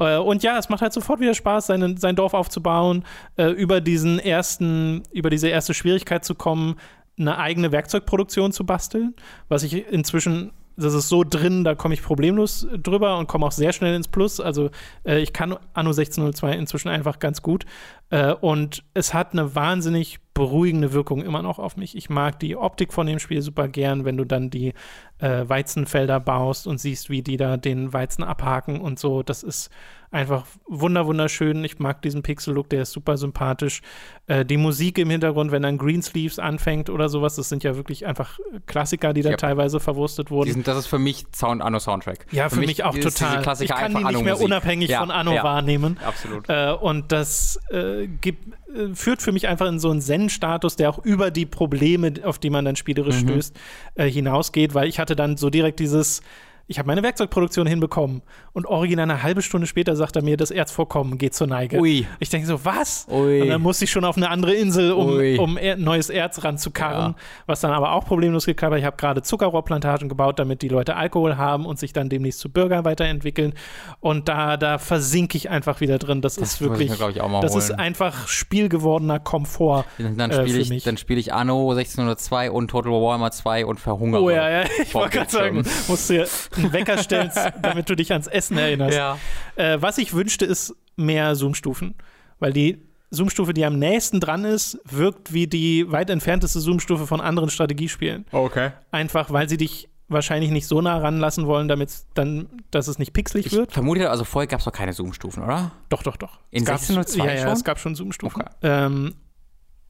Äh, und ja, es macht halt sofort wieder Spaß, seinen, sein Dorf aufzubauen, äh, über diesen ersten, über diese erste Schwierigkeit zu kommen, eine eigene Werkzeugproduktion zu basteln, was ich inzwischen das ist so drin, da komme ich problemlos drüber und komme auch sehr schnell ins Plus. Also äh, ich kann Anno 1602 inzwischen einfach ganz gut. Äh, und es hat eine wahnsinnig beruhigende Wirkung immer noch auf mich. Ich mag die Optik von dem Spiel super gern, wenn du dann die äh, Weizenfelder baust und siehst, wie die da den Weizen abhaken und so. Das ist einfach wunder wunderschön. Ich mag diesen Pixel-Look, der ist super sympathisch. Äh, die Musik im Hintergrund, wenn dann Greensleeves anfängt oder sowas, das sind ja wirklich einfach Klassiker, die da yep. teilweise verwurstet wurden. Sind, das ist für mich Sound Anno Soundtrack. Ja, für, für mich, mich, auch total. ich kann die nicht mehr unabhängig ja, von Anno ja, wahrnehmen. Absolut. Äh, und das äh, gibt, äh, führt für mich einfach in so einen Zen-Status, der auch über die Probleme, auf die man dann spielerisch mhm. stößt, äh, hinausgeht, weil ich hatte dann so direkt dieses ich habe meine Werkzeugproduktion hinbekommen. Und original eine halbe Stunde später sagt er mir, das Erzvorkommen geht zur Neige. Ui. Ich denke so, was? Ui. Und dann musste ich schon auf eine andere Insel, um, um er neues Erz ranzukarren, ja. was dann aber auch problemlos geklappt hat. Ich habe gerade Zuckerrohrplantagen gebaut, damit die Leute Alkohol haben und sich dann demnächst zu Bürgern weiterentwickeln. Und da, da versinke ich einfach wieder drin. Das, das ist wirklich, mir, das holen. ist einfach spielgewordener Komfort. Dann äh, spiele ich, spiel ich Anno 1602 und Total War Warhammer 2 und verhungere. Oh ja, ja, ich wollte gerade sagen, musst du einen Wecker stellst, damit du dich ans Essen erinnerst. Ja. Äh, was ich wünschte, ist mehr Zoom-Stufen. Weil die Zoom-Stufe, die am nächsten dran ist, wirkt wie die weit entfernteste Zoom-Stufe von anderen Strategiespielen. Okay. Einfach, weil sie dich wahrscheinlich nicht so nah ranlassen wollen, damit dann, dass es nicht pixelig ich wird. Vermute, also vorher gab es doch keine Zoom-Stufen, oder? Doch, doch, doch. In 1602 ja, ja, es gab schon Zoom-Stufen. Okay. Ähm,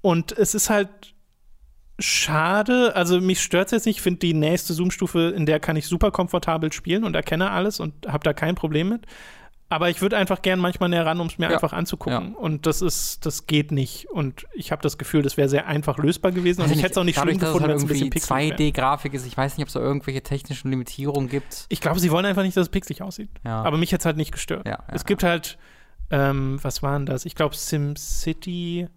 und es ist halt schade. Also mich stört es jetzt nicht. Ich finde die nächste Zoom-Stufe, in der kann ich super komfortabel spielen und erkenne alles und habe da kein Problem mit. Aber ich würde einfach gern manchmal näher ran, um es mir ja. einfach anzugucken. Ja. Und das ist, das geht nicht. Und ich habe das Gefühl, das wäre sehr einfach lösbar gewesen. Also und ich hätte es auch nicht dadurch, schlimm gefunden, wenn es ein bisschen pixelig 2D-Grafik ist. Ich weiß nicht, ob es da irgendwelche technischen Limitierungen gibt. Ich glaube, sie wollen einfach nicht, dass es pixelig aussieht. Ja. Aber mich hätte es halt nicht gestört. es gibt halt, ähm, was waren das? Ich glaube, SimCity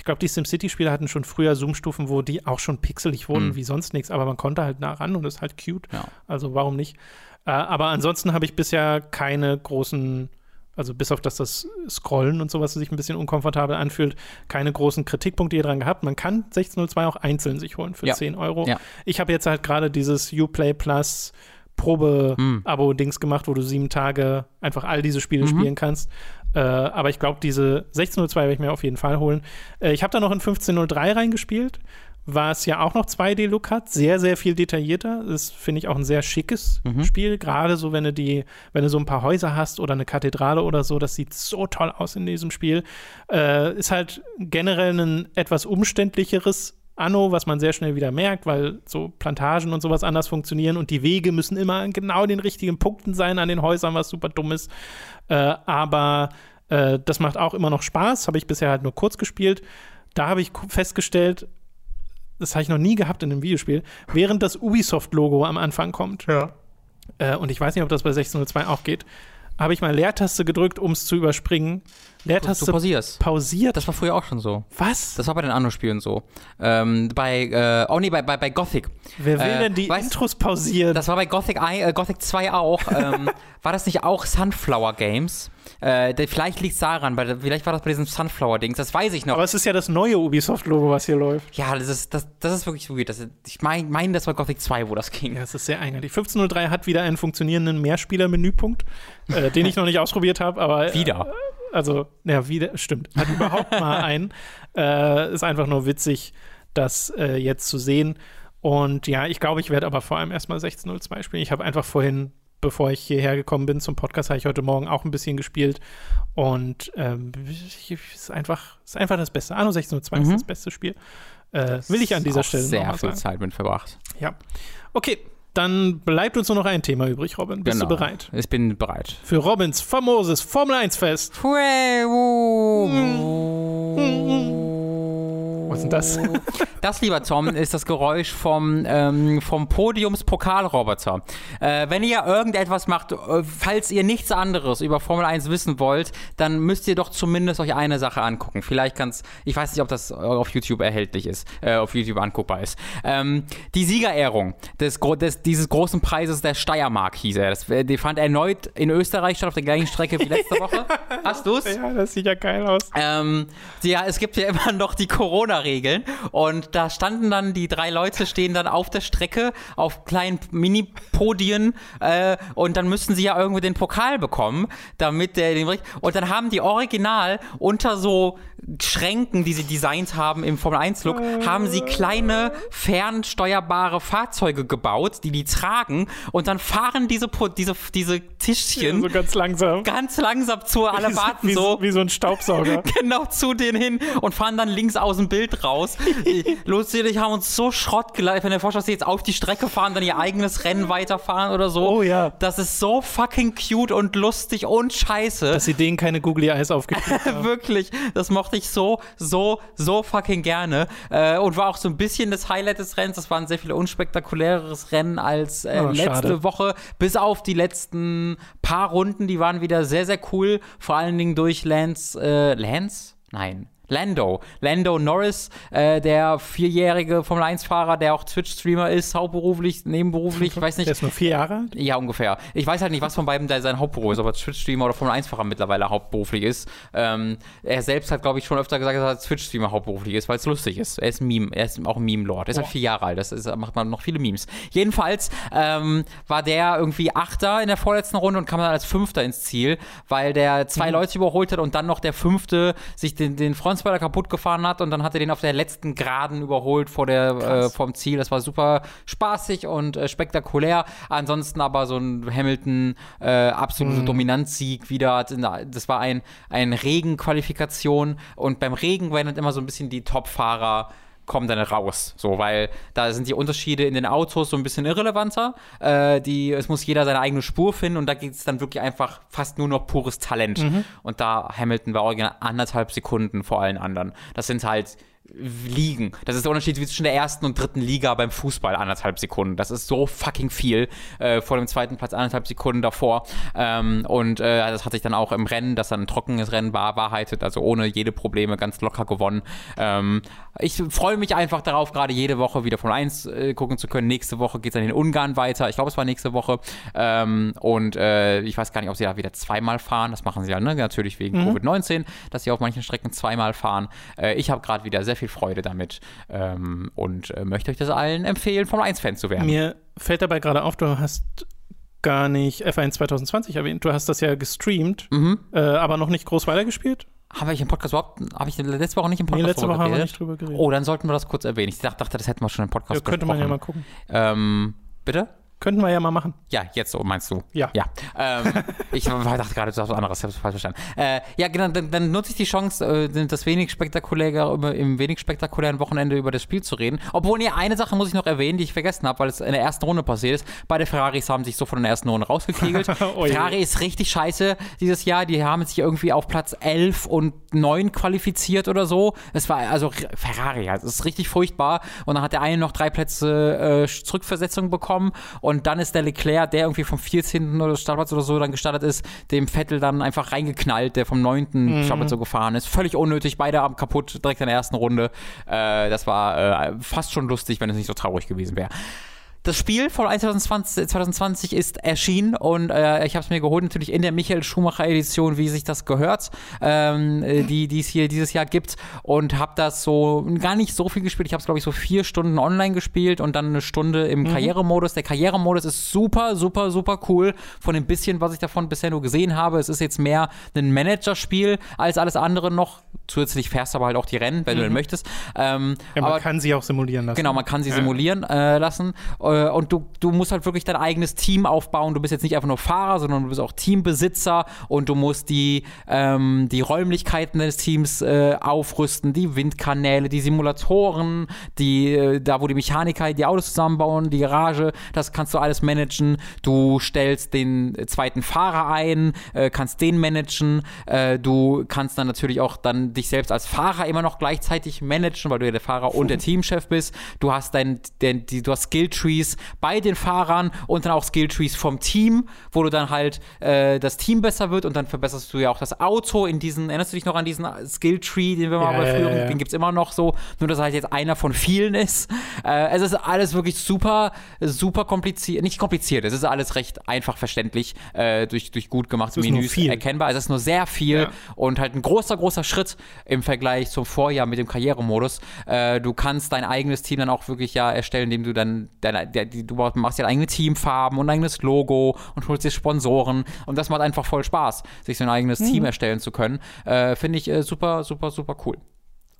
ich glaube, die SimCity-Spiele hatten schon früher Zoom-Stufen, wo die auch schon pixelig wurden mhm. wie sonst nichts, aber man konnte halt nah ran und ist halt cute. Ja. Also warum nicht? Äh, aber ansonsten habe ich bisher keine großen, also bis auf dass das Scrollen und sowas sich ein bisschen unkomfortabel anfühlt, keine großen Kritikpunkte hier dran gehabt. Man kann 1602 auch einzeln sich holen für ja. 10 Euro. Ja. Ich habe jetzt halt gerade dieses Uplay Plus Probe-Abo-Dings hm. gemacht, wo du sieben Tage einfach all diese Spiele mhm. spielen kannst. Äh, aber ich glaube, diese 16.02 werde ich mir auf jeden Fall holen. Äh, ich habe da noch in 15.03 reingespielt, was ja auch noch 2D-Look hat, sehr, sehr viel detaillierter. Das finde ich auch ein sehr schickes mhm. Spiel, gerade so, wenn du die, wenn du so ein paar Häuser hast oder eine Kathedrale oder so, das sieht so toll aus in diesem Spiel. Äh, ist halt generell ein etwas umständlicheres Anno, was man sehr schnell wieder merkt, weil so Plantagen und sowas anders funktionieren und die Wege müssen immer an genau den richtigen Punkten sein an den Häusern, was super dumm ist. Äh, aber äh, das macht auch immer noch Spaß, habe ich bisher halt nur kurz gespielt. Da habe ich festgestellt, das habe ich noch nie gehabt in einem Videospiel, während das Ubisoft-Logo am Anfang kommt. Ja. Äh, und ich weiß nicht, ob das bei 1602 auch geht habe ich mal Leertaste gedrückt, um es zu überspringen. Leertaste du pausierst. pausiert. Das war früher auch schon so. Was? Das war bei den anderen Spielen so. Ähm, bei, äh, oh nee, bei, bei, bei Gothic. Wer will äh, denn die weißt, Intros pausieren? Das war bei Gothic, äh, Gothic 2 auch. ähm, war das nicht auch Sunflower Games? Äh, vielleicht liegt es daran, weil vielleicht war das bei diesem Sunflower-Dings, das weiß ich noch. Aber es ist ja das neue Ubisoft-Logo, was hier läuft. Ja, das ist, das, das ist wirklich weird. Das, ich meine, mein, das war Gothic 2, wo das ging. Ja, das ist sehr eigenartig. 1503 hat wieder einen funktionierenden Mehrspieler-Menüpunkt, äh, den ich noch nicht ausprobiert habe, aber. Äh, wieder. Also, ja, wieder, stimmt. Hat überhaupt mal einen. Äh, ist einfach nur witzig, das äh, jetzt zu sehen. Und ja, ich glaube, ich werde aber vor allem erstmal 16.02 spielen. Ich habe einfach vorhin bevor ich hierher gekommen bin zum Podcast, habe ich heute Morgen auch ein bisschen gespielt. Und ähm, ist, einfach, ist einfach das Beste. Anno 1602 mhm. ist das beste Spiel. Äh, will ich an dieser Stelle sehr viel. Zeit mit verbracht. Ja. Okay, dann bleibt uns nur noch ein Thema übrig, Robin. Bist genau. du bereit? Ich bin bereit. Für Robins famoses Formel 1 Fest. Was ist denn das? Das, lieber Tom, ist das Geräusch vom, ähm, vom Podiumspokalroboter. Äh, wenn ihr irgendetwas macht, äh, falls ihr nichts anderes über Formel 1 wissen wollt, dann müsst ihr doch zumindest euch eine Sache angucken. Vielleicht kann's, ich weiß nicht, ob das auf YouTube erhältlich ist, äh, auf YouTube anguckbar ist. Ähm, die Siegerehrung des, des, dieses großen Preises der Steiermark hieß er. Das, die fand erneut in Österreich statt auf der gleichen Strecke wie letzte Woche. Hast du's? Ja, das sieht ja geil aus. Ähm, ja, es gibt ja immer noch die Corona Sonderregeln. Und da standen dann die drei Leute, stehen dann auf der Strecke auf kleinen Mini-Podien äh, und dann müssten sie ja irgendwie den Pokal bekommen, damit der den Und dann haben die original unter so Schränken, die sie designt haben im Formel 1 Look, haben sie kleine fernsteuerbare Fahrzeuge gebaut, die die tragen und dann fahren diese diese diese Tischchen so ganz langsam. ganz langsam zu alle warten wie, so wie so ein Staubsauger. genau zu denen hin und fahren dann links aus dem Bild raus. Ich haben uns so Schrott geleitet, wenn der sie jetzt auf die Strecke fahren, dann ihr eigenes Rennen weiterfahren oder so. Oh ja. Das ist so fucking cute und lustig und scheiße. Dass sie denen keine Googly Eyes aufgekriegt haben. Wirklich, das mochte ich so, so, so fucking gerne. Äh, und war auch so ein bisschen das Highlight des Rennens. Das war ein sehr viel unspektakuläreres Rennen als äh, Oh, letzte schade. Woche. Bis auf die letzten paar Runden, die waren wieder sehr, sehr cool. Vor allen Dingen durch Lance, äh, Lance? Nein. Lando. Lando Norris, äh, der vierjährige Formel 1-Fahrer, der auch Twitch-Streamer ist, hauptberuflich, nebenberuflich, ich weiß nicht. Der ist nur vier Jahre alt? Ja, ungefähr. Ich weiß halt nicht, was von beiden sein Hauptberuf ist, ob er Twitch-Streamer oder Formel 1-Fahrer mittlerweile hauptberuflich ist. Ähm, er selbst hat, glaube ich, schon öfter gesagt, dass er Twitch-Streamer hauptberuflich ist, weil es lustig ist. Er ist ein Meme, er ist auch ein Meme-Lord. Er ist halt vier Jahre alt, das ist, da macht man noch viele Memes. Jedenfalls ähm, war der irgendwie Achter in der vorletzten Runde und kam dann als Fünfter ins Ziel, weil der zwei Leute überholt hat und dann noch der Fünfte sich den, den Frontspoiler kaputt gefahren hat und dann hat er den auf der letzten Geraden überholt vor der, äh, vom Ziel. Das war super spaßig und äh, spektakulär. Ansonsten aber so ein Hamilton äh, absolute Dominanzsieg wieder. Der- Das war ein, ein Regenqualifikation und beim Regen werden dann immer so ein bisschen die Top-Fahrer kommen dann raus, so, weil da sind die Unterschiede in den Autos so ein bisschen irrelevanter. Äh, die, es muss jeder seine eigene Spur finden und da geht es dann wirklich einfach fast nur noch pures Talent. Und da Hamilton war original anderthalb Sekunden vor allen anderen. Das sind halt Ligen. Das ist der Unterschied zwischen der ersten und dritten Liga beim Fußball, anderthalb Sekunden. Das ist so fucking viel. Äh, vor dem zweiten Platz anderthalb Sekunden davor. Ähm, und äh, das hat sich dann auch im Rennen, das dann ein trockenes Rennen war, wahrheitet, also ohne jede Probleme ganz locker gewonnen. Ähm, ich freue mich einfach darauf, gerade jede Woche wieder von 1 äh, gucken zu können. Nächste Woche geht es dann in Ungarn weiter. Ich glaube, es war nächste Woche. Ähm, und äh, ich weiß gar nicht, ob sie da wieder zweimal fahren. Das machen sie ja ne? natürlich wegen Covid-19, dass sie auf manchen Strecken zweimal fahren. Äh, ich habe gerade wieder sehr viel Freude damit ähm, und äh, möchte euch das allen empfehlen, Formel 1-Fan zu werden. Mir fällt dabei gerade auf, du hast gar nicht F1 2020 erwähnt. Du hast das ja gestreamt, Mhm. äh, aber noch nicht groß weitergespielt. Habe ich im Podcast überhaupt, habe ich letzte Woche nicht im Nee, Podcast letzte drüber Woche haben wir geredet? nicht drüber geredet. Oh, dann sollten wir das kurz erwähnen. Ich dachte, das hätten wir schon im Podcast ja, könnte man ja mal gucken. Ähm, bitte? Könnten wir ja mal machen. Ja, jetzt so meinst du. Ja. Ja. Ähm, ich dachte gerade, du sagst was anderes, ich habe es falsch verstanden. Äh, ja, genau, dann, dann nutze ich die Chance, äh, das wenig spektakuläre, über, im wenig spektakulären Wochenende über das Spiel zu reden. Obwohl, nee, eine Sache muss ich noch erwähnen, die ich vergessen habe, weil es in der ersten Runde passiert ist. Beide Ferraris haben sich so von der ersten Runde rausgekegelt. Oh. Ferrari ist richtig scheiße dieses Jahr. Die haben sich irgendwie auf Platz 11 und 9 qualifiziert oder so. Es war also Ferrari, es ist richtig furchtbar. Und dann hat der eine noch drei Plätze äh, Zurückversetzung bekommen und dann ist der Leclerc, der irgendwie vom 14. oder Startplatz oder so dann gestartet ist, dem Vettel dann einfach reingeknallt, der vom 9. Mhm. Startplatz so gefahren ist. Völlig unnötig, beide am kaputt, direkt in der ersten Runde. Äh, das war äh, fast schon lustig, wenn es nicht so traurig gewesen wäre. Das Spiel von 2020, 2020 ist erschienen und äh, ich habe es mir geholt, natürlich in der Michael Schumacher Edition, wie sich das gehört, ähm, äh, die es hier dieses Jahr gibt und habe das so gar nicht so viel gespielt. Ich habe es glaube ich so vier Stunden online gespielt und dann eine Stunde im Karrieremodus. Der Karrieremodus ist super, super, super cool. Von dem bisschen, was ich davon bisher nur gesehen habe, es ist jetzt mehr ein Managerspiel als alles andere noch. Zusätzlich fährst du aber halt auch die Rennen, wenn du denn möchtest. Ähm, Ja, man aber kann sie auch simulieren lassen. Genau, man kann sie simulieren äh, lassen. Und du, du musst halt wirklich dein eigenes Team aufbauen. Du bist jetzt nicht einfach nur Fahrer, sondern du bist auch Teambesitzer und du musst die, ähm, die Räumlichkeiten des Teams äh, aufrüsten, die Windkanäle, die Simulatoren, die, äh, da wo die Mechaniker die Autos zusammenbauen, die Garage, das kannst du alles managen. Du stellst den zweiten Fahrer ein, äh, kannst den managen. Äh, du kannst dann natürlich auch dann dich selbst als Fahrer immer noch gleichzeitig managen, weil du ja der Fahrer und der Teamchef bist. Du hast dein, dein die, du hast Skilltrees Skilltrees bei den Fahrern und dann auch Skilltrees vom Team, wo du dann halt äh, das Team besser wird und dann verbesserst du ja auch das Auto in diesen, erinnerst du dich noch an diesen Skilltree, den wir mal Ja, bei ja, ja. den gibt es immer noch so, nur dass er halt jetzt einer von vielen ist. Äh, es ist alles wirklich super, super kompliziert, nicht kompliziert, es ist alles recht einfach verständlich, äh, durch, durch gut gemachte Menüs viel. erkennbar. Es ist nur sehr viel Ja. und halt ein großer, großer Schritt im Vergleich zum Vorjahr mit dem Karrieremodus. Äh, du kannst dein eigenes Team dann auch wirklich ja erstellen, indem du dann, deine, der, die, du machst ja eigene Teamfarben und ein eigenes Logo und holst dir Sponsoren und das macht einfach voll Spaß, sich so ein eigenes Mhm. Team erstellen zu können. Äh, Finde ich äh, super, super, super cool.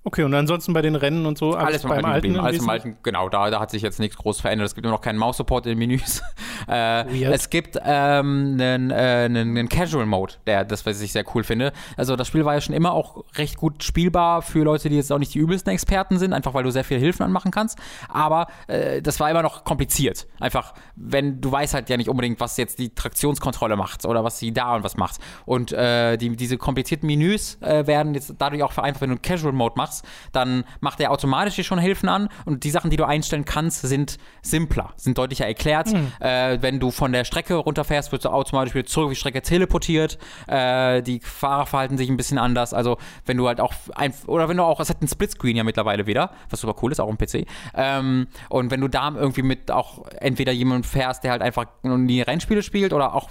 Okay, und ansonsten bei den Rennen und so, Alles beim, alten, geblieben. Alles im alten, genau, da, da hat sich jetzt nichts groß verändert. Es gibt immer noch keinen Maus-Support in den Menüs. äh, es gibt ähm, einen, äh, einen, einen Casual-Mode, der, das, was ich sehr cool finde. Also das Spiel war ja schon immer auch recht gut spielbar für Leute, die jetzt auch nicht die übelsten Experten sind, einfach weil du sehr viele Hilfen anmachen kannst. Aber äh, das war immer noch kompliziert. Einfach, wenn du weißt halt ja nicht unbedingt, was jetzt die Traktionskontrolle macht oder was sie da und was macht. Und äh, die, diese komplizierten Menüs äh, werden jetzt dadurch auch vereinfacht, wenn du einen Casual-Mode machst, dann macht er automatisch dir schon Hilfen an und die Sachen, die du einstellen kannst, sind simpler, sind deutlicher erklärt. Äh, wenn du von der Strecke runterfährst, wirst du automatisch wieder zurück auf die Strecke teleportiert. Äh, die Fahrer verhalten sich ein bisschen anders. Also wenn du halt auch ein, oder wenn du auch, es hat einen Splitscreen ja mittlerweile wieder, was super cool ist, auch im PC. Ähm, und wenn du da irgendwie mit auch entweder jemanden fährst, der halt einfach nie Rennspiele spielt oder auch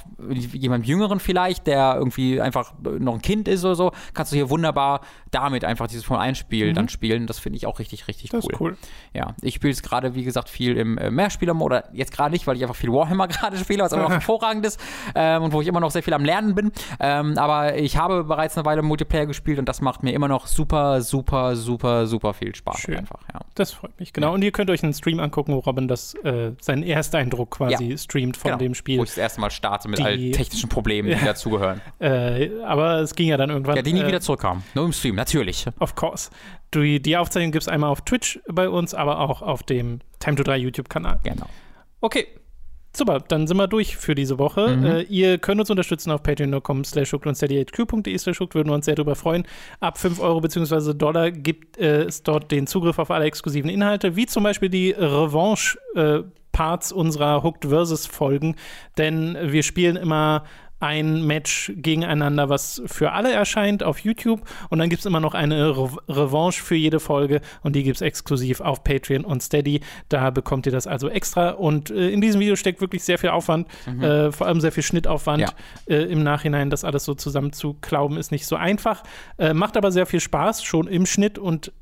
jemand Jüngeren vielleicht, der irgendwie einfach noch ein Kind ist oder so, kannst du hier wunderbar damit einfach dieses Formel 1 Spiel dann spielen. Das finde ich auch richtig, richtig Das cool. ist cool. Ja, ich spiele es gerade, wie gesagt, viel im äh, Mehrspieler-Mode. Oder jetzt gerade nicht, weil ich einfach viel Warhammer gerade spiele, was immer noch hervorragend ist ähm, und wo ich immer noch sehr viel am Lernen bin. Ähm, aber ich habe bereits eine Weile Multiplayer gespielt und das macht mir immer noch super, super, super, super viel Spaß Schön. einfach. Ja. Das freut mich, genau. Und ihr könnt euch einen Stream angucken, wo Robin das, äh, seinen Ersteindruck quasi Ja. streamt von Genau. dem Wo Spiel. ich das erste Mal starte mit Die- allen technischen Problemen, die dazugehören. Äh, aber es ging ja dann irgendwann. Ja, die nie äh, wieder zurückkamen. Nur im Stream, natürlich. Of course. Die, die Aufzeichnung gibt es einmal auf Twitch bei uns, aber auch auf dem Time to 3 YouTube-Kanal. Genau. Okay. Super, dann sind wir durch für diese Woche. Mhm. Äh, ihr könnt uns unterstützen auf patreon.com slash und steadyhq.de slash würden wir uns sehr darüber freuen. Ab 5 Euro bzw. Dollar gibt äh, es dort den Zugriff auf alle exklusiven Inhalte, wie zum Beispiel die Revanche äh, Parts unserer Hooked Versus Folgen, denn wir spielen immer ein Match gegeneinander, was für alle erscheint auf YouTube. Und dann gibt es immer noch eine Re Revanche für jede Folge und die gibt es exklusiv auf Patreon und Steady. Da bekommt ihr das also extra. Und äh, in diesem Video steckt wirklich sehr viel Aufwand, äh, vor allem sehr viel Schnittaufwand. Ja. Äh, Im Nachhinein das alles so zusammen zu klauben, ist nicht so einfach. Äh, macht aber sehr viel Spaß, schon im Schnitt und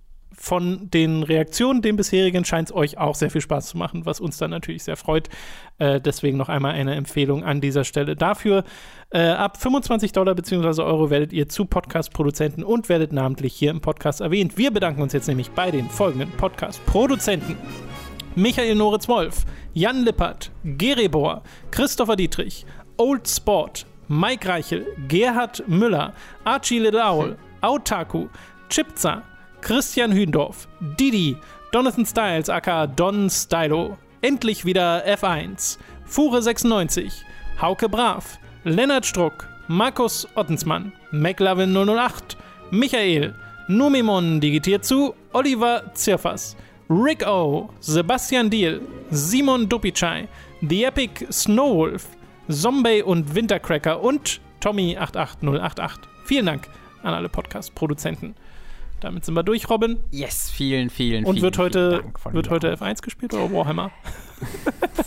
von den Reaktionen, den bisherigen, scheint es euch auch sehr viel Spaß zu machen, was uns dann natürlich sehr freut. Äh, deswegen noch einmal eine Empfehlung an dieser Stelle dafür. Äh, ab 25 Dollar bzw. Euro werdet ihr zu Podcast-Produzenten und werdet namentlich hier im Podcast erwähnt. Wir bedanken uns jetzt nämlich bei den folgenden Podcast-Produzenten. Michael Noritz-Wolf, Jan Lippert, Gerebor, Christopher Dietrich, Old Sport, Mike Reichel, Gerhard Müller, Archie Little Owl, Autaku, Chipza, Christian Hündorf, Didi, Jonathan Styles aka Don Stylo, endlich wieder F1, Fure96, Hauke Brav, Lennart Struck, Markus Ottensmann, McLavin 008, Michael, Numimon digitiert zu, Oliver Zirfas, Rick O, Sebastian Diel, Simon Dupicai, The Epic Snowwolf, Zombie und Wintercracker und Tommy88088. Vielen Dank an alle Podcast-Produzenten. Damit sind wir durch, Robin. Yes, vielen, vielen, Und vielen, wird heute, vielen Dank von wird heute auch. F1 gespielt oder Warhammer?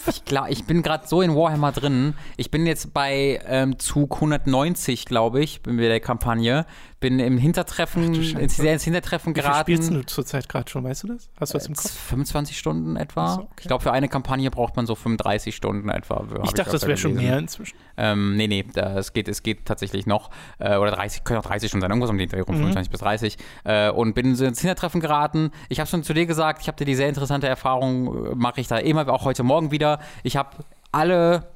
Ich, klar, ich bin gerade so in Warhammer drin. Ich bin jetzt bei ähm, Zug 190, glaube ich, bin wir der Kampagne. Bin im Hintertreffen, ins, ins Hintertreffen Wie viel spielst geraten. du zurzeit gerade schon, weißt du das? Hast du das im Kopf? 25 Stunden etwa. So, okay. Ich glaube, für eine Kampagne braucht man so 35 Stunden etwa. Ich dachte, das öfter wäre schon mehr inzwischen. Ähm, nee, nee, es, geht, es geht tatsächlich noch. Äh, oder 30, können auch 30 Stunden sein, irgendwas um den Dreh rum, Mhm. 25 bis 30. Äh, und bin so ins Hintertreffen geraten. Ich habe schon zu dir gesagt, ich habe dir die sehr interessante Erfahrung, äh, mache ich da immer, auch heute Morgen wieder. Ich habe alle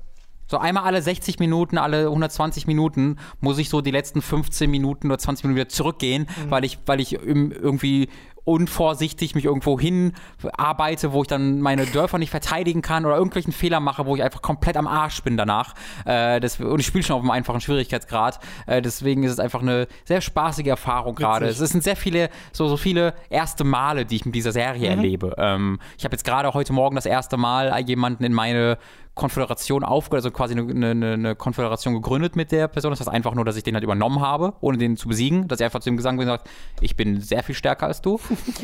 so einmal alle 60 Minuten, alle 120 Minuten muss ich so die letzten 15 Minuten oder 20 Minuten wieder zurückgehen, weil ich, weil ich irgendwie unvorsichtig mich irgendwo hin arbeite, wo ich dann meine Dörfer nicht verteidigen kann oder irgendwelchen Fehler mache, wo ich einfach komplett am Arsch bin danach. Äh, das, und ich spiele schon auf einem einfachen Schwierigkeitsgrad. Äh, deswegen ist es einfach eine sehr spaßige Erfahrung gerade. Es sind sehr viele, so, so viele erste Male, die ich mit dieser Serie mhm. erlebe. Ähm, ich habe jetzt gerade heute Morgen das erste Mal jemanden in meine Konföderation aufgehört, also quasi eine, eine, eine, Konföderation gegründet mit der Person. Das heißt einfach nur, dass ich den halt übernommen habe, ohne den zu besiegen. Dass er einfach zu ihm gesagt hat, ich bin sehr viel stärker als du.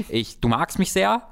Ich, du magst mich sehr.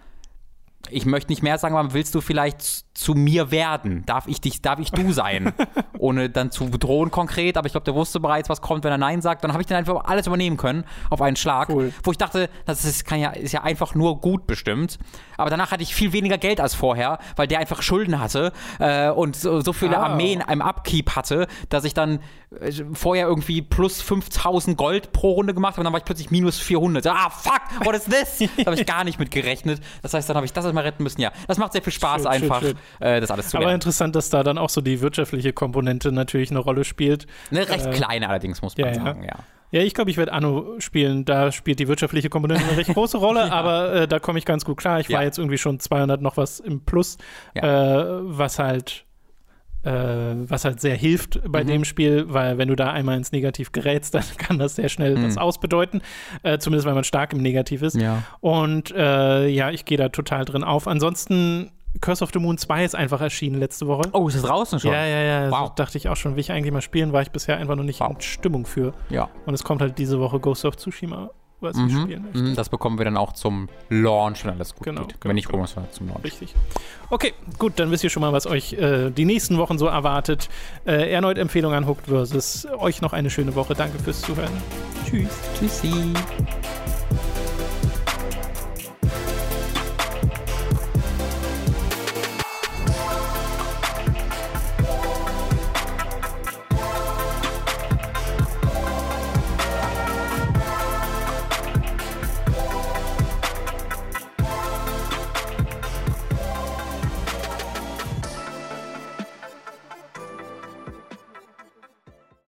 Ich möchte nicht mehr sagen, aber willst du vielleicht zu mir werden? Darf ich dich, darf ich du sein? Ohne dann zu bedrohen konkret, aber ich glaube, der wusste bereits, was kommt, wenn er Nein sagt. Dann habe ich dann einfach alles übernehmen können auf einen Schlag. Cool. Wo ich dachte, das ist, kann ja, ist ja einfach nur gut bestimmt. Aber danach hatte ich viel weniger Geld als vorher, weil der einfach Schulden hatte äh, und so, so viele ah. Armeen im Upkeep hatte, dass ich dann äh, vorher irgendwie plus 5000 Gold pro Runde gemacht habe und dann war ich plötzlich minus 400. Ah, fuck, what is this? da habe ich gar nicht mit gerechnet. Das heißt, dann habe ich das erstmal retten müssen. Ja, das macht sehr viel Spaß schön, einfach. Schön, schön äh, das alles zu lernen. Aber interessant, dass da dann auch so die wirtschaftliche Komponente natürlich eine Rolle spielt. Eine recht äh, kleine allerdings, muss man ja, sagen, ja. Ja, ich glaube, ich werde Anno spielen. Da spielt die wirtschaftliche Komponente eine recht große Rolle, ja. aber äh, da komme ich ganz gut klar. Ich ja. war jetzt irgendwie schon 200 noch was im Plus, ja. äh, was halt äh, was halt sehr hilft bei mhm. dem Spiel, weil wenn du da einmal ins Negativ gerätst, dann kann das sehr schnell mhm. was ausbedeuten. Äh, zumindest, weil man stark im Negativ ist. Ja. Und äh, ja, ich gehe da total drin auf. Ansonsten Curse of the Moon 2 ist einfach erschienen letzte Woche. Oh, ist das draußen schon? Ja, ja, ja. Wow. So dachte ich auch schon, will ich eigentlich mal spielen, war ich bisher einfach noch nicht wow. in Stimmung für. Ja. Und es kommt halt diese Woche Ghost of Tsushima, was mhm. ich spielen möchte. Mhm, das bekommen wir dann auch zum Launch, wenn alles gut genau, geht. Genau, wenn nicht genau. irgendwas zum Launch. Richtig. Okay, gut, dann wisst ihr schon mal, was euch äh, die nächsten Wochen so erwartet. Äh, erneut Empfehlung an Hooked versus. Euch noch eine schöne Woche. Danke fürs Zuhören. Tschüss. Tschüssi.